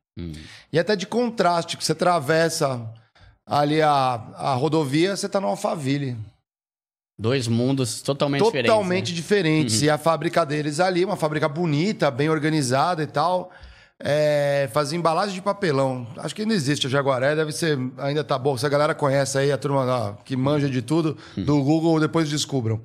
S1: E até de contraste, que você atravessa ali a, a rodovia, você tá no Alphaville.
S3: Dois mundos totalmente,
S1: Totalmente
S3: diferentes.
S1: diferentes. E a fábrica deles ali, uma fábrica bonita, bem organizada e tal. É, fazia embalagem de papelão. Acho que ainda existe a Jaguaré, deve ser. Ainda tá bom. Se a galera conhece aí, a turma ó, que manja de tudo, do Google, depois descubram.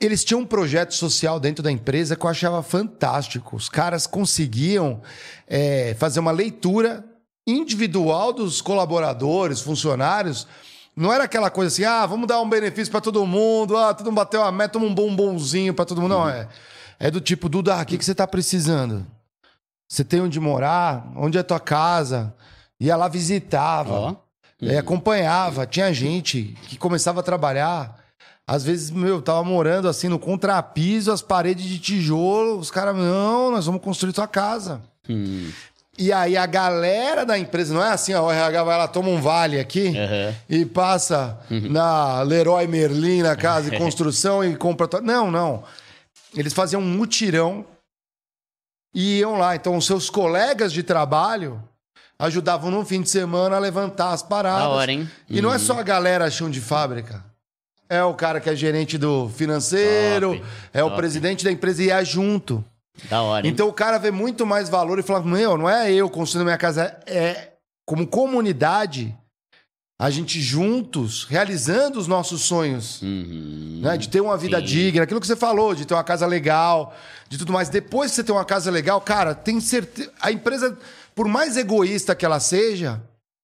S1: Eles tinham um projeto social dentro da empresa que eu achava fantástico. Os caras conseguiam é, fazer uma leitura individual dos colaboradores, funcionários. Não era aquela coisa assim, ah, vamos dar um benefício para todo mundo, ah, todo mundo bateu a meta, toma um bombonzinho para todo mundo. Não, é. É do tipo, Duda, o que, que você tá precisando? Você tem onde morar? Onde é tua casa? Ia lá visitava.
S3: Ó.
S1: É, acompanhava. Tinha gente que começava a trabalhar. Às vezes, meu, tava morando assim no contrapiso, as paredes de tijolo. Os caras, não, nós vamos construir tua casa.
S3: Hum.
S1: E aí a galera da empresa, não é assim, ó, o RH vai lá, toma um vale aqui
S3: Aham.
S1: e passa na Leroy Merlin, na casa de construção e compra. Não, não. Eles faziam um mutirão e iam lá. Então, os seus colegas de trabalho ajudavam no fim de semana a levantar as paradas.
S3: Da hora, hein?
S1: E não é só a galera chão de fábrica. É o cara que é gerente do financeiro,
S3: Top,
S1: é o
S3: top.
S1: presidente da empresa e é junto.
S3: Da hora, hein?
S1: Então o cara vê muito mais valor e fala: Meu, não é eu construindo minha casa, é como comunidade, a gente juntos, realizando os nossos sonhos.
S3: Uhum.
S1: Né? De ter uma vida
S3: Sim.
S1: digna, aquilo que você falou, de ter uma casa legal, de tudo mais. Depois que você tem uma casa legal, cara, tem certeza. A empresa, por mais egoísta que ela seja,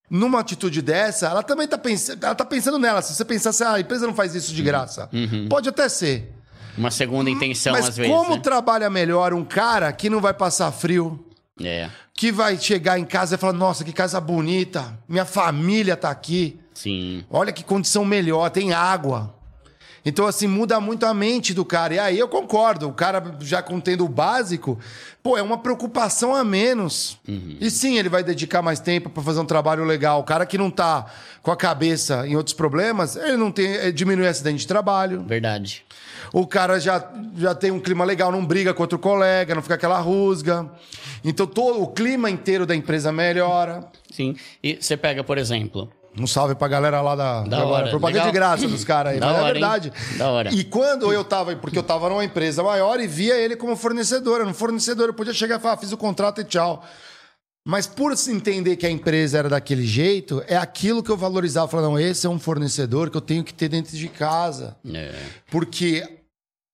S1: numa atitude dessa, ela também tá pensando, ela tá pensando nela. Se você pensar assim, ah, a empresa não faz isso de graça. Pode até ser.
S3: Uma segunda intenção,
S1: Mas
S3: às vezes.
S1: como
S3: né?
S1: trabalha melhor um cara que não vai passar frio,
S3: É,
S1: que vai chegar em casa e falar: Nossa, que casa bonita, minha família tá aqui.
S3: sim.
S1: Olha que condição melhor, tem água. Então, assim, muda muito a mente do cara. E aí eu concordo, o cara já contendo o básico, pô, é uma preocupação a menos. E sim, ele vai dedicar mais tempo para fazer um trabalho legal. O cara que não tá com a cabeça em outros problemas, ele não tem. eh, diminui acidente de trabalho.
S3: Verdade.
S1: O cara já, já tem um clima legal, não briga com outro colega, não fica aquela rusga. Então todo o clima inteiro da empresa melhora.
S3: Sim. E você pega, por exemplo,
S1: Um salve pra galera lá da,
S3: Da hora,
S1: propaganda
S3: legal.
S1: de graça dos caras aí,
S3: Da
S1: mas
S3: hora,
S1: é
S3: hein?
S1: verdade.
S3: Da hora.
S1: E quando eu tava, porque eu tava numa empresa maior e via ele como fornecedor, era um fornecedor, eu podia chegar e falar, "Ah, fiz o contrato e tchau. Mas por se entender que a empresa era daquele jeito, é aquilo que eu valorizava. Falando, não, esse é um fornecedor que eu tenho que ter dentro de casa.
S3: É.
S1: Porque,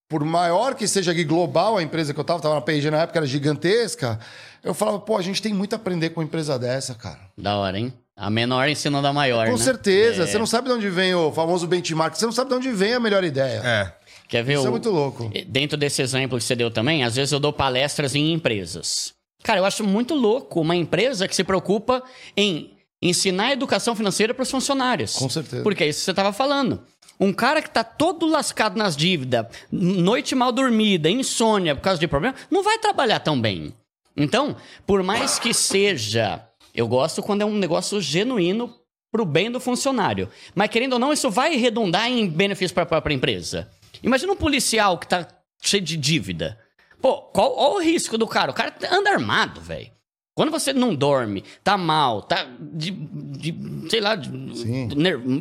S1: por maior que seja global a empresa que eu estava, estava na P&G na época, era gigantesca, eu falava, pô, a gente tem muito a aprender com uma empresa dessa, cara.
S3: Da hora, hein? A menor ensinando a maior,
S1: Com
S3: né?
S1: certeza.
S3: É.
S1: Você não sabe de onde vem o famoso benchmark, você não sabe de onde vem a melhor ideia.
S2: É.
S3: Quer ver
S1: Isso
S3: o...
S1: é muito louco.
S3: Dentro desse exemplo que você deu também, às vezes eu dou palestras em empresas. Cara, eu acho muito louco uma empresa que se preocupa em ensinar educação financeira para os funcionários.
S1: Com certeza.
S3: Porque é isso que você estava falando. Um cara que tá todo lascado nas dívidas, noite mal dormida, insônia por causa de problema, não vai trabalhar tão bem. Então, por mais que seja, eu gosto quando é um negócio genuíno pro bem do funcionário. Mas querendo ou não, isso vai redundar em benefício para a própria empresa. Imagina um policial que tá cheio de dívida. Pô, qual, qual o risco do cara? O cara anda armado, velho. Quando você não dorme, tá mal, tá de, de sei lá, de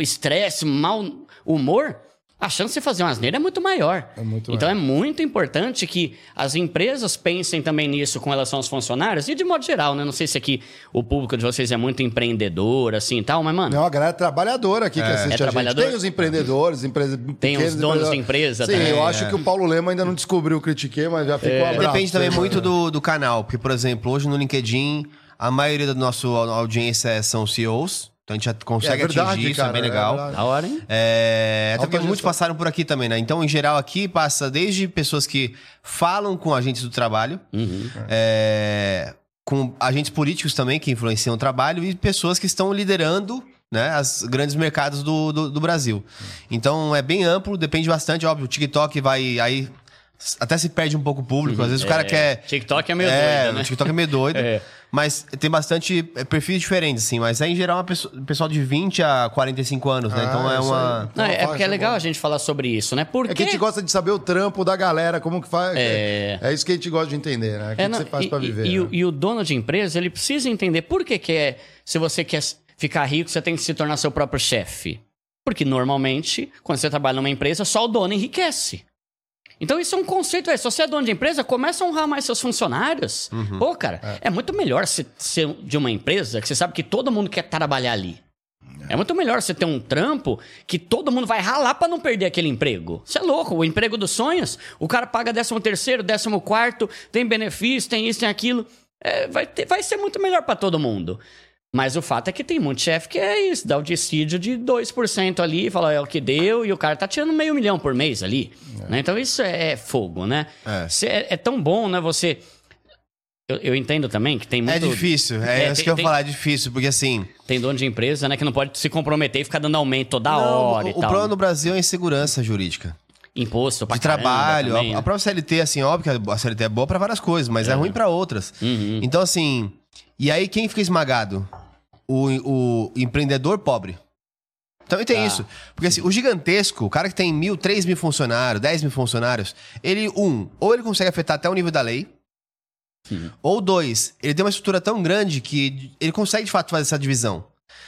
S3: estresse, mau humor, a chance de fazer uma asneira é muito maior.
S1: É muito
S3: então
S1: maior.
S3: é muito importante que as empresas pensem também nisso com relação aos funcionários e de modo geral, né? Não sei se aqui o público de vocês é muito empreendedor, assim e tal, mas, mano,
S1: Não, a galera é trabalhadora aqui que assiste
S3: É
S1: a gente.
S3: trabalhador?
S1: Tem os empreendedores, empresas
S3: Tem os donos de empresa
S1: Sim,
S3: também,
S1: eu
S3: é.
S1: acho que o Paulo Lema ainda não descobriu o Critiquei, mas já ficou um abraço.
S2: Depende também muito do, do canal. Porque, por exemplo, hoje no LinkedIn, a maioria da nossa audiência é- são CEOs. Então a gente já consegue
S1: É verdade,
S2: atingir, isso
S1: cara,
S2: é bem
S1: é
S2: legal.
S1: verdade.
S3: da hora, hein?
S2: É, até porque muitos passaram por aqui também, né? Então, em geral, aqui passa desde pessoas que falam com agentes do trabalho,
S3: Uhum.
S2: é, com agentes políticos também que influenciam o trabalho e pessoas que estão liderando né, os grandes mercados do, do, do Brasil. Então, é bem amplo, depende bastante. Óbvio, o TikTok vai aí... Até se perde um pouco o público. Às vezes o cara
S3: É,
S2: quer...
S3: TikTok é meio
S2: é,
S3: doido, né?
S2: o TikTok é meio doido.
S3: É.
S2: Mas tem bastante é, perfis diferentes, assim. Mas é, em geral, uma pessoa, pessoal de 20 a 45 anos, né?
S1: Ah,
S2: então é uma...
S3: Não, é
S1: Uma
S3: porque é legal
S1: boa.
S3: a gente falar sobre isso, né? Porque
S1: É que a gente gosta de saber o trampo da galera, como que faz.
S3: É.
S1: É, isso que a gente gosta de entender, né? O que,
S3: É,
S1: que
S3: não,
S1: você faz
S3: e,
S1: pra
S3: e-
S1: viver.
S3: E, o,
S1: né?
S3: e o dono de empresa, ele precisa entender por que, que é. Se você quer ficar rico, você tem que se tornar seu próprio chefe. Porque normalmente, quando você trabalha numa empresa, só o dono enriquece. Então, isso é um conceito. É, se você é dono de empresa, começa a honrar mais seus funcionários. Pô, cara, é. muito melhor você ser de uma empresa que você sabe que todo mundo quer trabalhar ali. É muito melhor você ter um trampo que todo mundo vai ralar pra não perder aquele emprego. Você é louco, o emprego dos sonhos, o cara paga 13 terceiro, 14 quarto, tem benefício, tem isso, tem aquilo. É, vai, ter- vai ser muito melhor pra todo mundo. Mas o fato é que tem muito chefe que é isso, dá o dissídio de 2% ali, fala é o que deu, e o cara tá tirando meio milhão por mês ali. né? Então isso é, é fogo, né?
S2: É.
S3: Cê- É, é tão bom, né, você... Eu, eu entendo também que tem muito...
S2: É difícil, é,
S3: É,
S2: isso que eu
S3: tem-
S2: falar, é difícil, porque assim...
S3: Tem dono de empresa, né, que não pode se comprometer e ficar dando aumento toda
S2: não,
S3: hora
S2: o,
S3: e
S2: o
S3: tal.
S2: problema no Brasil é insegurança jurídica.
S3: Imposto pra
S2: De
S3: caramba
S2: trabalho,
S3: também,
S2: a,
S3: né?
S2: a própria CLT, assim, óbvio que a CLT é boa pra várias coisas, mas é, ruim pra outras.
S3: Uhum.
S2: Então, assim, e aí quem fica esmagado? O, o empreendedor pobre. Também tem
S3: Tá.
S2: isso. Porque assim, o gigantesco, o cara que tem mil, três mil funcionários, dez mil funcionários, ele, um, ou ele consegue afetar até o nível da lei,
S3: Uhum.
S2: ou dois, ele tem uma estrutura tão grande que ele consegue de fato fazer essa divisão.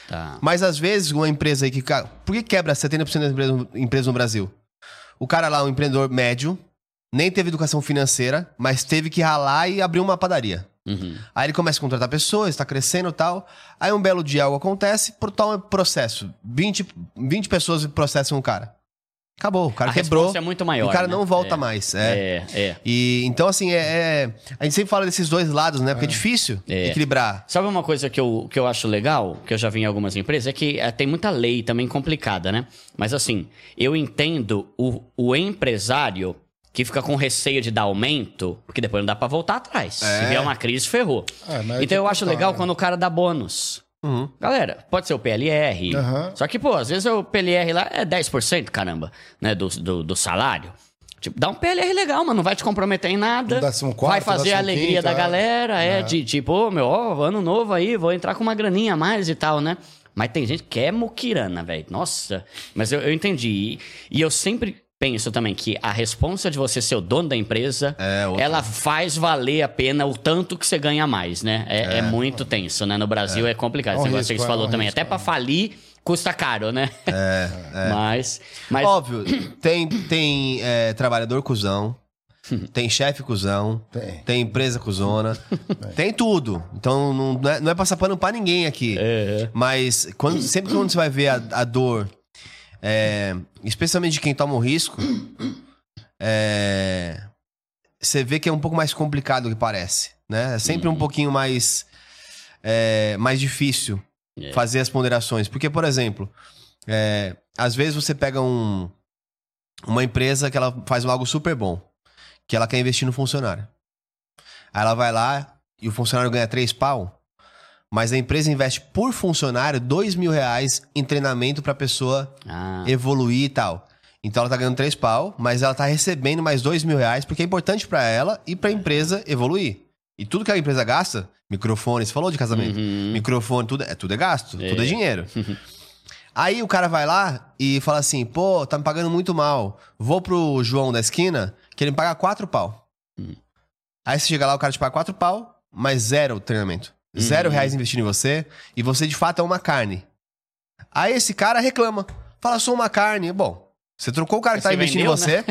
S3: Tá.
S2: Mas às vezes uma empresa aí que. Por que quebra 70% das empresas, empresas no Brasil? O cara lá, um empreendedor médio, nem teve educação financeira, mas teve que ralar e abrir uma padaria.
S3: Uhum.
S2: Aí ele começa a contratar pessoas, está crescendo e tal. Aí um belo dia algo acontece, por tal processo. 20, 20 pessoas processam o cara. Acabou, o cara
S3: a
S2: quebrou.
S3: é muito maior.
S2: o cara
S3: né?
S2: não volta
S3: É.
S2: mais. É.
S3: É, é.
S2: E então, assim, é, é- A gente sempre fala desses dois lados, né? Porque é, difícil
S3: É.
S2: equilibrar.
S3: Sabe uma coisa que eu, que eu acho legal, que eu já vi em algumas empresas, é que eh, tem muita lei também complicada, né? Mas assim, eu entendo o, o empresário que fica com receio de dar aumento, porque depois não dá pra voltar atrás. Se
S2: É.
S3: vier uma crise, ferrou.
S1: É, mas
S3: então eu acho
S1: tá,
S3: legal
S1: né?
S3: quando o cara dá bônus.
S2: Uhum.
S3: Galera, pode ser o PLR.
S1: Aham.
S3: Só que, pô, às vezes o PLR lá é 10%, caramba, né? Do, do, do salário. Tipo, dá um PLR legal, mano. Não vai te comprometer em nada.
S1: Um quarto,
S3: vai fazer a alegria
S1: quinto,
S3: da
S1: é.
S3: galera. É, de tipo, ô, meu, ó, ano novo aí, vou entrar com uma graninha a mais e tal, né? Mas tem gente que é muquirana, velho. Nossa. Mas eu, eu entendi. E, e eu sempre penso também que a responsa de você ser o dono da empresa,
S2: É,
S3: ela faz valer a pena o tanto que você ganha mais, né? É, é muito tenso, né? No Brasil é, complicado.
S1: É um
S3: Esse negócio que
S1: risco,
S3: você
S1: é
S3: falou
S1: um
S3: também.
S1: risco,
S3: Até pra
S1: é.
S3: falir, custa caro, né?
S2: É, é.
S3: Mas, mas
S2: Óbvio, tem, tem é, trabalhador cuzão, tem chefe cuzão,
S1: Tem.
S2: tem empresa cuzona, tem tudo. Então não, não é, não é passar pano pra ninguém aqui.
S3: É.
S2: Mas quando, sempre quando você vai ver a, a dor, é, especialmente de quem toma o risco, é, você vê que é um pouco mais complicado do que parece. Né? É sempre um pouquinho mais, é, mais difícil
S3: É.
S2: fazer as ponderações. Porque, por exemplo, é, às vezes você pega um, uma empresa que ela faz algo super bom, que ela quer investir no funcionário. Aí ela vai lá e o funcionário ganha três pau, mas a empresa investe por funcionário dois mil reais em treinamento pra pessoa
S3: Ah,
S2: evoluir e tal. Então ela tá ganhando três pau, mas ela tá recebendo mais dois mil reais porque é importante pra ela e pra empresa evoluir. E tudo que a empresa gasta, microfone, você falou de casamento,
S3: Uhum.
S2: microfone, tudo é, tudo é gasto,
S3: É.
S2: tudo é dinheiro. Aí o cara vai lá e fala assim, pô, tá me pagando muito mal. Vou pro João da esquina, que ele me paga quatro pau.
S3: Hum.
S2: Aí você chega lá, o cara te paga quatro pau, mas zero treinamento. Zero
S3: Uhum.
S2: reais investindo em você, e você de fato é uma carne. Aí esse cara reclama. Fala, sou uma carne. Bom, você trocou o cara que tá
S3: Você
S2: investindo
S3: vendeu,
S2: em você,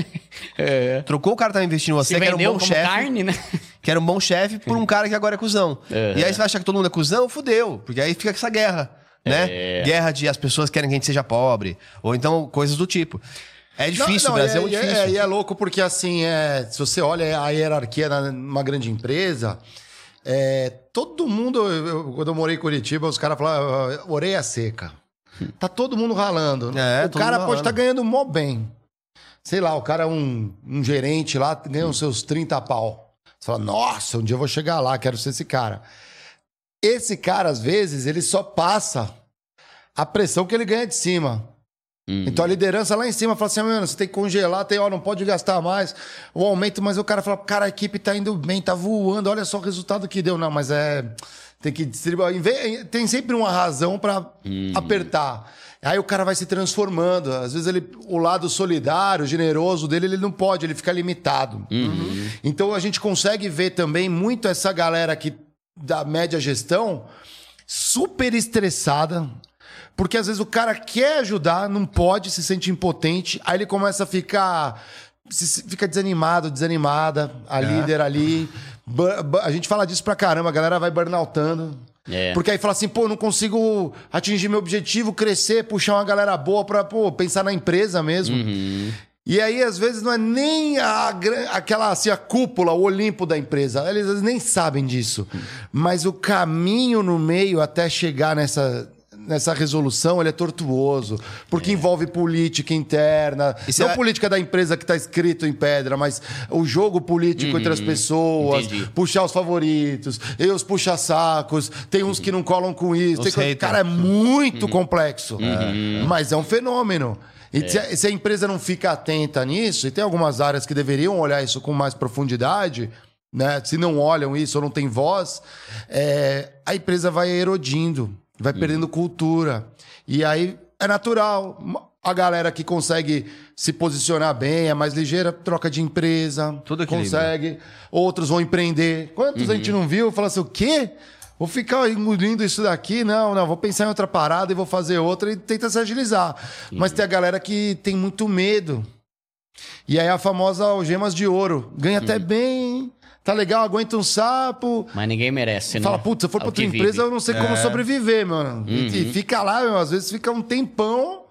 S3: é.
S2: trocou o cara que tá investindo em você, que era um bom chefe,
S3: carne, né?
S2: que era um bom chefe, por um cara que agora é cuzão.
S3: É.
S2: E aí você vai achar que todo mundo é cuzão? Fudeu. Porque aí fica essa guerra, né?
S3: É.
S2: Guerra de as pessoas querem que a gente seja pobre. Ou então coisas do tipo. É difícil,
S1: Não,
S2: o Brasil é, muito
S1: é,
S2: difícil.
S1: É, e é louco porque, assim, é, se você olha a hierarquia numa grande empresa, é, todo mundo... eu- quando eu morei em Curitiba, os caras falavam, "Ah, orelha seca. Tá todo mundo ralando.
S2: É,
S1: o cara pode estar
S2: ralando.
S1: ganhando mó bem. Sei lá, o cara é um, um gerente lá, ganha os seus 30 pau. Você fala, nossa, um dia eu vou chegar lá, quero ser esse cara. Esse cara, às vezes, ele só passa a pressão que ele ganha de cima.
S3: Hum.
S1: Então a liderança lá em cima fala assim: "Ah, mano, você tem que congelar, tem, ó, não pode gastar mais. O aumento, mas o cara fala, cara, a equipe tá indo bem, tá voando, olha só o resultado que deu. Não, mas é. Tem que distribuir. Tem sempre uma razão pra apertar. Aí o cara vai se transformando. Às vezes ele, o lado solidário, generoso dele, ele não pode, ele fica limitado. Então a gente consegue ver também muito essa galera aqui da média gestão super estressada. Porque às vezes o cara quer ajudar, não pode, se sente impotente, aí ele começa a ficar. se- fica desanimado, desanimada, a líder ali. A gente fala disso pra caramba, a galera vai burnoutando.
S3: É.
S1: Porque aí fala assim, pô, não consigo atingir meu objetivo, crescer, puxar uma galera boa pra, pô, pensar na empresa mesmo. E aí, às vezes, não é nem a, aquela assim, a cúpula, o Olimpo da empresa. Eles às vezes, nem sabem disso. Mas o caminho no meio até chegar nessa, nessa resolução, ele é tortuoso. Porque envolve política interna.
S2: Você
S1: não
S2: vai-
S1: política da empresa que está escrito em pedra, mas o jogo político entre as pessoas,
S3: entendi.
S1: puxar os favoritos, e os puxa-sacos. Tem uns que não colam com isso. Tem
S2: haters.
S1: Cara, é muito complexo. Mas é um fenômeno. E se, a, se a empresa não fica atenta nisso, e tem algumas áreas que deveriam olhar isso com mais profundidade, né? Se não olham isso ou não tem voz, é, a empresa vai erodindo, vai perdendo cultura. E aí é natural. A galera que consegue se posicionar bem, é mais ligeira, troca de empresa,
S2: Tudo
S1: consegue. Outros vão empreender. Quantos a gente não viu? Fala assim, o quê? Vou ficar engolindo isso daqui? Não, não, vou pensar em outra parada e vou fazer outra e tenta se agilizar. Mas tem a galera que tem muito medo. E aí a famosa algemas de ouro. Ganha até bem, tá legal, aguenta um sapo.
S3: Mas ninguém merece, né?
S1: Fala, putz, se eu for
S3: É
S1: pra outra
S3: vive.
S1: empresa, eu não sei como sobreviver, mano. E- E,
S3: Uhum.
S1: fica lá, meu, às vezes fica um tempão.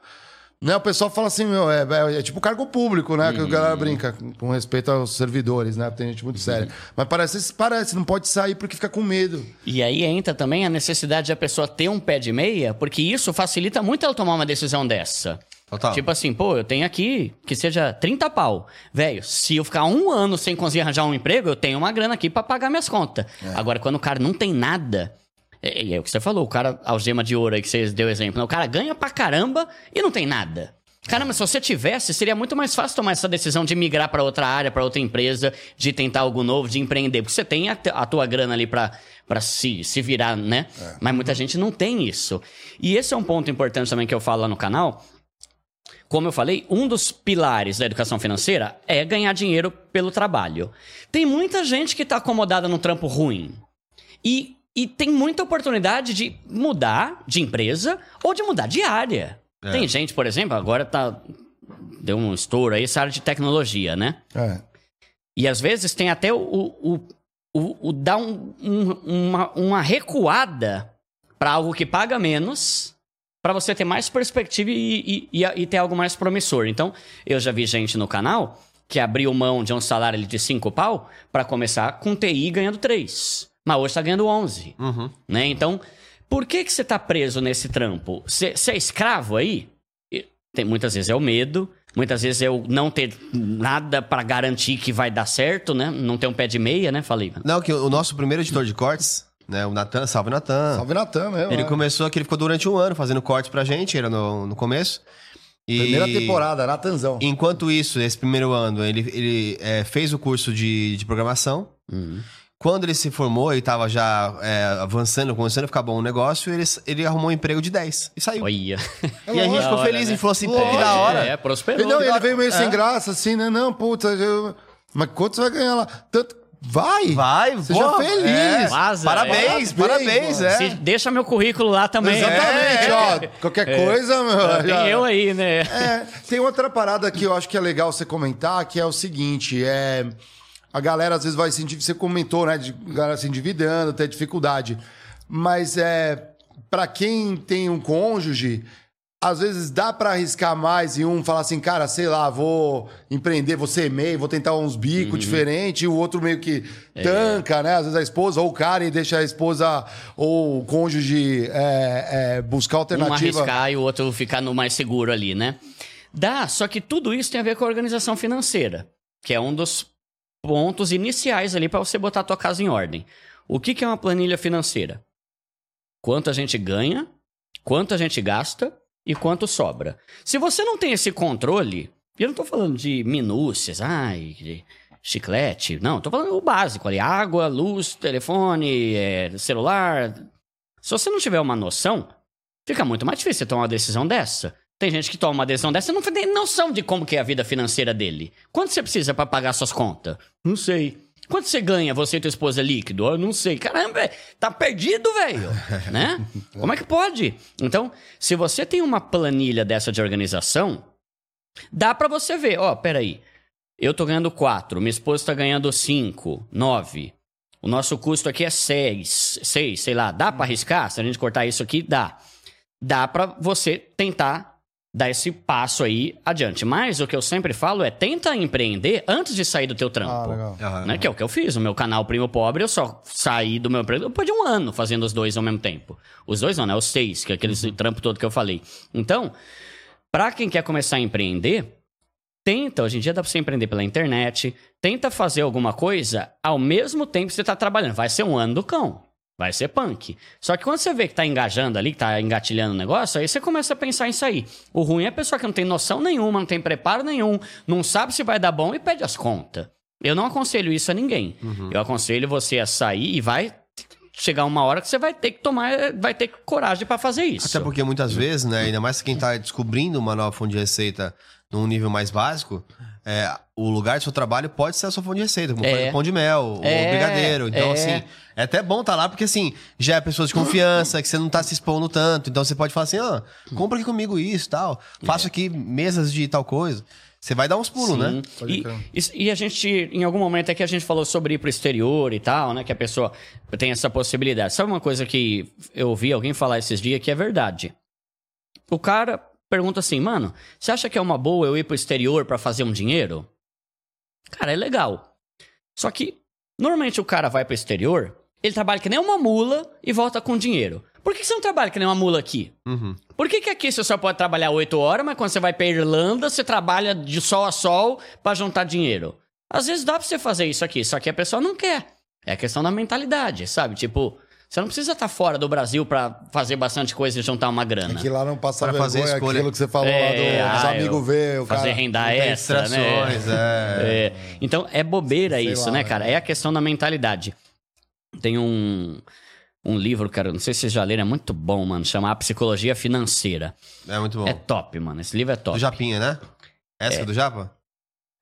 S1: Né? O pessoal fala assim, meu, é, é- é tipo cargo público, né? Que a
S3: Uhum.
S1: galera brinca, com respeito aos servidores, né? Tem gente muito séria. Mas parece, parece, não pode sair porque fica com medo.
S3: E aí entra também a necessidade de a pessoa ter um pé de meia, porque isso facilita muito ela tomar uma decisão dessa.
S2: Total.
S3: Tipo assim, pô, eu tenho aqui que seja 30 pau. Velho, se eu ficar um ano sem conseguir arranjar um emprego, eu tenho uma grana aqui pra pagar minhas contas. Agora, quando o cara não tem nada. É, é o que você falou, o cara, algema de ouro aí que você deu exemplo. né? O cara ganha pra caramba e não tem nada. Caramba, se você tivesse, seria muito mais fácil tomar essa decisão de migrar pra outra área, pra outra empresa, de tentar algo novo, de empreender. Porque você tem a, a tua grana ali pra, pra se, se virar, né? Mas muita gente não tem isso. E esse é um ponto importante também que eu falo lá no canal. Como eu falei, um dos pilares da educação financeira é ganhar dinheiro pelo trabalho. Tem muita gente que está acomodada num trampo ruim. E, e tem muita oportunidade de mudar de empresa ou de mudar de área.
S2: É.
S3: Tem gente, por exemplo, agora tá. Deu um estouro aí, essa área de tecnologia, né?
S1: É.
S3: E às vezes tem até o, o, o, o dar um, um, uma, uma recuada para algo que paga menos, para você ter mais perspectiva e, e, e, e, ter algo mais promissor. Então, eu já vi gente no canal que abriu mão de um salário de 5 pau para começar com TI ganhando 3. Mas hoje está ganhando 11.
S2: Uhum.
S3: Né? Então, por que, que você está preso nesse trampo? Você, é escravo aí? Tem, muitas vezes é o medo, muitas vezes é o não ter nada para garantir que vai dar certo, né? Não ter um pé de meia, né? Falei.
S2: Não, que o nosso primeiro editor de cortes, né? O Natan, salve Natan.
S1: Salve Natan mesmo.
S2: Ele
S1: é.
S2: começou aqui, ele ficou durante um ano fazendo cortes pra gente, era no, no começo. E
S1: Primeira temporada, Natanzão.
S2: Enquanto isso, esse primeiro ano, ele, ele é, fez o curso de, de programação.
S3: Uhum.
S2: Quando ele se formou, ele tava já é, avançando, começando a ficar bom o negócio, ele, ele arrumou um emprego de 10 e saiu.
S3: Olha.
S2: E a gente ficou
S3: hora,
S2: feliz
S3: né?
S2: e falou assim, pô, que da hora.
S3: É, prosperou.
S1: Não, ele veio meio
S2: É.
S1: sem graça, assim, né? Não, puta, eu... mas quanto você vai ganhar lá? Tanto. Vai!
S2: Vai,
S1: Seja
S2: pô,
S1: feliz.
S2: é.
S3: Vaza,
S2: Parabéns,
S1: é.
S2: parabéns,
S1: Parabéns,
S2: é.
S3: Se- deixa meu currículo lá também.
S1: Exatamente,
S2: É.
S1: ó. Qualquer coisa, meu.
S3: Tem eu aí, né?
S1: É, tem outra parada que eu acho que é legal você comentar, que é o seguinte, é... A galera às vezes vai se endividando, você comentou, né, de galera se endividando, ter dificuldade. Mas é para quem tem um cônjuge, às vezes dá para arriscar mais e um falar assim, cara, sei lá, vou empreender, vou ser MEI, vou tentar uns bicos diferentes, e o outro meio que tanca, né? Às vezes a esposa ou o cara e deixa a esposa ou o cônjuge é, é, buscar
S3: Um
S1: alternativa.
S3: arriscar e o outro ficar no mais seguro ali, né? Dá, só que tudo isso tem a ver com a organização financeira, que é um dos pontos iniciais ali para você botar a tua casa em ordem. O que, que é uma planilha financeira? Quanto a gente ganha, quanto a gente gasta e quanto sobra. Se você não tem esse controle, e eu não tô falando de minúcias, ai, de chiclete, não, tô falando o básico ali, água, luz, telefone, é, celular. Se você não tiver uma noção, fica muito mais difícil você tomar uma decisão dessa. Tem gente que toma uma decisão dessa e não tem noção de como que é a vida financeira dele. Quanto você precisa pra pagar suas contas? Não sei. Quanto você ganha, você e tua esposa líquido? Eu não sei. Caramba, velho, tá perdido, velho. né? Como é que pode? Então, se você tem uma planilha dessa de organização, dá pra você ver. Ó, peraí. Eu tô ganhando 4, minha esposa tá ganhando 5, 9. O nosso custo aqui é 6, 6, sei lá. Dá pra arriscar? Se a gente cortar isso aqui, dá. Dá pra você tentar dar esse passo aí adiante. Mas o que eu sempre falo é tenta empreender antes de sair do teu trampo.
S1: Ah, legal.
S2: Aham.
S3: Né? Que é o que eu fiz. O meu canal Primo Pobre, eu só saí do meu emprego depois de um ano fazendo os dois ao mesmo tempo. Os dois não, né? Os seis, que é aquele trampo todo que eu falei. Então, pra quem quer começar a empreender, tenta, hoje em dia dá pra você empreender pela internet, tenta fazer alguma coisa ao mesmo tempo que você tá trabalhando. Vai ser um ano do cão. Vai ser punk. Só que quando você vê que tá engajando ali, que tá engatilhando o negócio, aí você começa a pensar nisso aí. O ruim é a pessoa que não tem noção nenhuma, não tem preparo nenhum, não sabe se vai dar bom e pede as contas. Eu não aconselho isso a ninguém. Eu aconselho você a sair e vai chegar uma hora que você vai ter que tomar, vai ter coragem pra fazer isso.
S2: Até porque muitas vezes, né, ainda mais quem tá descobrindo uma nova fonte de receita num nível mais básico, é, o lugar do seu trabalho pode ser a sua fonte de receita, como
S3: É.
S2: exemplo, pão de mel,
S3: É,
S2: ou brigadeiro. Então,
S3: é.
S2: assim, é até bom estar lá, porque assim, já é pessoa de confiança, que você não tá se expondo tanto. Então você pode falar assim, ó, compra aqui comigo isso tal. Faço aqui mesas de tal coisa. Você vai dar uns pulos, né?
S3: Sim.
S1: Pode
S3: E, e- e a gente, em algum momento aqui, a gente falou sobre ir pro exterior e tal, né? Que a pessoa tem essa possibilidade. Sabe uma coisa que eu ouvi alguém falar esses dias que é verdade? O cara pergunta assim, mano, você acha que é uma boa eu ir pro exterior pra fazer um dinheiro? Cara, é legal. Só que, normalmente o cara vai pro exterior, ele trabalha que nem uma mula e volta com dinheiro. Por que você não trabalha que nem uma mula aqui?
S2: Uhum.
S3: Por que, que aqui você só pode trabalhar 8 horas, mas quando você vai pra Irlanda, você trabalha de sol a sol pra juntar dinheiro? Às vezes dá pra você fazer isso aqui, só que a pessoa não quer. É questão da mentalidade, sabe? Tipo, você não precisa estar fora do Brasil pra fazer bastante coisa e juntar uma grana.
S1: É que lá não passa
S2: Pra fazer
S1: vergonha
S2: escolha.
S1: aquilo que você falou
S3: É,
S1: lá dos
S3: ah,
S1: amigos ver, o
S3: fazer
S1: cara...
S3: renda extra, né?
S2: é.
S3: É, Então é bobeira
S1: Sei
S3: isso,
S1: lá,
S3: né,
S1: né?
S3: cara? É a questão da mentalidade. Tem um, um livro, cara, não sei se vocês já leram, é muito bom, mano, chama A Psicologia Financeira.
S2: É muito bom.
S3: É top, mano. Esse livro é top.
S2: Do Japinha, né? Essa é do Japa?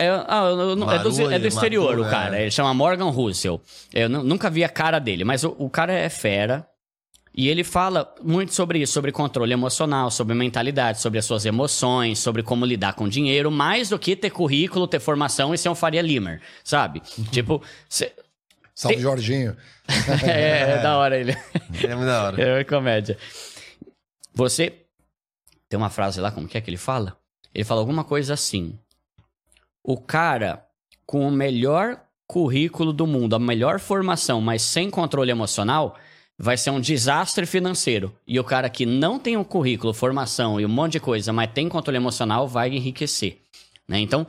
S3: É, ah, eu não- é, do, é do exterior o cara.
S2: é.
S3: Ele chama Morgan Russell. Eu nu- nunca vi a cara dele, mas o, o cara é fera. E ele fala muito sobre isso, sobre controle emocional, sobre mentalidade, sobre as suas emoções, sobre como lidar com dinheiro, mais do que ter currículo, ter formação e ser um Faria Limer, sabe? tipo, cê...
S1: Salve,
S3: Tem-
S1: Jorginho.
S3: é, é da hora ele.
S2: É muito da hora.
S3: É comédia. Você tem uma frase lá, como que é que ele fala? Ele fala alguma coisa assim. O cara com o melhor currículo do mundo, a melhor formação, mas sem controle emocional, vai ser um desastre financeiro. E o cara que não tem um currículo, formação e um monte de coisa, mas tem controle emocional, vai enriquecer. Né? Então,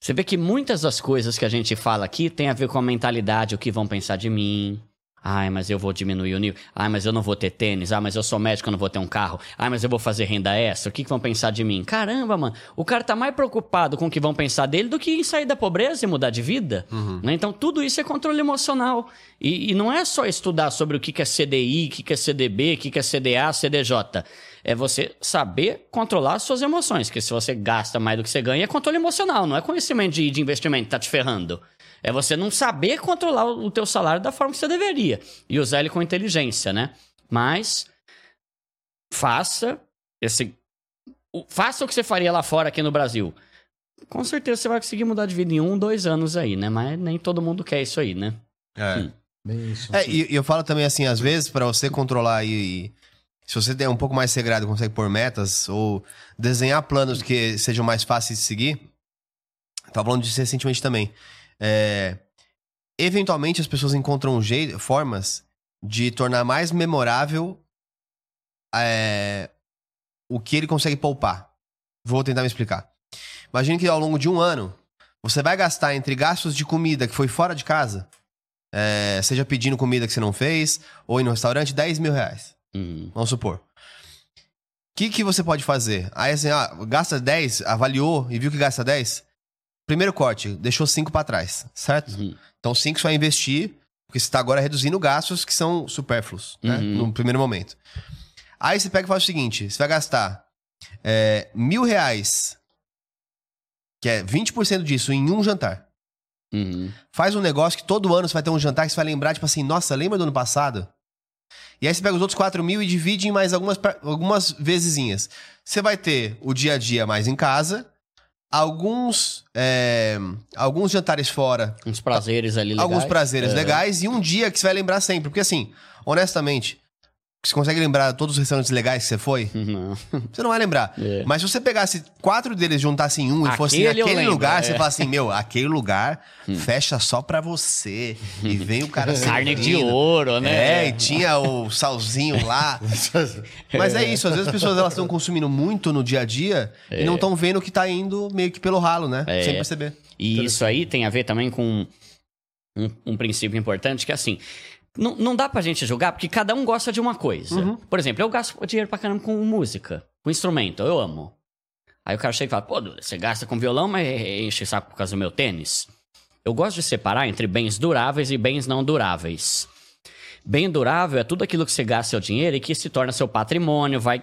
S3: você vê que muitas das coisas que a gente fala aqui tem a ver com a mentalidade, o que vão pensar de mim. Ai, mas eu vou diminuir o nível. Ai, mas eu não vou ter tênis. Ah, mas eu sou médico, eu não vou ter um carro. Ai, mas eu vou fazer renda extra. O que, que vão pensar de mim? Caramba, mano. O cara tá mais preocupado com o que vão pensar dele do que em sair da pobreza e mudar de vida. né? Então, tudo isso é controle emocional. E, e não é só estudar sobre o que, que é CDI, o que, que é CDB, o que, que é CDA, CDJ. É você saber controlar as suas emoções. Porque se você gasta mais do que você ganha, é controle emocional, não é conhecimento de, de investimento que tá te ferrando. É você não saber controlar o teu salário da forma que você deveria. E usar ele com inteligência, né? Mas faça esse. o- Faça o que você faria lá fora aqui no Brasil. Com certeza você vai conseguir mudar de vida em um, dois anos aí, né? Mas nem todo mundo quer isso aí, né?
S2: É.
S3: Hum.
S1: Bem isso.
S2: É, e, e eu falo também assim, às vezes, pra você controlar e, e se você der um pouco mais segredo, consegue pôr metas ou desenhar planos que sejam mais fáceis de seguir. Tava falando disso recentemente também. É, eventualmente as pessoas encontram um jeito, formas de tornar mais memorável é, o que ele consegue poupar. Vou tentar me explicar. Imagine que ao longo de um ano, você vai gastar entre gastos de comida que foi fora de casa, é, seja pedindo comida que você não fez, ou ir no restaurante, 10 mil reais.
S3: Uhum.
S2: Vamos supor. O que, que você pode fazer? Aí assim, ah, gasta 10, avaliou e viu que gasta 10. Primeiro corte, deixou 5 pra trás, certo?
S3: Uhum.
S2: Então 5 você vai investir, porque você tá agora reduzindo gastos que são supérfluos, né?
S3: Uhum.
S2: No primeiro momento. Aí você pega e faz o seguinte: você vai gastar é, mil reais, que é 20% disso, em um jantar.
S3: Uhum.
S2: Faz um negócio que todo ano você vai ter um jantar que você vai lembrar, tipo assim, nossa, lembra do ano passado? E aí você pega os outros 4 mil e divide em mais algumas, algumas vezesinhas. Você vai ter o dia a dia mais em casa, alguns, é, alguns jantares fora,
S3: Uns prazeres ali legais.
S2: alguns prazeres
S3: É.
S2: legais e um dia que você vai lembrar sempre. Porque assim, honestamente, você consegue lembrar todos os restaurantes legais que você foi?
S3: Não.
S2: Você não vai lembrar.
S3: É.
S2: Mas se você pegasse quatro deles, juntasse em um e fosse
S3: Aquele
S2: naquele
S3: lembro,
S2: lugar,
S3: é. Hum.
S2: você fala assim, meu, aquele lugar fecha só pra você. E vem o cara
S3: Carne de ouro, né?
S2: É, e tinha o salzinho lá. Mas é isso, às vezes as pessoas elas estão consumindo muito no dia a dia e não estão vendo que tá indo meio que pelo ralo, né?
S3: É.
S2: Sem perceber.
S3: E isso aí tem a ver também com um, um princípio importante que é assim. Não, não dá pra gente julgar porque cada um gosta de uma coisa.
S2: Uhum.
S3: Por exemplo, eu gasto dinheiro pra caramba com música, com instrumento, eu amo. Aí o cara chega e fala, pô, você gasta com violão, mas enche o saco por causa do meu tênis. Eu gosto de separar entre bens duráveis e bens não duráveis. Bem durável é tudo aquilo que você gasta seu dinheiro e que se torna seu patrimônio, vai...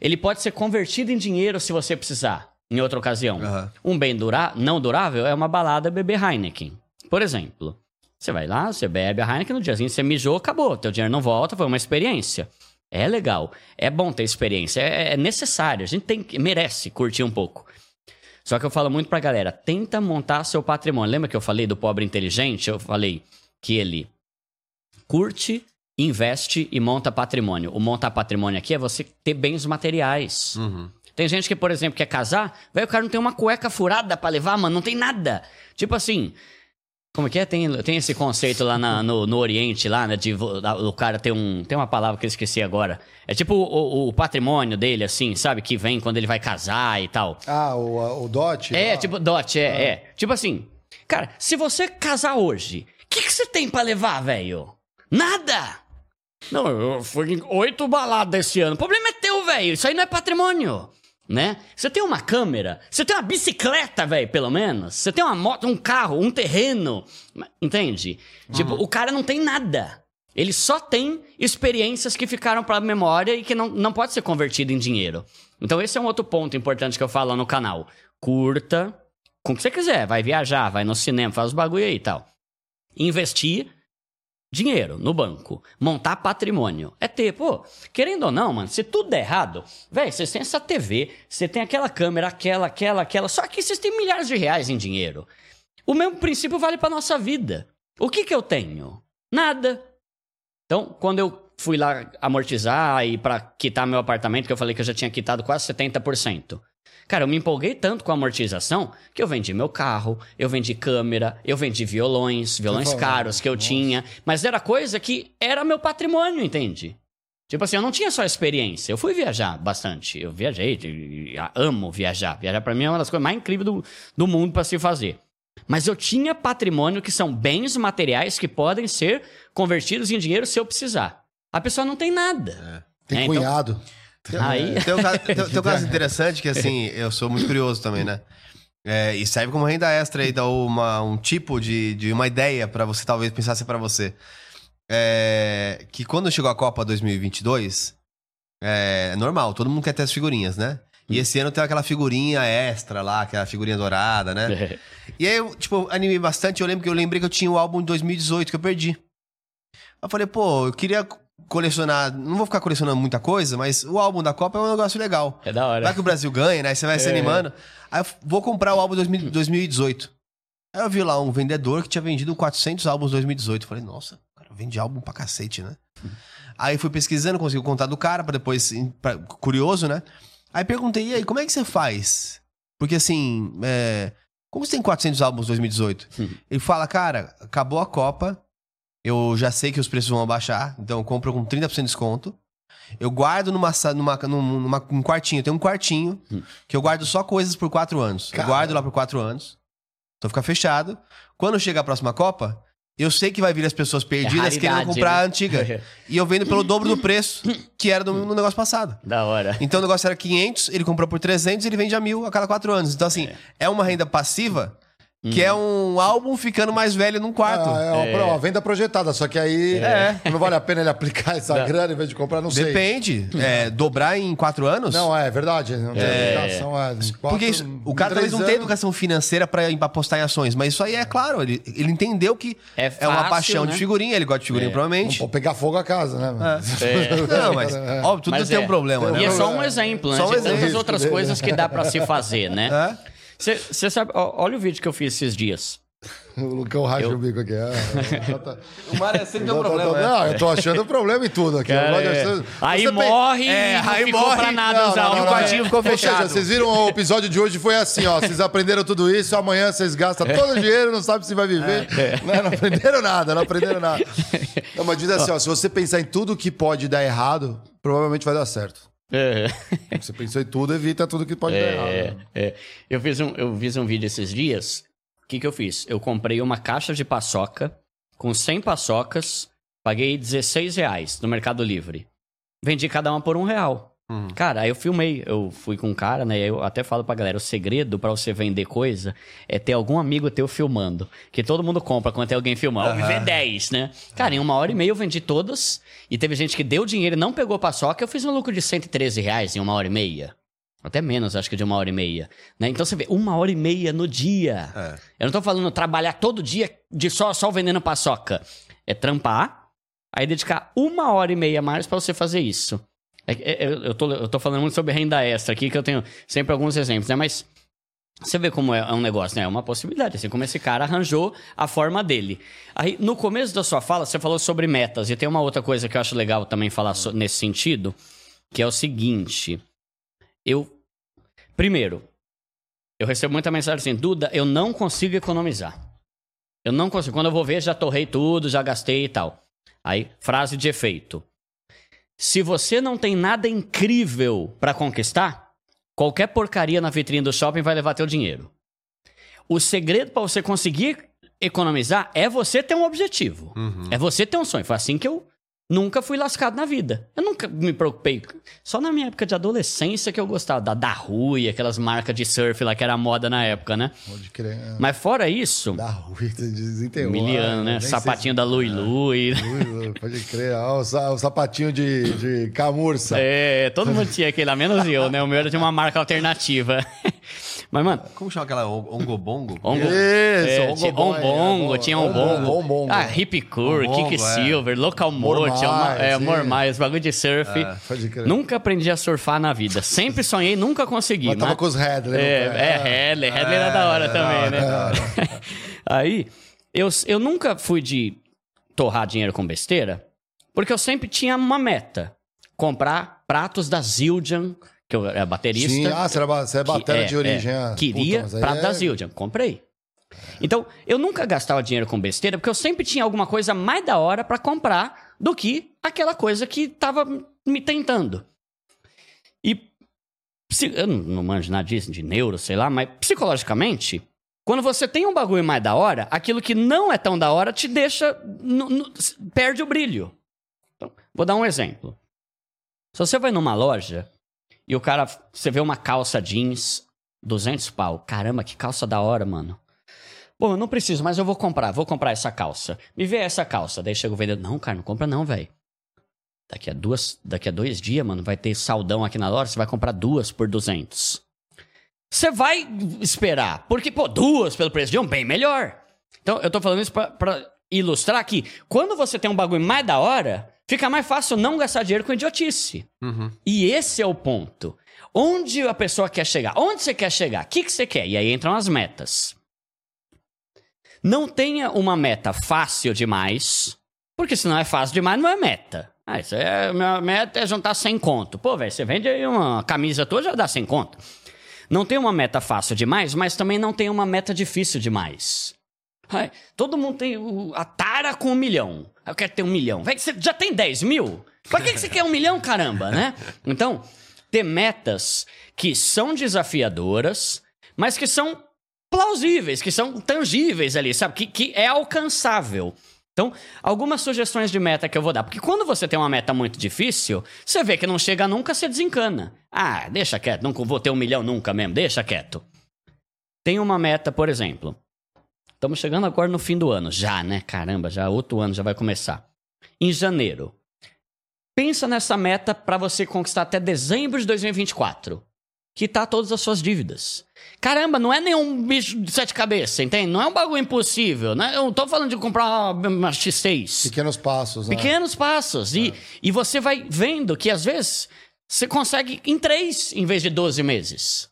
S3: Ele pode ser convertido em dinheiro se você precisar, em outra ocasião.
S2: Aham.
S3: Um bem dura... não durável é uma balada beber Heineken. Por exemplo, você vai lá, você bebe a Heineken, no diazinho você mijou, acabou. Teu dinheiro não volta, foi uma experiência. É legal, é bom ter experiência, é, é necessário, a gente tem, que- merece curtir um pouco. Só que eu falo muito pra galera, tenta montar seu patrimônio. Lembra que eu falei do pobre inteligente? Eu falei que ele curte, investe e monta patrimônio. O montar patrimônio aqui é você ter bens materiais.
S2: Uhum.
S3: Tem gente que, por exemplo, quer casar, vai o cara não tem uma cueca furada pra levar, mano, não tem nada. Tipo assim, como que é? Tem, tem esse conceito lá na- no, no Oriente, lá, né? De o cara ter um. Tem uma palavra que eu esqueci agora. É tipo o, o- o patrimônio dele, assim, sabe? Que vem quando ele vai casar e tal.
S1: Ah, o, o Dot?
S3: É,
S1: Ah,
S3: tipo, dot, é, é. Tipo assim, cara, se você casar hoje, o que, que você tem pra levar, velho? Nada! Não, eu fui em oito baladas esse ano. O problema é teu, velho. Isso aí não é patrimônio. Né? Você tem uma câmera, você tem uma bicicleta, velho, pelo menos. Você tem uma moto, um carro, um terreno. Entende? Tipo, o cara não tem nada. Ele só tem experiências que ficaram pra memória e que não, não pode ser convertido em dinheiro. Então, esse é um outro ponto importante que eu falo no canal. Curta, com o que você quiser. Vai viajar, vai no cinema, faz os bagulho aí e tal. Investir dinheiro no banco, montar patrimônio. É ter, pô, querendo ou não, mano, se tudo der errado, velho, vocês têm essa TV, você tem aquela câmera, aquela, aquela, aquela, só que vocês têm milhares de reais em dinheiro. O mesmo princípio vale pra nossa vida. O que que eu tenho? Nada. Então, quando eu fui lá amortizar e para quitar meu apartamento, que eu falei que eu já tinha quitado quase 70%. Cara, eu me empolguei tanto com a amortização que eu vendi meu carro, eu vendi câmera, eu vendi violões, violões caros que eu
S1: nossa.
S3: tinha, mas era coisa que era meu patrimônio, entende? Tipo assim, eu não tinha só experiência, eu fui viajar bastante. Eu viajei, amo viajar. Viajar pra mim é uma das coisas mais incríveis do, do mundo pra se fazer. Mas eu tinha patrimônio que são bens materiais que podem ser convertidos em dinheiro se eu precisar. A pessoa não tem nada.
S1: Tem
S3: É, então-
S1: cunhado.
S3: Aí,
S2: Tem um, caso, tem, tem um caso interessante que, assim, eu sou muito curioso também, né? É, e serve como renda extra aí, dá uma, um tipo de, de uma ideia pra você talvez pensar se é pra você. É, que quando chegou a Copa 2022, é normal, todo mundo quer ter as figurinhas, né? E esse ano tem aquela figurinha extra lá, aquela figurinha dourada, né? E aí eu, tipo, animei bastante. Eu lembro que eu lembrei que eu tinha o álbum de 2018 que eu perdi. Eu falei, pô, eu queria colecionar. Não vou ficar colecionando muita coisa, mas o álbum da Copa é um negócio legal.
S3: é da hora.
S2: Vai que o Brasil ganha, né? Aí Você vai se
S3: É.
S2: animando. Aí eu vou comprar o álbum 2000 2018. Aí eu vi lá um vendedor que tinha vendido 400 álbuns 2018. Eu falei, nossa, cara, vende álbum pra cacete, né? Aí fui pesquisando, consegui o contato do cara, pra depois, pra- curioso, né? Aí perguntei, e aí, como é que você faz? Porque assim, é, como você tem 400 álbuns 2018? Ele fala, cara, acabou a Copa, eu já sei que os preços vão abaixar, então eu compro com 30% de desconto. Eu guardo numa, numa, num, numa, um quartinho, tem um quartinho que eu guardo só coisas por quatro anos. Eu guardo lá por quatro anos. Então fica fechado. Quando chega a próxima Copa, eu sei que vai vir as pessoas perdidas querendo
S3: É raridade,
S2: comprar
S3: né?
S2: a antiga. E eu vendo pelo dobro do preço que era no, no negócio passado.
S3: Da hora.
S2: Então o negócio era 500, ele comprou por 300 e ele vende a mil a cada quatro anos. Então, assim, é, uma renda passiva que é um álbum ficando mais velho num quarto.
S1: Ah, é, uma- uma venda projetada, só que aí
S2: É.
S1: não vale a pena ele aplicar essa grana em vez de comprar, não sei.
S2: Depende. É, dobrar em quatro anos?
S1: Não, é verdade. Não tem aplicação, é, em quatro-
S2: Porque isso- o cara talvez não tem
S1: anos-
S2: educação financeira pra apostar em ações, mas isso aí é claro, ele, ele entendeu que
S3: É
S2: é, uma
S3: fácil,
S2: paixão
S3: né?
S2: de figurinha, ele gosta de figurinha, provavelmente.
S1: Pô, pegar fogo a casa, né? mano?
S2: Não, mas óbvio, tudo
S3: Mas
S2: tem
S3: é.
S2: um problema, né?
S3: E é só um exemplo, né?
S2: Só um
S3: de tantas
S2: exemplo
S3: outras coisas que dá pra se fazer, né?
S2: É?
S3: Você sabe, ó, olha o vídeo que eu fiz esses dias.
S1: O Lucão racha o bico aqui. é, é, tá-
S2: O Mário sempre tem um
S1: tá-
S2: problema,
S1: tá-
S2: né?
S1: Não, eu tô achando problema em tudo aqui.
S3: Cara,
S1: Eu
S3: é.
S1: achar-
S3: Aí
S1: Você tem-
S3: morre
S2: É,
S3: e não
S2: aí
S3: ficou
S2: morre.
S3: pra nada
S1: Não,
S3: usar
S1: não,
S3: o
S1: não, não,
S2: quartinho
S1: é.
S2: ficou
S1: Ou seja,
S2: fechado.
S1: vocês viram o episódio de hoje foi assim, ó. Vocês aprenderam tudo isso, amanhã vocês gastam todo o dinheiro, não sabem se vai viver. Né? Não aprenderam nada, não aprenderam nada. Não, mas diz assim, ó, se você pensar em tudo que pode dar errado, provavelmente vai dar certo.
S3: É.
S1: Você pensou em tudo, evita tudo que pode dar errado.
S3: É,
S1: né?
S3: é. Eu, fiz um, eu fiz um vídeo esses dias. O que, que eu fiz? Eu comprei uma caixa de paçoca com 100 paçocas, paguei 16 reais no Mercado Livre. Vendi cada uma por um real.
S2: Uhum.
S3: Cara, aí eu filmei, eu fui com um cara, né? Eu até falo pra galera: o segredo pra você vender coisa é ter algum amigo teu filmando. Que todo mundo compra quando tem alguém filmando. Vamos ver 10, né? Cara, em uma hora e meia eu vendi todas. E teve gente que deu dinheiro e não pegou paçoca. Eu fiz um lucro de 113 reais em uma hora e meia. Até menos, acho que de uma hora e meia. Né? Então você vê, uma hora e meia no dia.
S2: É.
S3: Eu não tô falando trabalhar todo dia de só, só vendendo paçoca. É trampar, aí dedicar uma hora e meia a mais pra você fazer isso. É- é- eu, eu tô, eu tô falando muito sobre renda extra aqui, que eu tenho sempre alguns exemplos, né? Mas você vê como é, é um negócio, né? É uma possibilidade, assim como esse cara arranjou a forma dele. Aí, no começo da sua fala, você falou sobre metas, e tem uma outra coisa que eu acho legal também falar so- nesse sentido, que é o seguinte. Eu. Primeiro, eu recebo muita mensagem assim, Duda, eu não consigo economizar. Eu não consigo. Quando eu vou ver, já torrei tudo, já gastei e tal. Aí, frase de efeito. Se você não tem nada incrível pra conquistar, qualquer porcaria na vitrine do shopping vai levar teu dinheiro. O segredo pra você conseguir economizar é você ter um objetivo.
S2: Uhum.
S3: É você ter um sonho. Foi assim que eu nunca fui lascado na vida. Eu nunca me preocupei. Só na minha época de adolescência que eu gostava da da Rui, aquelas marcas de surf lá que era moda na época, né?
S1: Pode crer. é.
S3: Mas fora isso,
S1: Da Rui, desenterrou.
S3: miliano, né?
S1: sei
S3: Sapatinho
S1: se-
S3: da Lui Lui.
S1: Ui, Pode crer. Ah, o, o sapatinho de, de camurça.
S3: É, todo mundo tinha aquele lá, menos eu, né? O meu era de uma marca alternativa. Mas, mano,
S2: Como chama aquela ongobongo?
S3: Ongo,
S1: Isso,
S3: é,
S1: Ongo
S3: Ombongo,
S1: é,
S3: tinha
S1: Ombongo,
S3: Ombongo.
S1: Ombongo.
S3: Ah, Hip
S2: Ombongo,
S3: Kicksilver, Local Mo, tinha uma,
S1: Mormais,
S3: é,
S1: sim.
S3: Mormais, bagulho de surf.
S1: Crer.
S3: Nunca aprendi a surfar na vida. Sempre sonhei, nunca consegui.
S1: Mas tava com os Headley
S3: É, é Headley. Headley era da hora também, né? Aí, eu, eu nunca fui de torrar dinheiro com besteira, porque eu sempre tinha uma meta. Comprar pratos da Zildjian, que eu era baterista.
S1: Sim, ah, você, era, você é batera
S3: é,
S1: de origem.
S3: é. Queria
S1: Puta,
S3: prato
S1: é-
S3: da Zildjian. Comprei. Então, eu nunca gastava dinheiro com besteira, porque eu sempre tinha alguma coisa mais da hora pra comprar do que aquela coisa que tava me tentando. E eu não, manjo nada disso, de neuro, sei lá, mas psicologicamente, quando você tem um bagulho mais da hora, aquilo que não é tão da hora te deixa. perde o brilho. Então, vou dar um exemplo. Se você vai numa loja e o cara. Você vê uma calça jeans, 200 pau. Caramba, que calça da hora, mano. Bom, eu não preciso, mas eu vou comprar. Vou comprar essa calça. Me vê essa calça. Daí chega o vendedor. Não, cara, não compra não, velho. Daqui a, duas, daqui a dois dias, mano, vai ter saldão aqui na loja. Você vai comprar duas por 200. Você vai esperar. Porque, pô, duas pelo preço de um, bem melhor. Então, eu tô falando isso pra, pra ilustrar que quando você tem um bagulho mais da hora, fica mais fácil não gastar dinheiro com idiotice.
S2: Uhum.
S3: E esse é o ponto. Onde a pessoa quer chegar? Onde você quer chegar? O que, que você quer? E aí entram as metas. Não tenha uma meta fácil demais, porque se não é fácil demais, não é meta. Ah, isso é, minha meta é juntar 100 conto. Pô, velho, você vende aí uma camisa toda, já dá 100 conto. Não tem uma meta fácil demais, mas também não tem uma meta difícil demais. Ai, todo mundo tem o- a tara com um milhão. Eu quero ter um milhão. Véi, você já tem 10 mil? Pra que, que você quer um milhão, caramba, né? Então, ter metas que são desafiadoras, mas que são plausíveis, que são tangíveis ali, sabe? Que, que é alcançável. Então, algumas sugestões de meta que eu vou dar. Porque quando você tem uma meta muito difícil, você vê que não chega nunca, você desencana. Ah, deixa quieto, não vou ter um milhão nunca mesmo, deixa quieto. Tem uma meta, por exemplo. Estamos chegando agora no fim do ano, já, né? Caramba, já outro ano já vai começar. Em janeiro. Pensa nessa meta para você conquistar até dezembro de 2024. Quitar todas as suas dívidas. Caramba, não é nenhum bicho de sete cabeças, entende? Não é um bagulho impossível, né? Eu não tô falando de comprar uma, uma X6.
S1: Pequenos passos, né?
S3: Pequenos passos. E, e você vai vendo que às vezes você consegue em três em vez de 12 meses.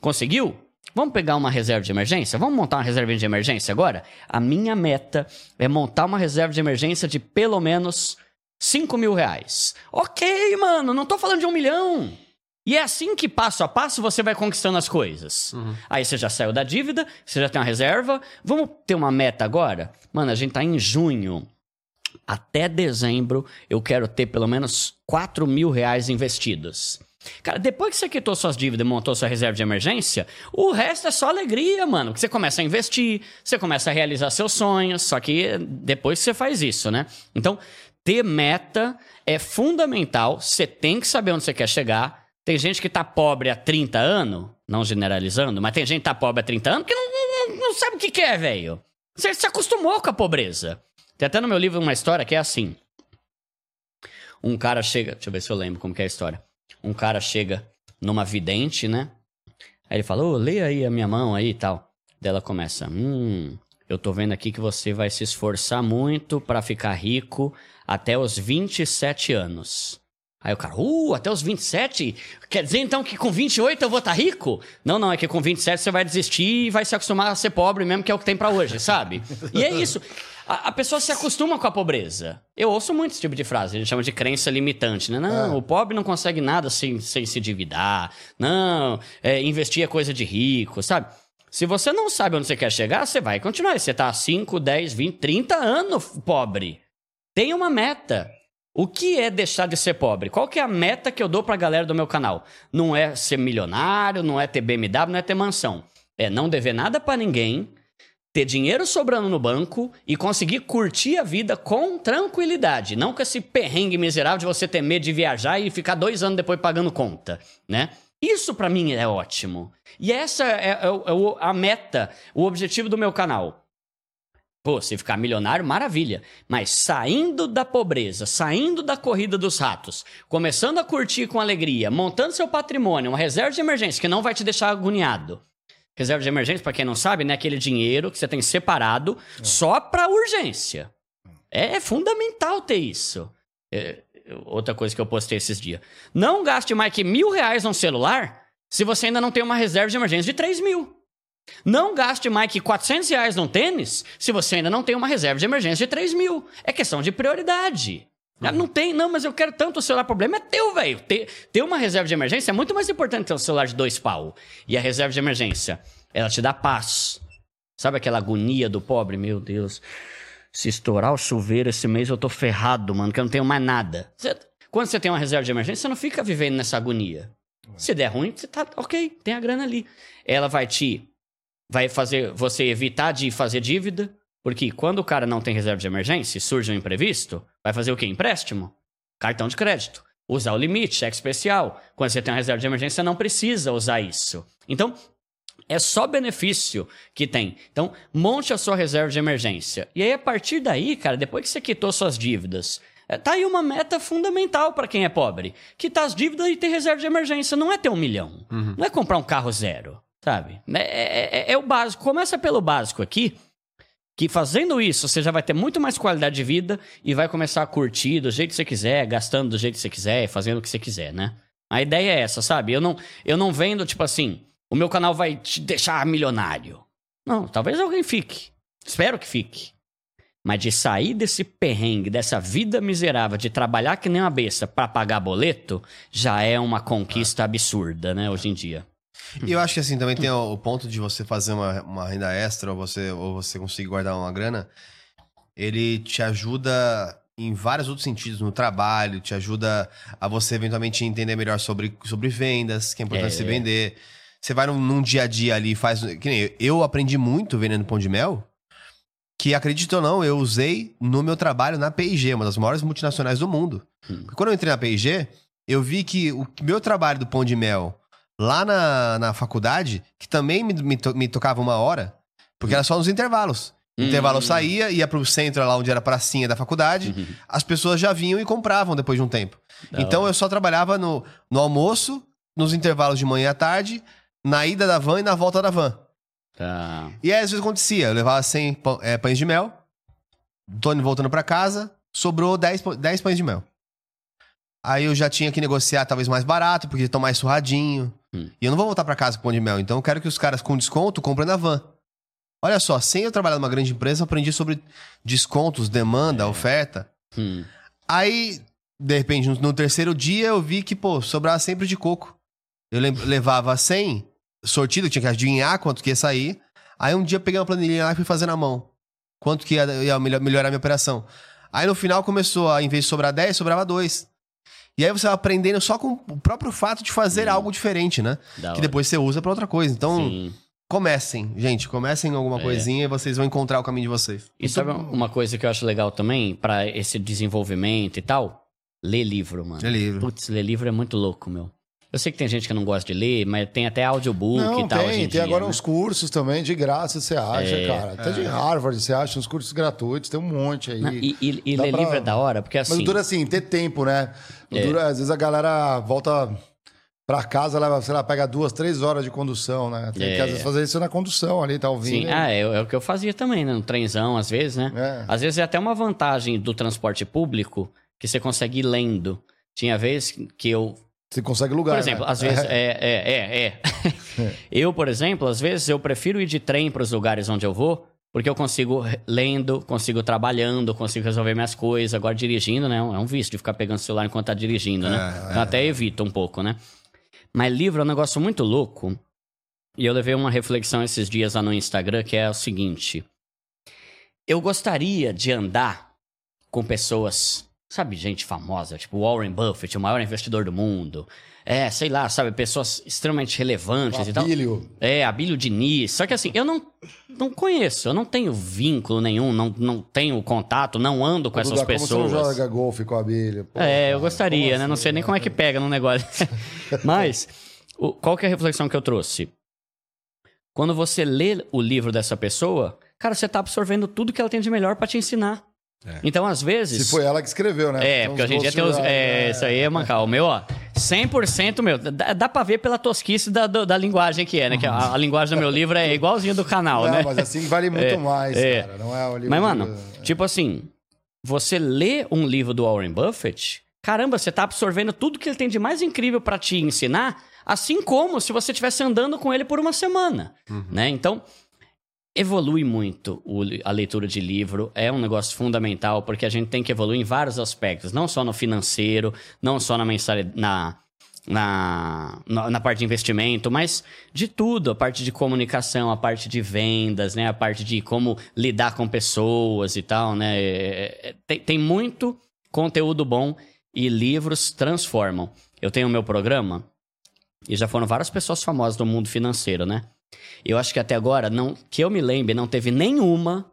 S3: Conseguiu? Vamos pegar uma reserva de emergência? Vamos montar uma reserva de emergência agora? A minha meta é montar uma reserva de emergência de pelo menos 5 mil reais. Ok, mano, não tô falando de um milhão. E é assim que, passo a passo, você vai conquistando as coisas. Aí você já saiu da dívida, você já tem uma reserva. Vamos ter uma meta agora? Mano, a gente tá em junho. Até dezembro, eu quero ter pelo menos 4 mil reais investidos. Cara, depois que você quitou suas dívidas e montou sua reserva de emergência, o resto é só alegria, mano. Que você começa a investir, você começa a realizar seus sonhos, só que depois você faz isso, né? Então, ter meta é fundamental, você tem que saber onde você quer chegar. Tem gente que tá pobre há 30 anos, não generalizando, mas tem gente que tá pobre há 30 anos que não, não, não sabe o que quer, velho. Você se acostumou com a pobreza. Tem até no meu livro uma história que é assim. Um cara chega. Deixa eu ver se eu lembro como que é a história. Um cara chega numa vidente, né? Aí ele fala, ô, lê aí a minha mão aí e tal. Daí ela começa, hum, eu tô vendo aqui que você vai se esforçar muito pra ficar rico até os 27 anos. Aí o cara, uh, até os 27? Quer dizer então que com 28 eu vou estar rico? Não, não, é que com 27 você vai desistir e vai se acostumar a ser pobre mesmo, que é o que tem pra hoje, sabe? E é isso. A, a pessoa se acostuma com a pobreza. Eu ouço muito esse tipo de frase, a gente chama de crença limitante, né? Não,
S1: É.
S3: o pobre não consegue nada sem, sem se endividar. Não, é, investir é coisa de rico, sabe? Se você não sabe onde você quer chegar, você vai continuar. Você tá há 5, 10, 20, 30 anos pobre. Tem uma meta. O que é deixar de ser pobre? Qual que é a meta que eu dou pra galera do meu canal? Não é ser milionário, não é ter BMW, não é ter mansão. É não dever nada pra ninguém, ter dinheiro sobrando no banco e conseguir curtir a vida com tranquilidade. Não com esse perrengue miserável de você ter medo de viajar e ficar dois anos depois pagando conta, né? Isso pra mim é ótimo. E essa é, é é a meta, o objetivo do meu canal. Pô, se ficar milionário, maravilha. Mas saindo da pobreza, saindo da corrida dos ratos, começando a curtir com alegria, montando seu patrimônio, uma reserva de emergência que não vai te deixar agoniado. Reserva de emergência, para quem não sabe, né? Aquele dinheiro que você tem separado só para urgência. É fundamental ter isso. É, outra coisa que eu postei esses dias. Não gaste mais que mil reais num celular se você ainda não tem uma reserva de emergência de 3 mil. Não gaste mais que 400 reais num tênis se você ainda não tem uma reserva de emergência de 3 mil. É questão de prioridade. Ah, Não tem, não, mas eu quero tanto o celular. O problema é teu, velho. Ter, ter uma reserva de emergência é muito mais importante que um celular de dois pau. E a reserva de emergência, ela te dá paz. Sabe aquela agonia do pobre? Meu Deus. Se estourar o chuveiro esse mês, eu tô ferrado, mano, que eu não tenho mais nada. Quando você tem uma reserva de emergência, você não fica vivendo nessa agonia. Se der ruim, você tá ok, tem a grana ali. Ela vai te. Vai fazer você evitar de fazer dívida. Porque quando o cara não tem reserva de emergência e surge um imprevisto, vai fazer o quê? Empréstimo? Cartão de crédito. Usar o limite, cheque especial. Quando você tem uma reserva de emergência, você não precisa usar isso. Então, é só benefício que tem. Então, monte a sua reserva de emergência. E aí, a partir daí, cara, depois que você quitou suas dívidas, é, tá aí uma meta fundamental para quem é pobre. Quitar as dívidas e ter reserva de emergência. Não é ter um milhão. Não é comprar um carro zero, sabe? É, é- é- é o básico. Começa pelo básico aqui. Que fazendo isso, você já vai ter muito mais qualidade de vida e vai começar a curtir do jeito que você quiser, gastando do jeito que você quiser, fazendo o que você quiser, né? A ideia é essa, sabe? Eu não, eu não vendo, tipo assim, o meu canal vai te deixar milionário. Não, talvez alguém fique. Espero que fique. Mas de sair desse perrengue, dessa vida miserável, de trabalhar que nem uma besta pra pagar boleto, já é uma conquista absurda, né, hoje em dia.
S2: E eu acho que assim, também tem o, ponto de você fazer uma, uma renda extra ou você, ou você conseguir guardar uma grana. Ele te ajuda em vários outros sentidos, no trabalho, te ajuda a você eventualmente entender melhor sobre, sobre vendas, que é importante
S3: É.
S2: se vender. Você vai num, num dia a dia ali e faz. Que nem eu, eu aprendi muito vendendo pão de mel, que acredite ou não, eu usei no meu trabalho na P&G, uma das maiores multinacionais do mundo. Porque Quando eu entrei na P&G, eu vi que o meu trabalho do pão de mel lá na, na faculdade, que também me, me, to- me tocava uma hora, porque era só nos intervalos.
S3: Hum.
S2: Intervalo eu saía, ia pro centro lá onde era a pracinha da faculdade,
S3: Uhum.
S2: as pessoas já vinham e compravam depois de um tempo. Então eu só trabalhava no, no almoço, nos intervalos de manhã e à tarde, na ida da van e na volta da van.
S3: Tá.
S2: E aí, às vezes acontecia, eu levava 100 pão- é, pães de mel, Tony voltando pra casa, sobrou 10, pã- 10 pães de mel. Aí eu já tinha que negociar talvez mais barato, porque estão mais surradinho.
S3: Hum.
S2: E eu não vou voltar pra casa com pão de mel, então eu quero que os caras com desconto comprem na van. Olha só, sem eu trabalhar numa grande empresa, eu aprendi sobre descontos, demanda, oferta.
S3: Hum.
S2: Aí, de repente, no, terceiro dia, eu vi que, pô, sobrava sempre de coco. Eu levava 100 sortido, tinha que adivinhar quanto que ia sair. Aí um dia eu peguei uma planilha lá e fui fazer na mão. Quanto que ia, ia melhor- melhorar a minha operação. Aí no final começou, a, em vez de sobrar 10, sobrava 2. E aí você vai aprendendo só com o próprio fato de fazer algo diferente, né?
S3: Da
S2: Que
S3: hora.
S2: depois você usa pra outra coisa. Então,
S3: Sim.
S2: comecem, gente. Comecem em alguma
S3: É.
S2: coisinha e vocês vão encontrar o caminho de vocês.
S3: E sabe uma coisa que eu acho legal também, pra esse desenvolvimento e tal? Ler livro, mano.
S2: É livro.
S3: Putz, ler livro é muito louco, meu. Eu sei que tem gente que não gosta de ler, mas tem até audiobook
S1: Não,
S3: e tal
S1: tem.
S3: em
S1: Tem
S3: dia,
S1: agora
S3: né?
S1: uns cursos também de graça, você acha,
S3: É.
S1: cara. Até de Harvard você acha, uns cursos gratuitos, tem um monte aí.
S3: Não, E, e- e ler
S1: pra-
S3: livro é da hora, porque
S1: Mas
S3: assim...
S1: duro é assim, ter tempo, né?
S3: É.
S1: duro é, às vezes a galera volta pra casa, leva, sei lá, pega duas, três horas de condução, né? Tem
S3: É.
S1: que às vezes fazer isso na condução ali, tá ouvindo.
S3: Sim, ah, é, é o que eu fazia também, né? No trenzão, às vezes, né?
S1: É.
S3: Às vezes é até uma vantagem do transporte público que você consegue ir lendo. Tinha vez que eu
S1: Você consegue lugar.
S3: Por exemplo,
S1: né?
S3: às vezes. É, é, é, é. eu, por exemplo, às vezes eu prefiro ir de trem para os lugares onde eu vou, porque eu consigo lendo, consigo trabalhando, consigo resolver minhas coisas. Agora, dirigindo, né? É um vício de ficar pegando o celular enquanto tá dirigindo, né?
S2: É,
S3: Então, até evito um pouco, né? Mas livro é um negócio muito louco. E eu levei uma reflexão esses dias lá no Instagram, que é o seguinte. Eu gostaria de andar com pessoas, sabe, gente famosa, tipo Warren Buffett, o maior investidor do mundo. É, sei lá, sabe, pessoas extremamente relevantes e tal.
S1: Abílio.
S3: É, Abílio Diniz. Só que assim, eu não, não conheço, eu não tenho vínculo nenhum, não, não tenho contato, não ando com essas
S1: Duda, Como você
S3: pessoas.
S1: não joga golfe com a Abílio? Pô,
S3: É, eu gostaria, né? Não
S1: assim,
S3: sei nem como é que pega no negócio. Mas, o- qual que é a reflexão que eu trouxe? Quando você lê o livro dessa pessoa, cara, você tá absorvendo tudo que ela tem de melhor pra te ensinar. Então, às vezes.
S1: Se foi ela que escreveu, né?
S3: É, porque hoje em dia tem os. É, isso aí é mancar. O meu, ó, 100% meu. Dá, dá pra ver pela tosquice da, do- da linguagem que é, né? Que a, a linguagem do meu livro é igualzinha do canal,
S1: Não,
S3: né?
S1: mas assim vale muito
S3: É,
S1: mais,
S3: é.
S1: cara. Não é o livro
S3: Mas,
S1: de-
S3: mano, tipo assim, você lê um livro do Warren Buffett, caramba, você tá absorvendo tudo que ele tem de mais incrível pra te ensinar, assim como se você estivesse andando com ele por uma semana, né? Então, evolui muito o a leitura de livro, é um negócio fundamental, porque a gente tem que evoluir em vários aspectos, não só no financeiro, não só na mensalidade, na, na, na, parte de investimento, mas de tudo, a parte de comunicação, a parte de vendas, né, a parte de como lidar com pessoas e tal, né, é- é- tem, tem muito conteúdo bom e livros transformam. Eu tenho o meu programa, e já foram várias pessoas famosas do mundo financeiro, né? Eu acho que até agora, não, que eu me lembre, não teve nenhuma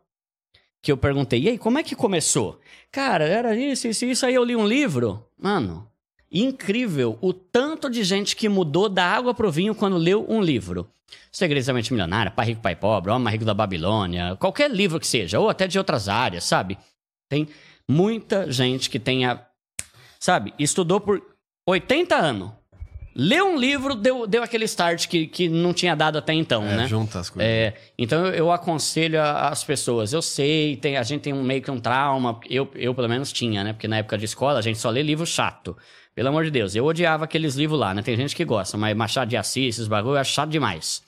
S3: que eu perguntei, e aí, como é que começou? Cara, era isso, isso, isso, aí eu li um livro. Mano, incrível o tanto de gente que mudou da água pro vinho quando leu um livro. Segredos da Mente Milionária, Pai Rico, Pai Pobre, Homem Rico da Babilônia, qualquer livro que seja, ou até de outras áreas, sabe? Tem muita gente que tenha, sabe, estudou por 80 anos. Leu um livro, deu, deu aquele start que, que não tinha dado até então,
S2: É,
S3: né?
S2: junta as coisas.
S3: É, então eu, eu aconselho a- as pessoas. Eu sei, tem, a gente tem um, meio que um trauma. Eu, eu, pelo menos, tinha, né? Porque na época de escola a gente só lê livro chato. Pelo amor de Deus. Eu odiava aqueles livros lá, né? Tem gente que gosta, mas Machado de Assis, esses bagulho, eu acho chato demais.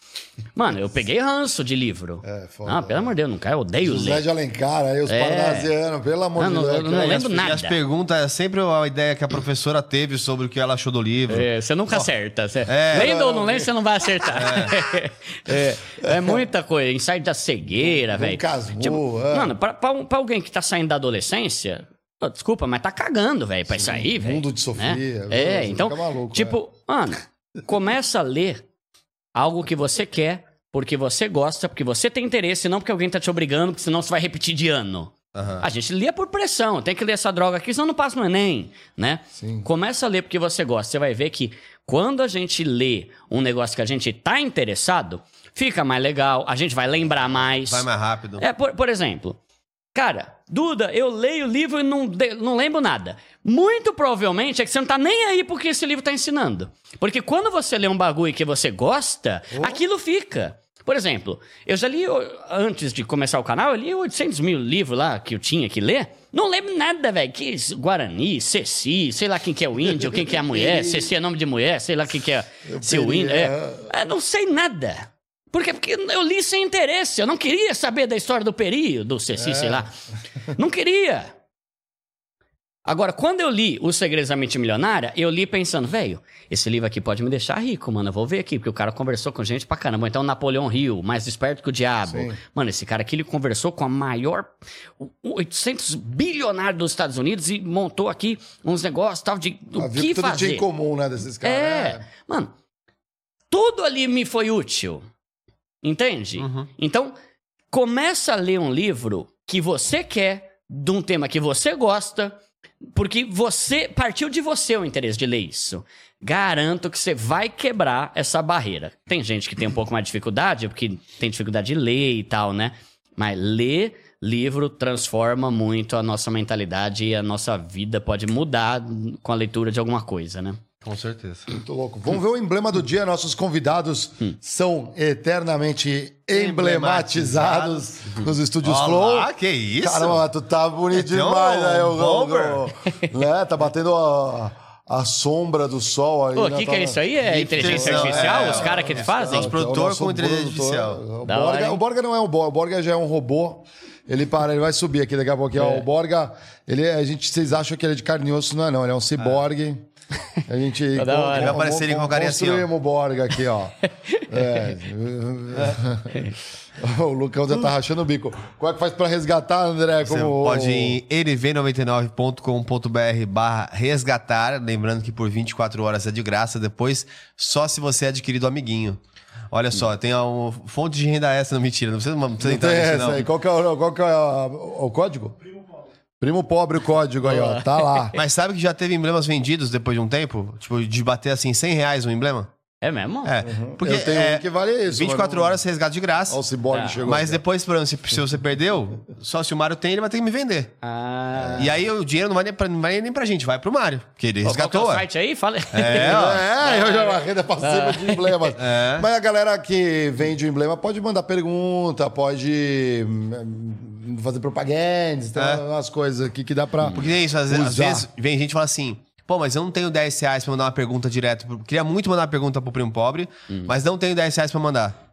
S3: Mano, eu peguei ranço de livro.
S1: É, foda.
S3: Ah, pelo amor de Deus, não quero, eu odeio
S1: José
S3: ler.
S1: de Alencar, aí os
S3: É.
S1: parnasianos, pelo amor
S3: Não,
S1: de
S3: não,
S1: Deus.
S3: eu não
S1: cara.
S3: lembro
S2: E
S3: nada.
S2: as perguntas é sempre a ideia que a professora teve sobre o que ela achou do livro.
S3: É, você nunca acerta. Você...
S2: É.
S3: lendo ou não lendo, você não vai acertar. É, é muita coisa. Ensaio da cegueira, velho.
S1: casmurro, é.
S3: Mano, pra, pra, pra alguém que tá saindo da adolescência, pô, desculpa, mas tá cagando, velho, pra isso aí, velho.
S1: mundo de Sofia,
S3: né? É, então,
S1: maluco,
S3: tipo, mano, começa a ler algo que você quer, porque você gosta, porque você tem interesse, não porque alguém tá te obrigando, porque senão você vai repetir de ano.
S2: Aham.
S3: A gente lia por pressão, tem que ler essa droga aqui, senão não passa no Enem, né?
S1: Sim.
S3: Começa a ler porque você gosta. Você vai ver que quando a gente lê um negócio que a gente tá interessado, fica mais legal, a gente vai lembrar mais.
S2: Vai mais rápido.
S3: É, por, por exemplo, cara, Duda, eu leio o livro e não, de- não lembro nada. Muito provavelmente é que você não tá nem aí porque esse livro tá ensinando. Porque quando você lê um bagulho que você gosta, aquilo fica. Por exemplo, eu já li, antes de começar o canal, eu li 800 mil livros lá que eu tinha que ler. Não lembro nada, velho. Que Guarani, Ceci, sei lá quem que é o índio, quem que é a mulher, Ceci é nome de mulher, sei lá quem que é seu índio. É. É, não sei nada. Por quê? Porque eu li sem interesse. Eu não queria saber da história do Peri, do Ceci, sei lá. Não queria. Agora, quando eu li Os Segredos da Mente Milionária, eu li pensando, velho, esse livro aqui pode me deixar rico, mano. Eu vou ver aqui, porque o cara conversou com gente pra caramba. Então, Napoleão Hill, mais esperto que o diabo.
S1: Sim.
S3: Mano, esse cara aqui, ele conversou com a maior... o- o 800 bilionário dos Estados Unidos e montou aqui uns negócios tal de o que
S1: tudo
S3: fazer.
S1: tinha em comum, né, desses caras.
S3: É.
S1: né?
S3: Mano, tudo ali me foi útil. Entende?
S2: Uhum.
S3: Então, começa a ler um livro que você quer, de um tema que você gosta, porque você partiu de você o interesse de ler isso. Garanto que você vai quebrar essa barreira. Tem gente que tem um pouco mais de dificuldade, porque tem dificuldade de ler e tal, né? Mas ler livro transforma muito a nossa mentalidade e a nossa vida pode mudar com a leitura de alguma coisa, né?
S2: Com certeza.
S1: Muito louco. Vamos ver o emblema do dia. Nossos convidados
S3: Hum.
S1: são eternamente emblematizados nos estúdios Flow.
S2: Olá, que isso?
S1: Caramba, tu tá bonito
S2: um
S1: demais, né? O,
S2: bomber.
S1: né? Tá batendo a, a sombra do sol aí.
S3: Pô, o
S1: né?
S3: que, que é isso aí? É inteligência artificial?
S2: é,
S3: Os caras que fazem?
S2: Nosso produtor
S1: nosso
S2: com inteligência
S1: produtor.
S2: artificial.
S1: O Borga, o Borga não é um Borga, o Borga já é um robô. Ele para, ele vai subir aqui daqui a pouquinho.
S3: É.
S1: O Borga, ele, é- a gente, vocês acham que ele é de carne e osso, não é não. Ele é um ciborgue. A gente
S3: Tá da hora.
S2: Ele vai aparecer com a carinha assim.
S1: Construímos o Borga aqui, ó. É. o Lucão já tá rachando o bico. Como é que faz pra resgatar, André?
S2: Você
S1: Como
S2: pode ir em nv99.com.br barra resgatar, lembrando que por 24 horas é de graça, depois só se você adquirir do amiguinho. Olha só, tem a um, fonte de renda extra, não mentira, não precisa, não precisa
S1: Não tem
S2: entrar nisso
S1: essa
S2: não.
S1: aí. Qual que é, o, qual que é a- o código? Primo pobre o código aí, ó. Tá lá.
S2: Mas sabe que já teve emblemas vendidos depois de um tempo? Tipo, de bater assim 100 reais um emblema?
S3: É mesmo?
S2: É, porque
S1: Eu tenho
S2: é,
S1: um que vale isso.
S2: 24
S1: mas não-
S2: horas você resgata de graça.
S1: Ó, o Cyborg
S3: É.
S1: chegou.
S2: Mas
S1: aqui.
S2: depois, por exemplo, se, se você perdeu, só se o Mário tem, ele vai ter que me vender.
S3: Ah.
S2: E aí o dinheiro não vai nem pra, não vai nem pra gente, vai pro Mário. Que ele
S3: Qual que é
S2: resgatou.
S3: o site aí? Fala.
S2: É, ó.
S1: É, eu já uma renda passiva de emblemas.
S2: É.
S1: Mas a galera que vende o emblema pode mandar pergunta, pode hum, fazer propaganda, tem
S2: É.
S1: umas coisas aqui que dá pra.
S2: Porque é isso, às, vezes- às vezes vem gente e fala assim: pô, mas eu não tenho 10 reais pra mandar uma pergunta direto. pro- Queria muito mandar uma pergunta pro primo pobre, mas não tenho 10 reais pra mandar.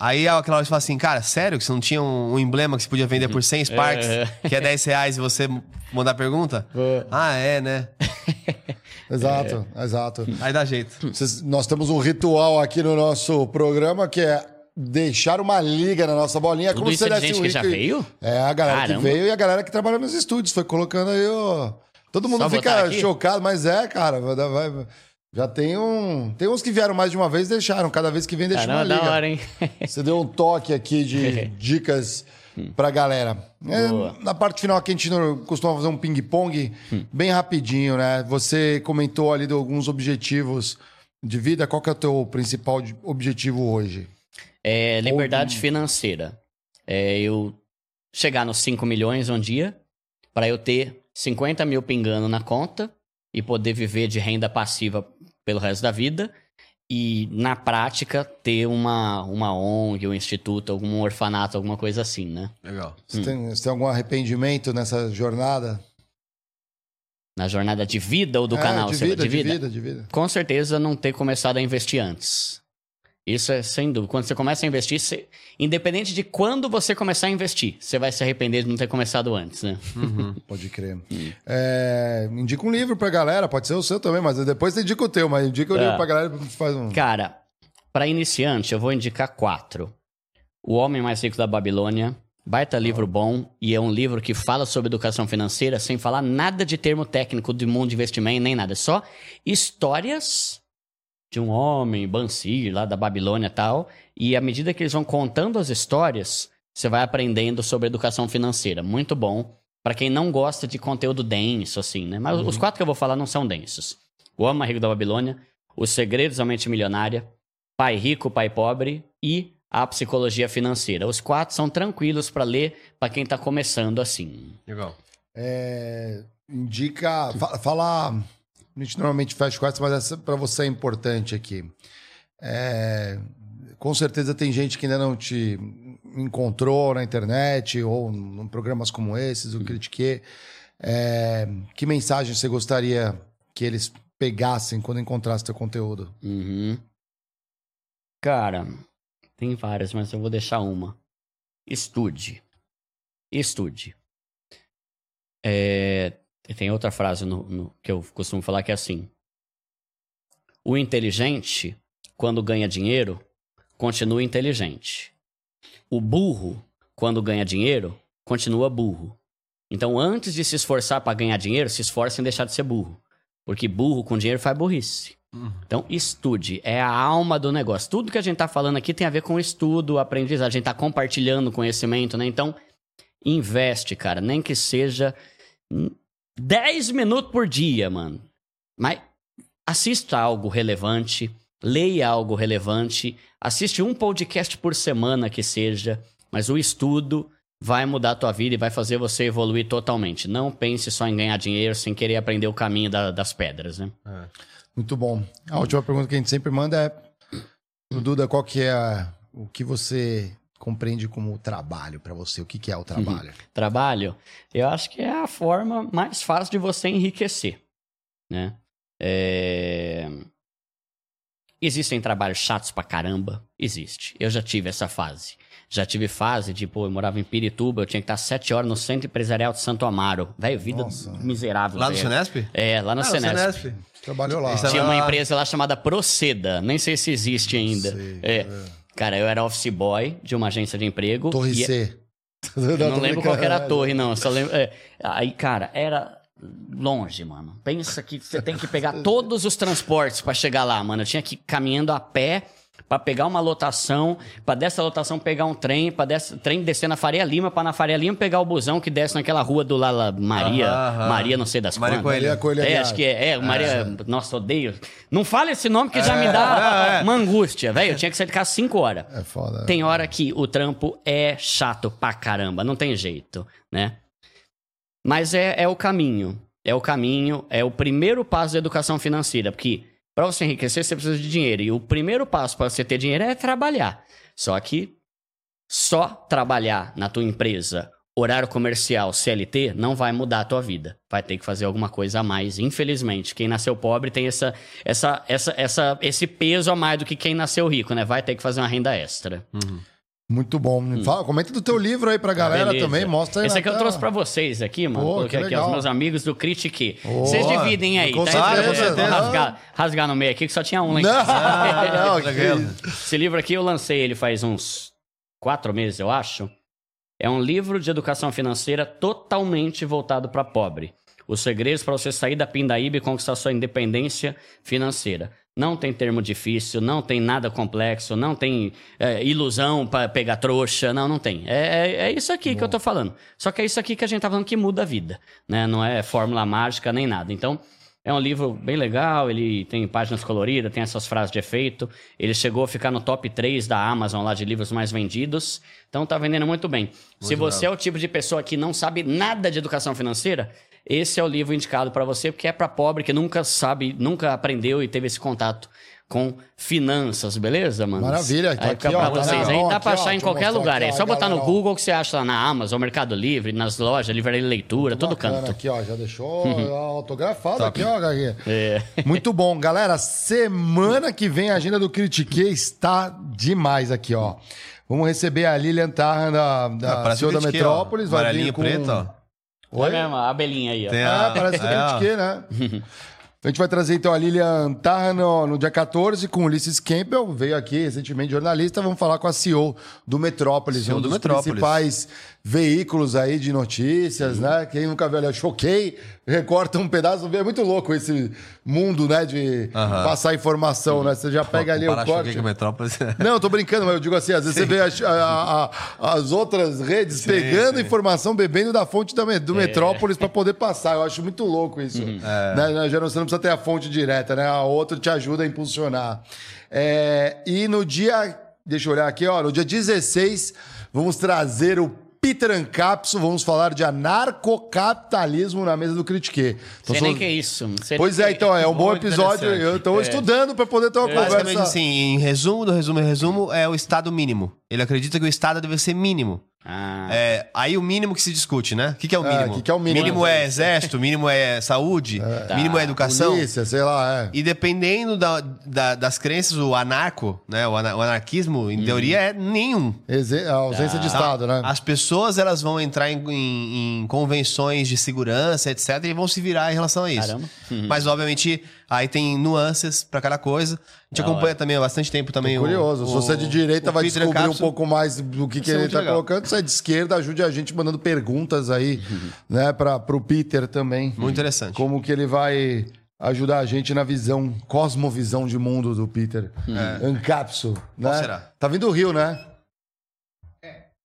S2: Aí aquela hora você fala assim, cara, sério que você não tinha um, um emblema que você podia vender por 100 Sparks, que é 10 reais e você mandar pergunta? Ah, é, né?
S1: Exato, exato.
S2: Aí dá jeito.
S1: Vocês- nós temos um ritual aqui no nosso programa que é deixar uma liga na nossa bolinha.
S3: Tudo
S1: como
S3: isso
S1: se
S3: é de gente que já veio?
S1: É, a galera
S3: Caramba.
S1: que veio e a galera que trabalha nos estúdios. Foi colocando aí o. Todo mundo
S3: Só
S1: fica chocado, mas é, cara. vai- já tem um. Tem uns que vieram mais de uma vez e deixaram. Cada vez que vem, deixa
S3: Caramba,
S1: uma
S3: da
S1: liga.
S3: hora, hein?
S1: Você deu um toque aqui de dicas pra galera. É, na parte final aqui a gente costuma fazer um ping-pong bem rapidinho, né? Você comentou ali de alguns objetivos de vida. Qual que é o teu principal objetivo hoje?
S3: É, liberdade financeira. É eu chegar nos 5 milhões um dia, para eu ter 50 mil pingando na conta e poder viver de renda passiva pelo resto da vida. E, na prática, ter uma, uma ONG, um instituto, algum orfanato, alguma coisa assim, né?
S2: Legal.
S1: Você, tem, você tem algum arrependimento nessa jornada?
S3: Na jornada de vida ou do
S1: É,
S3: canal?
S1: De
S3: sei lá,
S1: vida, de vida, de vida.
S3: Com certeza não ter começado a investir antes. Isso é sem dúvida. Quando você começa a investir, você- independente de quando você começar a investir, você vai se arrepender de não ter começado antes, né?
S1: Pode crer. É, indica um livro pra galera, pode ser o seu também, mas depois você indica o teu, mas indica o
S3: É.
S1: livro pra galera faz um.
S3: Cara, para iniciante, eu vou indicar quatro: O Homem Mais Rico da Babilônia. Baita livro bom e é um livro que fala sobre educação financeira sem falar nada de termo técnico de mundo de investimento nem nada. É só histórias de um homem, Bansir, lá da Babilônia e tal. E à medida que eles vão contando as histórias, você vai aprendendo sobre educação financeira. Muito bom para quem não gosta de conteúdo denso, assim, né? Mas os quatro que eu vou falar não são densos. O Homem Rico da Babilônia, Os Segredos da Mente Milionária, Pai Rico, Pai Pobre e A Psicologia Financeira. Os quatro são tranquilos para ler para quem tá começando assim.
S2: Legal.
S1: É, indica. fa- Fala. A gente normalmente fecha com essa, mas essa pra você é importante aqui. É, com certeza tem gente que ainda não te encontrou na internet ou em programas como esses, o Critique. É, que mensagem você gostaria que eles pegassem quando encontrassem teu conteúdo?
S3: Uhum. Cara, tem várias, mas eu vou deixar uma. Estude. Estude. É, tem outra frase no- no- que eu costumo falar que é assim: O inteligente, quando ganha dinheiro, continua inteligente. O burro, quando ganha dinheiro, continua burro. Então, antes de se esforçar para ganhar dinheiro, se esforce em deixar de ser burro. Porque burro com dinheiro faz burrice. Então, estude. É a alma do negócio. Tudo que a gente tá falando aqui tem a ver com estudo, aprendizagem. A gente tá compartilhando conhecimento, né? Então, investe, cara. Nem que seja 10 minutos por dia, mano. Mas assista algo relevante, leia algo relevante, assiste um podcast por semana que seja, mas o estudo vai mudar a tua vida e vai fazer você evoluir totalmente. Não pense só em ganhar dinheiro sem querer aprender o caminho da- das pedras, né?
S1: Muito bom. A última pergunta que a gente sempre manda é: Duda, qual que é a- o que você compreende como trabalho pra você? O que, que é o trabalho?
S3: trabalho, eu acho que é a forma mais fácil de você enriquecer, né? É, Existem trabalhos chatos pra caramba? Existe. Eu já tive essa fase. Já tive fase de, pô, eu morava em Pirituba, eu tinha que estar sete horas no Centro Empresarial de Santo Amaro. Velho, vida
S1: Nossa.
S3: miserável.
S2: Lá no. Senesp?
S3: É, lá na
S2: Ah, no
S3: Senesp.
S2: Senesp.
S1: Trabalhou lá.
S2: É-
S3: Tinha uma empresa lá chamada Proceda. Nem sei se existe ainda.
S1: sei,
S3: é. Cara, eu era office boy de uma agência de emprego.
S1: Torre
S3: e-
S1: C.
S3: eu não lembro qual era a torre, não. eu Só lembro. é. Aí, cara, era longe, mano. Pensa que você tem que pegar todos os transportes pra chegar lá, mano. Eu tinha que ir caminhando a pé para pegar uma lotação, para dessa lotação pegar um trem, para desse trem descer na Faria Lima, para na Faria Lima pegar o busão que desce naquela rua do Lala Maria,
S2: Aham.
S3: Maria não sei das
S2: Maria
S3: quantas.
S1: Maria Coelho
S3: É, acho que é, é Maria, nossa, odeio. Não fale esse nome que já me dá uma angústia, velho. Eu tinha que sair de casa 5 horas.
S1: É foda.
S3: Tem hora que o trampo é chato pra caramba, não tem jeito, né? Mas é, é o caminho. É o caminho, é o primeiro passo da educação financeira. Porque para você enriquecer, você precisa de dinheiro. E o primeiro passo para você ter dinheiro é trabalhar. Só que só trabalhar na tua empresa, horário comercial, CLT, não vai mudar a tua vida. Vai ter que fazer alguma coisa a mais. Infelizmente, quem nasceu pobre tem essa, essa, essa, essa, esse peso a mais do que quem nasceu rico, né? Vai ter que fazer uma renda extra.
S1: Muito bom. Fala, comenta do teu livro aí pra galera
S3: Hum. Beleza.
S1: também. Mostra aí
S3: Esse aqui eu
S1: tela.
S3: trouxe pra vocês aqui, mano.
S1: Pô,
S3: Coloquei
S1: que
S3: aqui
S1: legal.
S3: os meus amigos do Critique. Vocês dividem aí,
S1: Com
S3: tá?
S1: certeza,
S3: Eu vou rasgar, rasgar no meio aqui, que só tinha um lá em
S1: Não,
S3: casa.
S1: não, que-
S3: Esse livro aqui eu lancei ele faz uns quatro meses, eu acho. É um livro de educação financeira totalmente voltado para pobre. Os segredos para você sair da pindaíba e conquistar sua independência financeira. Não tem termo difícil, não tem nada complexo, não tem é, ilusão para pegar trouxa, não, não tem. É, é- é isso aqui que eu tô falando. Só que é isso aqui que a gente tá falando que muda a vida, né? Não é fórmula mágica nem nada. Então, é um livro bem legal, ele tem páginas coloridas, tem essas frases de efeito. Ele chegou a ficar no top 3 da Amazon lá de livros mais vendidos. Então tá vendendo muito bem. Se você é o tipo de pessoa que não sabe nada de educação financeira, esse é o livro indicado para você, porque é para pobre que nunca sabe, nunca aprendeu e teve esse contato com finanças, beleza, mano?
S1: Maravilha, tá
S3: aí
S1: aqui, ó,
S3: pra
S1: tá
S3: vocês
S1: na
S3: aí, dá
S1: aqui,
S3: pra
S1: ó,
S3: achar em
S1: deixa eu
S3: qualquer lugar.
S1: aqui,
S3: É
S1: ó,
S3: só botar no
S1: galera, ó.
S3: Google que você acha lá na Amazon, Mercado Livre, nas lojas, livraria leitura, todo
S1: Bacana
S3: canto.
S1: Aqui, ó, já deixou autografado aqui, ó, Gaguinha.
S3: É.
S1: Muito bom. Galera, semana que vem a agenda do Critique está demais aqui, ó. Vamos receber a Lilian Tarra da, da
S2: Ah,
S1: da Metrópolis.
S2: ó.
S1: Vai vir com...
S2: preto, ó.
S3: Olha mesmo, a abelhinha aí, ó.
S2: Tem
S1: Ah,
S2: a-
S1: parece o
S2: é.
S1: Critique, né? A gente vai trazer então a Lilian Tarra no, no dia 14 com o Ulisses Campbell, veio aqui recentemente jornalista. Vamos falar com a CEO do Metrópolis,
S2: CEO
S1: um
S2: do
S1: dos
S2: Metrópolis.
S1: principais veículos aí de notícias, né? Quem nunca viu, olha, choquei, recorta um pedaço, é muito louco esse mundo, né? De
S2: Aham.
S1: passar informação, né? Você já pega ali o corte.
S2: Metrópolis.
S1: Não, eu tô brincando, mas eu digo assim, às vezes você vê as, a- a- as outras redes pegando informação, bebendo da fonte da, do Metrópolis para poder passar. Eu acho muito louco isso. Né? Já não, você não precisa ter a fonte direta, né? A outra te ajuda a impulsionar. É, e no dia, deixa eu olhar aqui, ó, no dia 16, vamos trazer o Peter Ancapso, vamos falar de anarcocapitalismo na mesa do Critique. Então,
S3: Sei
S1: são-
S3: nem que é isso. sei
S1: Pois é,
S3: que-
S1: então, é um bom episódio. Eu estou estudando para poder ter uma
S2: Basicamente
S1: conversa.
S2: assim, em resumo, do resumo, em resumo, é o Estado mínimo. Ele acredita que o Estado deve ser mínimo.
S3: Ah,
S2: É, aí o mínimo que se discute, né? O que, que é o mínimo?
S1: o que que é o mínimo?
S2: Mínimo é exército, mínimo é saúde, mínimo é educação.
S1: Polícia, sei lá, é.
S2: E dependendo da- da- das crenças, o anarco, né? O, ana- o anarquismo, em teoria, é nenhum.
S1: Exe- a ausência de
S2: Tá?
S1: Estado, né?
S2: As pessoas elas vão entrar em, em- em convenções de segurança, etc., e vão se virar em relação a isso.
S3: Caramba.
S2: Mas, obviamente, aí tem nuances pra cada coisa. A gente
S3: Da
S2: acompanha
S3: hora.
S2: também há bastante tempo também. o-
S1: Curioso. Se
S2: o-
S1: você é de direita, vai
S2: Peter
S1: descobrir um pouco mais do que, que
S2: é
S1: ele está
S2: legal.
S1: colocando. Se é de esquerda, ajude a gente mandando perguntas aí, né, para o Peter também.
S2: Muito interessante.
S1: Como que ele vai ajudar a gente na visão, cosmovisão de mundo do Peter. Ancapso, né?
S2: Qual será?
S1: Tá vindo do Rio, né?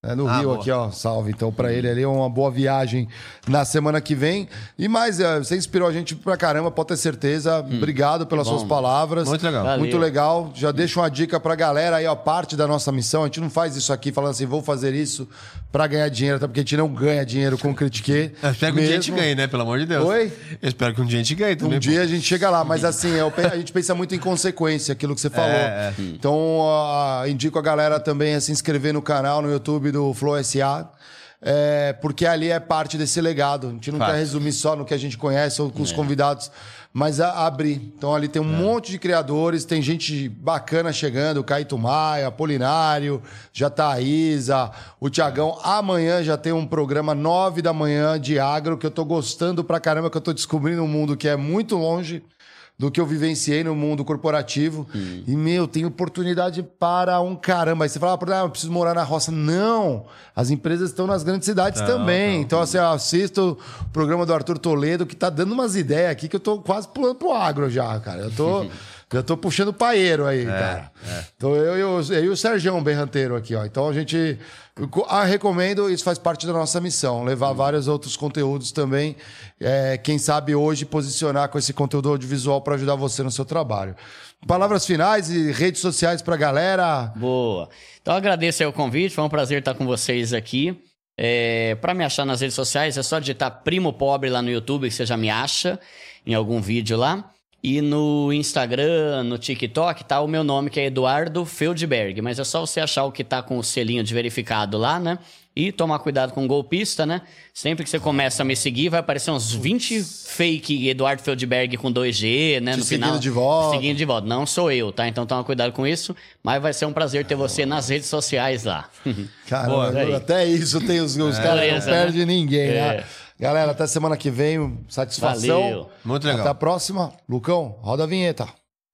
S1: É no
S2: Ah,
S1: Rio
S2: boa.
S1: aqui, ó. Salve. Então, pra ele ali, uma boa viagem na semana que vem. E mais, é, você inspirou a gente pra caramba, pode ter certeza. Obrigado pelas
S3: bom.
S1: suas palavras.
S2: Muito legal.
S3: Valeu.
S1: Muito legal. Já deixa uma dica pra galera aí, ó. Parte da nossa missão. A gente não faz isso aqui falando assim, vou fazer isso pra ganhar dinheiro, até porque a gente não ganha dinheiro com o Critique.
S2: Eu espero que um dia a gente ganhe, né? Pelo amor de Deus.
S1: Oi?
S2: Eu espero que um dia a gente ganhe também.
S1: Um dia a gente chega lá, mas assim, é a gente pensa muito em consequência, aquilo que você falou.
S2: É, é.
S1: Então, indico a galera também a se inscrever no canal, no YouTube do Flow SA. é, porque ali é parte desse legado. A gente não
S2: Fato.
S1: quer resumir só no que a gente conhece ou com
S3: É.
S1: os convidados, mas a, abrir. Então ali tem um monte de criadores, tem gente bacana chegando, o Caíto Maia, Apolinário, já tá a Isa, o Tiagão. Amanhã já tem um programa nove da manhã de agro que eu tô gostando pra caramba, que eu tô descobrindo um mundo que é muito longe do que eu vivenciei no mundo corporativo. E, meu, tem oportunidade para um caramba. Aí você fala, ah, eu preciso morar na roça. Não! As empresas estão nas grandes cidades também. Então, assim, eu assisto o programa do Arthur Toledo, que tá dando umas ideias aqui que eu tô quase pulando pro agro já, cara. Eu tô. Já tô puxando paeiro aí, cara. Então eu e o, eu e o Sergião Berranteiro aqui, ó. Então a gente. Ah, recomendo, isso faz parte da nossa missão, levar vários outros conteúdos também. É, quem sabe hoje posicionar com esse conteúdo audiovisual para ajudar você no seu trabalho. Palavras finais e redes sociais pra galera.
S3: Boa. Então agradeço aí o convite, foi um prazer estar com vocês aqui. É, para me achar nas redes sociais é só digitar Primo Pobre lá no YouTube, que você já me acha em algum vídeo lá. E no Instagram, no TikTok, tá o meu nome, que é Eduardo Feldberg. Mas é só você achar o que tá com o selinho de verificado lá, né? E tomar cuidado com o golpista, né? Sempre que você começa a me seguir, vai aparecer uns 20 fake Eduardo Feldberg com 2G, né?
S1: Te
S3: no
S1: seguindo
S3: final.
S1: de volta.
S3: Seguindo de volta. Não sou eu, tá? Então toma cuidado com isso. Mas vai ser um prazer ter você nas redes sociais lá.
S1: Cara, até isso tem os, os caras não
S3: né?
S1: perdem ninguém, né? Galera, até semana que vem. Satisfação.
S3: Valeu.
S2: Muito legal.
S1: Até a próxima. Lucão, roda a vinheta.